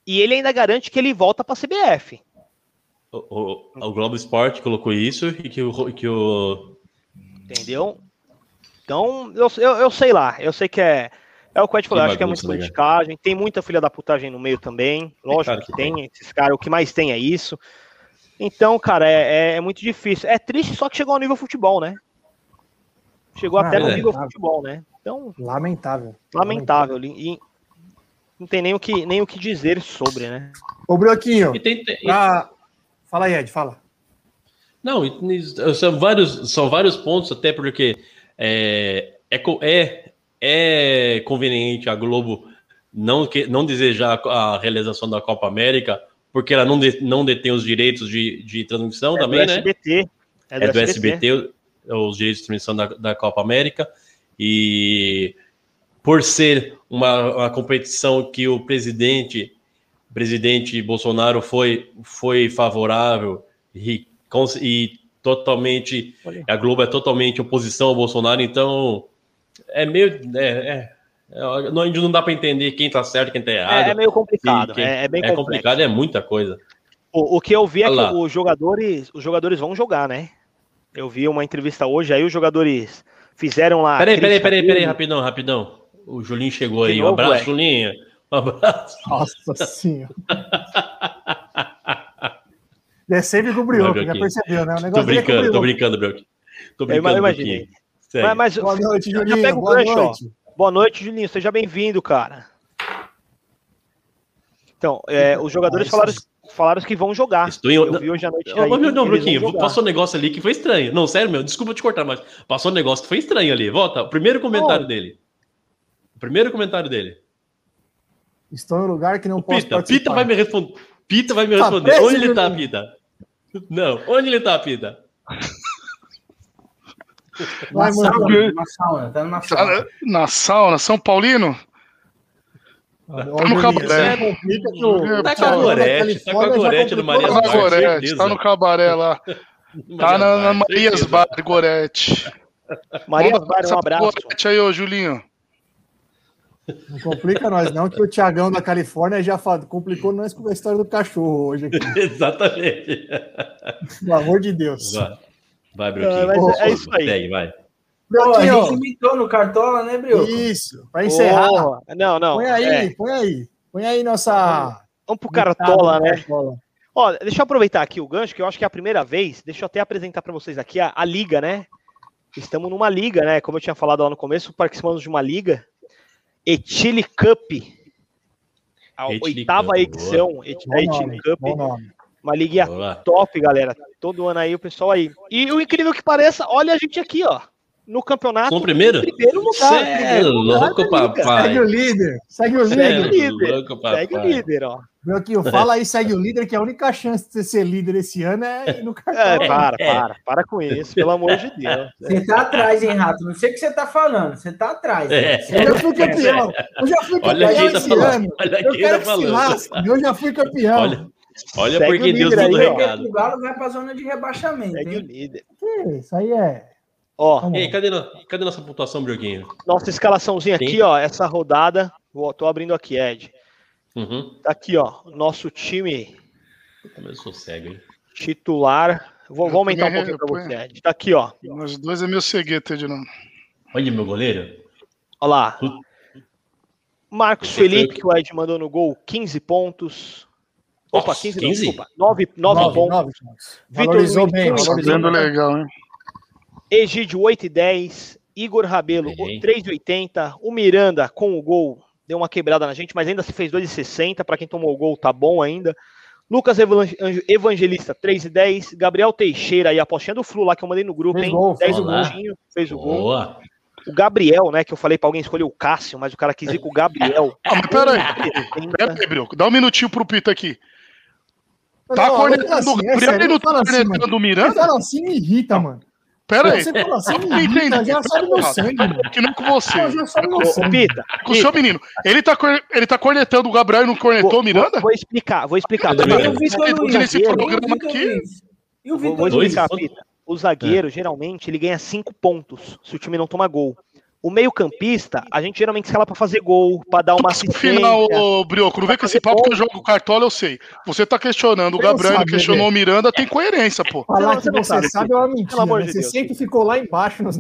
e ele ainda garante que ele volta para a CBF. O, o, o, Globo Esporte colocou isso e que o. Que o... Entendeu? Então, eu, eu, eu sei lá, eu sei que é. É o que eu te falei, acho que é muita né, politicagem, tem muita filha da putagem no meio também. Lógico é claro que, que tem, tem, esses caras, o que mais tem é isso. Então, cara, é, é, é, muito difícil. É triste, só que chegou ao nível futebol, né? Chegou ah, até no é. nível futebol, né? Então. Lamentável. Lamentável. E não tem nem o, que, nem o que dizer sobre, né? Ô, Broquinho. Tem, pra... Fala aí, Ed, fala. Não, são vários, são vários pontos, até porque é, é, é, é conveniente a Globo não, que, não desejar a realização da Copa América porque ela não, de, não detém os direitos de, de transmissão é também, né? SBT. É do, é do SBT. SBT, os direitos de transmissão da, da Copa América. E por ser uma, uma competição que o presidente, presidente Bolsonaro foi, foi favorável e, e totalmente a Globo é totalmente oposição ao Bolsonaro, então é meio é, é, não, não dá para entender quem tá certo, quem tá errado. É, é meio complicado. Quem, é, é, bem é complicado, é muita coisa. O, o que eu vi é que os jogadores, os jogadores vão jogar, né? Eu vi uma entrevista hoje, aí os jogadores fizeram lá. Peraí, peraí, peraí, peraí, rapidão, rapidão. O Julinho chegou aí. Novo, um abraço, é. Julinho. Um abraço. Nossa senhora. é sempre com o Brioco, já percebeu, né? O negócio tô brincando, é tô brincando, Brioco. Tô brincando. Eu imaginei. Mas, mas, Boa noite, Julinho. Já pega o gancho, ó. Boa noite, Julinho. Seja bem-vindo, cara. Então, é, os jogadores falaram, falaram que vão jogar. Estou em... Eu vi hoje à noite. Aí, não, não Bruquinho, passou um negócio ali que foi estranho. Não, sério, meu, desculpa te cortar, mas passou um negócio que foi estranho ali. Volta, o primeiro comentário oh. dele. O primeiro comentário dele. Estou em um lugar que não o posso Pita, participar. Pita vai me responder. Pita vai me tá responder. Tá onde ele tá, Pita? Não, onde ele tá, Pita? Vai, na, sauna, na sauna, tá na sauna. Na sauna, São Paulino? Tá no cabaré. Tá com a Gorete, tá com a Gorete no Maria. Gorete, tá no cabaré lá. Tá na, na Marias Bar, Gorete. Marias Bar, um abraço. Gorete aí, ô Julinho. Não complica nós, não, que o Tiagão da Califórnia já complicou nós com a história do cachorro hoje aqui. Exatamente. Pelo amor de Deus. Vai. Vai, Brioquinho. É, é isso aí. Segue, vai. Pô, a gente imitou no Cartola, né, Brioco? Isso, para encerrar. Oh, não, não. Põe aí, é. põe aí. Põe aí nossa. Vamos pro Cartola, né? Cartola. Ó, deixa eu aproveitar aqui o gancho, que eu acho que é a primeira vez. Deixa eu até apresentar para vocês aqui a, a, liga, né? Estamos numa liga, né? Como eu tinha falado lá no começo, participamos de uma liga. Etile Cup. A oitava Cup, edição da Etile Cup. Uma liga top, galera. Todo ano aí o pessoal aí. E o incrível que pareça, olha a gente aqui, ó. No campeonato. Com o primeiro? Primeiro lugar. Cê é louco, papai. Segue o líder. Segue o líder. Segue o líder. Louco, Segue o líder, ó. Fala aí, segue o líder, que a única chance de você ser líder esse ano é ir no cartão. É, para, para, para com isso, pelo amor de Deus. Você tá atrás, hein, Rato? Não sei o que você tá falando, você tá atrás. É. Eu já fui campeão. Eu já fui Olha campeão tá esse falando. ano. Olha Eu quero tá que se lasque. Eu já fui campeão. Olha, olha Segue porque o Deus líder aí, ó. recado. O Galo vai pra zona de rebaixamento, Segue o hein? líder. Que Isso aí é. Ó, Vamos E aí, lá. cadê, cadê nossa pontuação, Brioguinho? nossa escalaçãozinha aqui, ó, essa rodada. Vou, tô abrindo aqui, Ed. Uhum. Tá aqui, ó, nosso time Como eu sou cego, hein? titular. Vou, vou aumentar um pouquinho pra você, Ed. Tá aqui, ó. Nós dois é meu cegueta de novo. Olha meu goleiro. Ó lá. Marcos Felipe, o- que o Ed mandou no gol, 15 pontos. Opa, Nossa, 15, 15? não, desculpa. 9, 9 Nove, pontos. nove pontos. Vitor Valorizou bem, bem. legal, hein? Egídio, 8 e 10. Igor Rabelo, Errei. 3,80. O Miranda, com o gol, deu uma quebrada na gente, mas ainda se fez 2,60. Para quem tomou o gol, tá bom ainda. Lucas Evan- Evangelista, 3 e 10. Gabriel Teixeira, aí, a apostinha do Flu lá que eu mandei no grupo, Fez hein? gol, 10 fez o gol. golzinho, fez o gol. Boa. O Gabriel, né, que eu falei pra alguém escolher o Cássio, mas o cara quis ir com o Gabriel. Ah, mas peraí. 1,70. Peraí, Brioco. Dá um minutinho pro Pita aqui. Tá cornetando fala assim, o é e não tá assim, cornetando o Você Miranda? fala assim me irrita, mano. Pera aí. Você fala assim me Não irrita, entendi. já sabe meu sangue, mano. Que não com você. Eu já sabe meu sangue. Com o seu menino. Ele tá, ele tá cornetando o Gabriel e não cornetou o Miranda? vou- explicar, vou explicar. Tudo Pita. bem. E o Vitor Ele- Luiz? nesse E o programa Vitor aqui- Luiz? E o Vou, explicar? Pita. O zagueiro, geralmente, ele ganha 5 pontos se o time não toma gol. O meio-campista, a gente geralmente escala pra fazer gol, pra dar uma No assistência. final, ô, Brioco, não vem com esse papo que eu jogo cartola, eu sei. Você tá questionando o Eu Gabriel, sabia, questionou o Miranda, tem coerência, pô. Falar Não, que você sabe, sabe é uma mentira. Pelo amor né? de Você Deus, sempre ficou lá embaixo nas,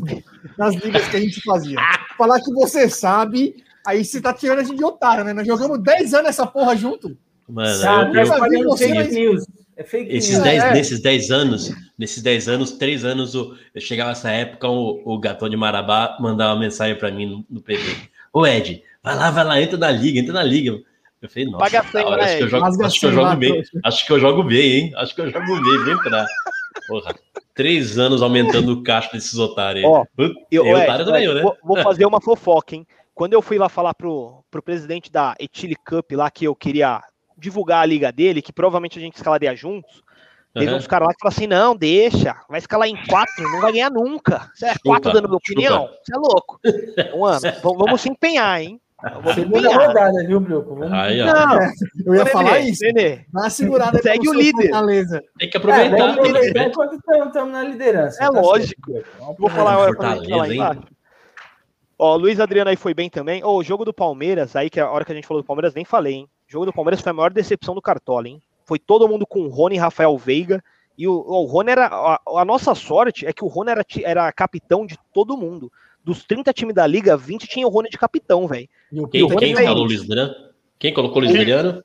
nas ligas que a gente fazia. Falar que você sabe, aí você tá tirando a gente de otário, né? Nós jogamos 10 anos essa porra junto. Mano, Sabe, eu, eu- tá fazendo você, fake mas- news. É fake esses news. dez, é. nesses 10 anos, nesses 10 anos, 3 anos, o- eu chegava nessa época, o, o Gatão de Marabá mandava uma mensagem pra mim no, no PV. Ô Ed, vai lá, vai lá, entra na liga, entra na liga. Eu falei, nossa, Paga a senha, da hora, né, acho, que eu jogo, acho que eu jogo bem, acho que eu jogo bem, hein? Acho que eu jogo bem, vem entrar. Porra, três anos aumentando o caixa desses otários aí. Ó, Eu, eu, Ed, otário também, Ed, né? vou, vou fazer uma fofoca, hein? Quando eu fui lá falar pro, pro presidente da Etile Cup lá que eu queria divulgar a liga dele, que provavelmente a gente escalaria juntos, teve Aham. uns caras lá que falaram assim: não, deixa, vai escalar em quatro, não vai ganhar nunca. Você é quatro dando minha opinião? Você é louco. Mano, vamos, vamos se empenhar, hein? Segunda rodada, viu, Brioco? Vamos Aí, ó, Não, Eu ia Nenê, falar isso. Nenê, Dá uma segurada Segue o líder. Fortaleza. tem que É, aproveitar. que aproveitar enquanto estamos na liderança. É tá lógico. certo? Vou falar agora pra Fortaleza, gente lá hein? embaixo. Ó, o Luiz Adriano aí foi bem também. Ô, o jogo do Palmeiras, aí que a hora que a gente falou do Palmeiras, nem falei, hein? O jogo do Palmeiras foi a maior decepção do Cartola, hein? Foi todo mundo com o Rony e Rafael Veiga. E o, o Rony era. A, a nossa sorte é que o Rony era, era capitão de todo mundo. Dos 30 times da liga, 20 tinha o Rony de capitão, velho. E o Quem, quem falou Luiz Adriano? Quem colocou o Luiz Adriano?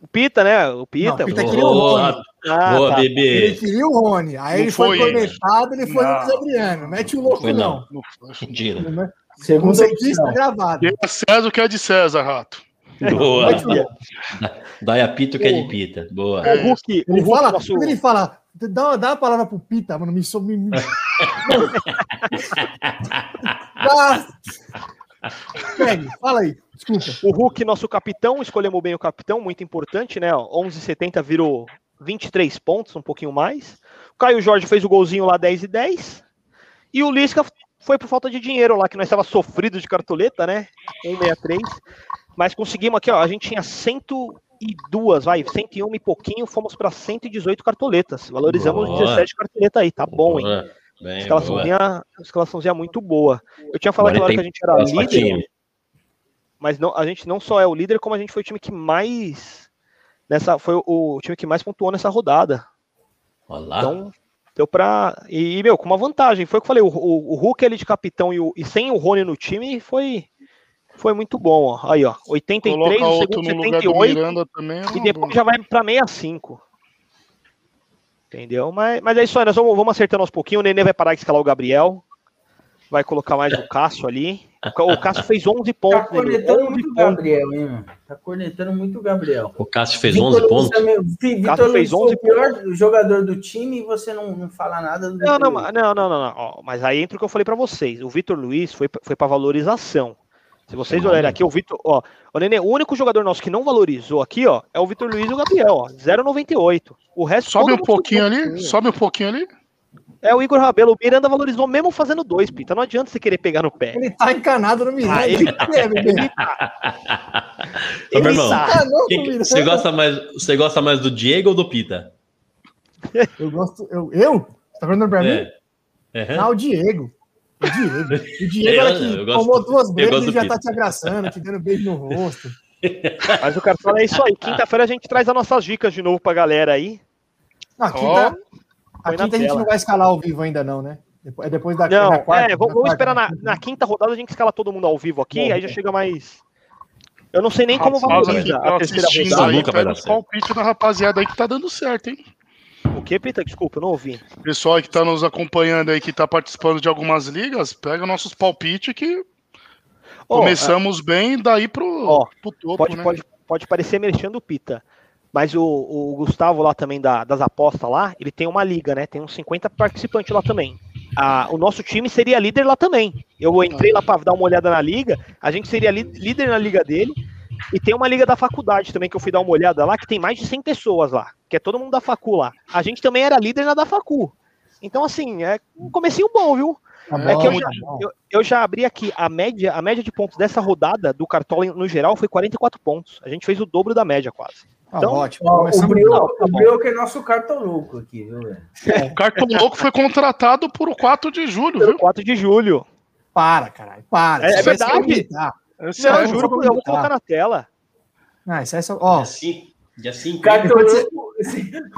O Pita, né? O Pita. Não, o Pita queria o Rony. Boa, Ah, boa tá. Ele bebê. queria o Rony. Aí Não ele foi foi conectado, ele foi Não. no Luiz Adriano. Mete o louco, Foi não. não. Não foi. Mentira. Não é? Segunda opção. gravado. César o que é de César, rato. Boa. O. Dai a pito que é de pita. Boa. O Hulk, o Ele Hulk fala, nosso... ele fala, dá, uma- dá uma palavra pro Pita, mano, me sou. Me, Segue, fala aí, desculpa. O Hulk, nosso capitão, escolhemos bem o capitão, muito importante, né? ó, 11,70 virou 23 pontos, um pouquinho mais. O Caio Jorge fez o golzinho lá 10 e 10. E o Lisca foi por falta de dinheiro lá, que nós estava sofrido de cartoleta, né? 163. Mas conseguimos aqui, ó, a gente tinha 102, vai, 101 e pouquinho, fomos para 118 cartoletas. Valorizamos Boa. 17 cartoletas aí, tá bom, hein? Boa. Bem, boa. Escalaçãozinha, escalaçãozinha muito boa. Eu tinha falado Agora que a gente era líder, time. mas não, a gente não só é o líder, como a gente foi o time que mais nessa foi o, o time que mais pontuou nessa rodada. Olha lá. Então deu pra e meu com uma vantagem. Foi o que eu falei, o, o, o Hulk ali de capitão e, o, e sem o Rony no time foi foi muito bom. Ó. Aí ó, 83, Coloca o segundo no lugar do 78 Miranda também. e depois já vai pra 65. Entendeu? Mas, mas é isso aí, nós vamos, vamos acertando aos pouquinhos. O Nenê vai parar de escalar o Gabriel. Vai colocar mais o Cássio ali. O Cássio fez 11 Tá pontos. Nenê, cornetando 11 muito o pontos. Gabriel, hein, mano? Tá cornetando muito o Gabriel. O Cássio fez Vitor 11 Luiz pontos. também- Vitor Cássio Luiz fez foi 11 o pior jogador do time e você não, não fala nada do Não, não, não, não, não, não. Ó, mas aí entra o que eu falei pra vocês. O Vitor Luiz foi, foi para valorização. Se vocês olharem aqui, o Vitor, ó, o Nenê, o único jogador nosso que não valorizou aqui, ó, é o Vitor Luiz e o Gabriel, ó, 0,98. O resto Sobe um pouquinho ali, sobe um pouquinho ali. É o Igor Rabelo, o Miranda valorizou mesmo fazendo dois, Pita. Não adianta você querer pegar no pé. Ele tá encanado no Miranda. Ah, ele- É. Ô, meu irmão, tá. encanou com quem o que- Miranda. você, gosta mais, você gosta mais do Diego ou do Pita? Eu gosto. Eu? eu? Você tá perguntando pra mim? É. Uhum. Não, o Diego. O Diego. O Diego Eu- era que eu gosto- tomou duas eu brejas gosto e já tá te abraçando, te dando beijo no rosto. Mas o Cartola é isso aí. Quinta-feira a gente traz as nossas dicas de novo pra galera aí. Não, a quinta, a, Põe na quinta a gente tela. não vai escalar ao vivo ainda, não, né? Depois- É depois da, Não, da quarta. é, vamos, da vamos quarta, esperar né? na, na quinta rodada a gente escala todo mundo ao vivo aqui, Bom, aí já chega mais. Eu não sei nem como valoriza aqui a terceira rodada. aí, nunca vai dar palpites da rapaziada aí que tá dando certo, hein? O que, Pita? Desculpa, não ouvi. Pessoal que tá nos acompanhando aí, que tá participando de algumas ligas, pega nossos palpites que Ó, começamos bem, daí pro, pro topo, pode, né? pode, pode parecer mexendo o Pita. Mas o, o Gustavo lá também da- das apostas lá, ele tem uma liga, né? Tem uns 50 participantes lá também. Ah, o nosso time seria líder lá também. Eu entrei lá para dar uma olhada na liga, a gente seria líder na liga dele. E tem uma liga da faculdade também que eu fui dar uma olhada lá, que tem mais de 100 pessoas lá, que é todo mundo da facu lá. A gente também era líder na da facu. Então, assim, é um comecinho bom, viu? Tá É que eu tá já, bom. eu, eu já abri aqui a média, a média de pontos dessa rodada do Cartola no geral foi 44 pontos. A gente fez o dobro da média quase. Tá Então, ótimo. Ó, o o Brioco é nosso cartoluco aqui, viu, velho? O Cartão Louco foi contratado por 4 de julho, viu? 4 de julho. Para, caralho. Para. É- é verdade. Eu, não, eu juro, eu vou colocar na tela. Ah, isso é só. Ó. Assim, dia 5. Cartolina.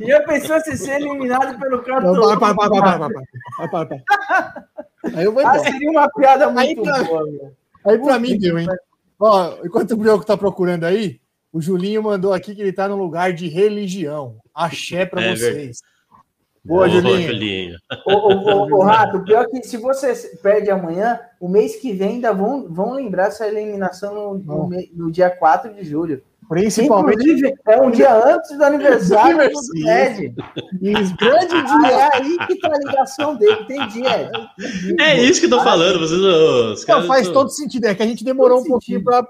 E a se ser eliminado pelo cartolina. vai, vai, vai, vai, vai. Aí eu vou ah, embora. Ah, seria uma piada muito aí boa. Aí pra mim deu, hein? Ó, enquanto o Brioco tá procurando aí, o Julinho mandou aqui que ele tá no lugar de religião. Axé pra é, vocês. Boa, Julinho. Julinho. Ô, ô, ô, ô, Rato, o pior é que se você perde amanhã, o mês que vem ainda vão, vão lembrar essa eliminação no, no, Bom. me- no dia 4 de julho. Principalmente Inclusive, é um dia antes do aniversário do. Ed. Grande dia, é aí que tá a ligação dele. Entendi, Ed. É isso que eu tô falando. Vocês, os Não, faz são- todo sentido. É que a gente demorou um Todo pouquinho pra, É,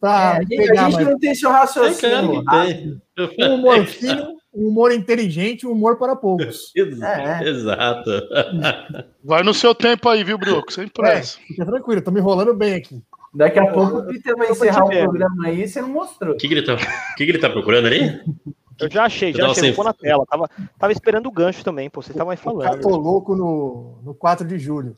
pra a gente, pegar, a gente mas não tem seu É, cara, raciocínio. não tem. um humor fino, um humor inteligente, um humor para poucos. Ex- É. Exato. Vai no seu tempo aí, viu, Brioco? Sem pressa. Fica tranquilo, tô me enrolando bem aqui. Daqui a pouco o Peter vai encerrar o programa aí e você não mostrou. O que, que, ele tá, que, que ele tá procurando ali? Eu já achei, já achei, pôr na tela. Tava, tava esperando o gancho também, pô. Vocês estavam aí Eu falando. tô louco no, no 4 de julho.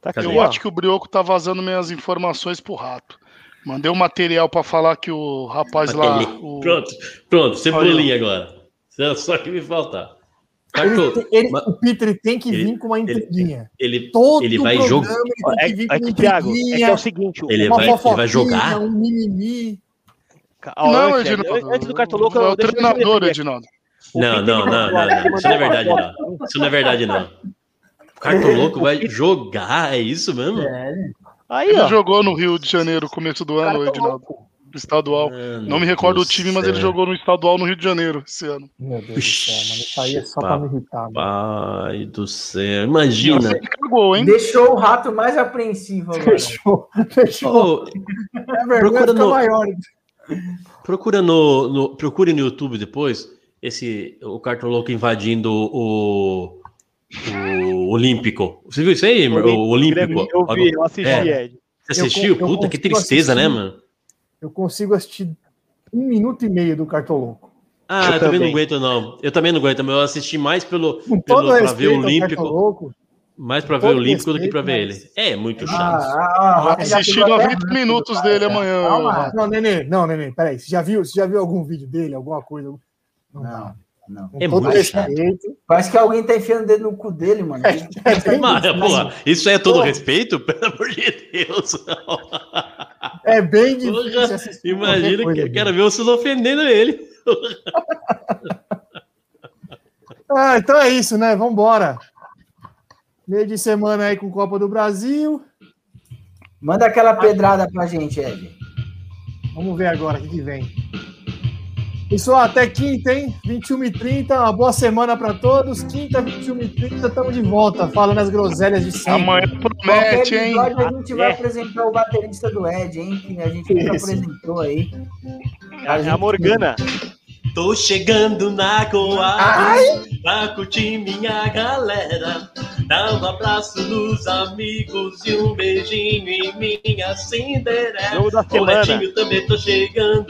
Tá aqui? Eu ó. acho que o Brioco tá vazando minhas informações pro rato. Mandei um material pra falar que o rapaz lá. O- Pronto, pronto, cebolinha agora. Só- que me faltar. Ele, Cartol, ele- mas o Peter ele tem que ele- vir com uma intriguinha. ele, Todo ele vai jogar. ele É, é que, Thiago, é que é o seguinte, o- Ele uma vai- ele vai jogar? um mimimi. Não, Edinaldo. antes do Cartoloco, É o treinador. Edinaldo. Não, não, não, uma- não, ele não. Isso não é verdade, não. Isso não é verdade, não. O Cartoloco vai jogar, é isso mesmo? Aí, Ele ó. jogou no Rio de Janeiro, começo do ano, Edinaldo. Estadual. Mano Não me recordo do do time, mas ele jogou no estadual no Rio de Janeiro esse ano. Meu Deus do céu, mano. Isso aí é só pra me irritar. mano. Pai do céu, imagina. Você cagou, hein? Deixou o rato mais apreensivo agora. Fechou. Fechou. Ô, A vergonha procura no- maior. procura no, no- procure no YouTube depois esse o Cartoloco invadindo o, o Olímpico. Você viu isso aí, o Olímpico? Eu vi, eu assisti, É. Ed. Você Eu assistiu? con- eu Puta, que tristeza, assistir. né, mano? Eu consigo assistir um minuto e meio do Cartoloco. Ah, Eu eu, também não aguento, não. Eu também não aguento, mas eu assisti mais pelo, Com pelo pra ver o Olímpico, mais pra ver o Olímpico do que pra ver respeito, ele. É muito Ah, chato. ah, ah, o rato já Assisti pegou até 90 ranço minutos do dele cara, amanhã. Calma. Não, Nenê, não, Nenê, peraí. Você já viu, você já viu algum vídeo dele, alguma coisa? Não. Não, não. É todo muito respeito. Parece que alguém tá enfiando o dedo no cu dele, mano. É Mas, porra, isso é todo Porra. respeito? Pelo amor de Deus. é bem difícil Imagina que eu quero ver vocês ofendendo ele. Ah, então é isso, né? Vambora. Meio de semana aí com Copa do Brasil. Manda aquela pedrada pra gente, Ed. Vamos ver agora o que, que vem. Pessoal, até quinta, hein? 21h30, uma boa semana para todos. Quinta, 21h30, estamos de volta, falando as groselhas de sempre. Amanhã promete, hein? a gente vai apresentar o baterista do Ed, hein? Que a gente nunca apresentou aí. É a Morgana. Tô chegando na Goa pra curtir minha galera. Dá um abraço nos amigos e um beijinho em minha Cinderela. Semana. Netinho, também tô chegando.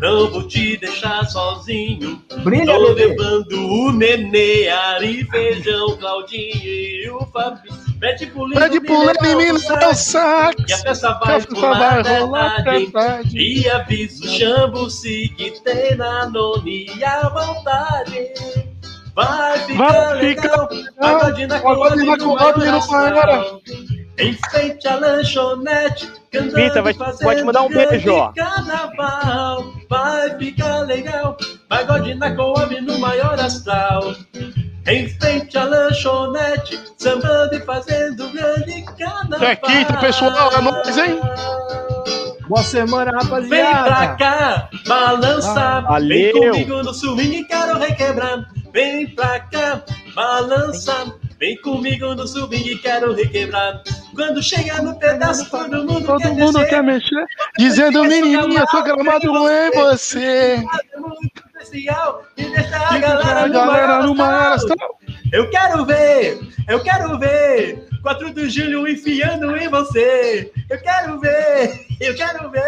Não vou te deixar sozinho. Brilha, Tô bebê. levando o Nenê, Ari, Feijão, Claudinho e o Fabi. Pede pulando, Pede pulando em mim no sax. E a festa vai vai rolar até tarde. E aviso, Xambuci que tem na noni à vontade. Vai ficar Vai legal, Pagode na colônia colônia no no maior Em frente à lanchonete, cantando Pita, vai- e fazendo pode mandar um grande beijo, ó. Carnaval, vai ficar legal, pagode na Coab no maior astral. Em frente à lanchonete, sambando e fazendo grande carnaval. Até quinta, pessoal, é nóis, hein? Boa semana, Vem pra rapaziada. cá, balança. Valeu. Vem comigo no swing, quero requebrar. Vem pra cá, balança. Vem comigo no swing, quero requebrar. Quando chega no pedaço, todo mundo Todo quer mundo descer. quer mexer. Dizendo, menininha, tô gramado em você. É muito especial e deixa a galera, galera no astral. Eu quero ver, eu quero ver. 4 de julho enfiando em você. Eu quero ver, eu quero ver.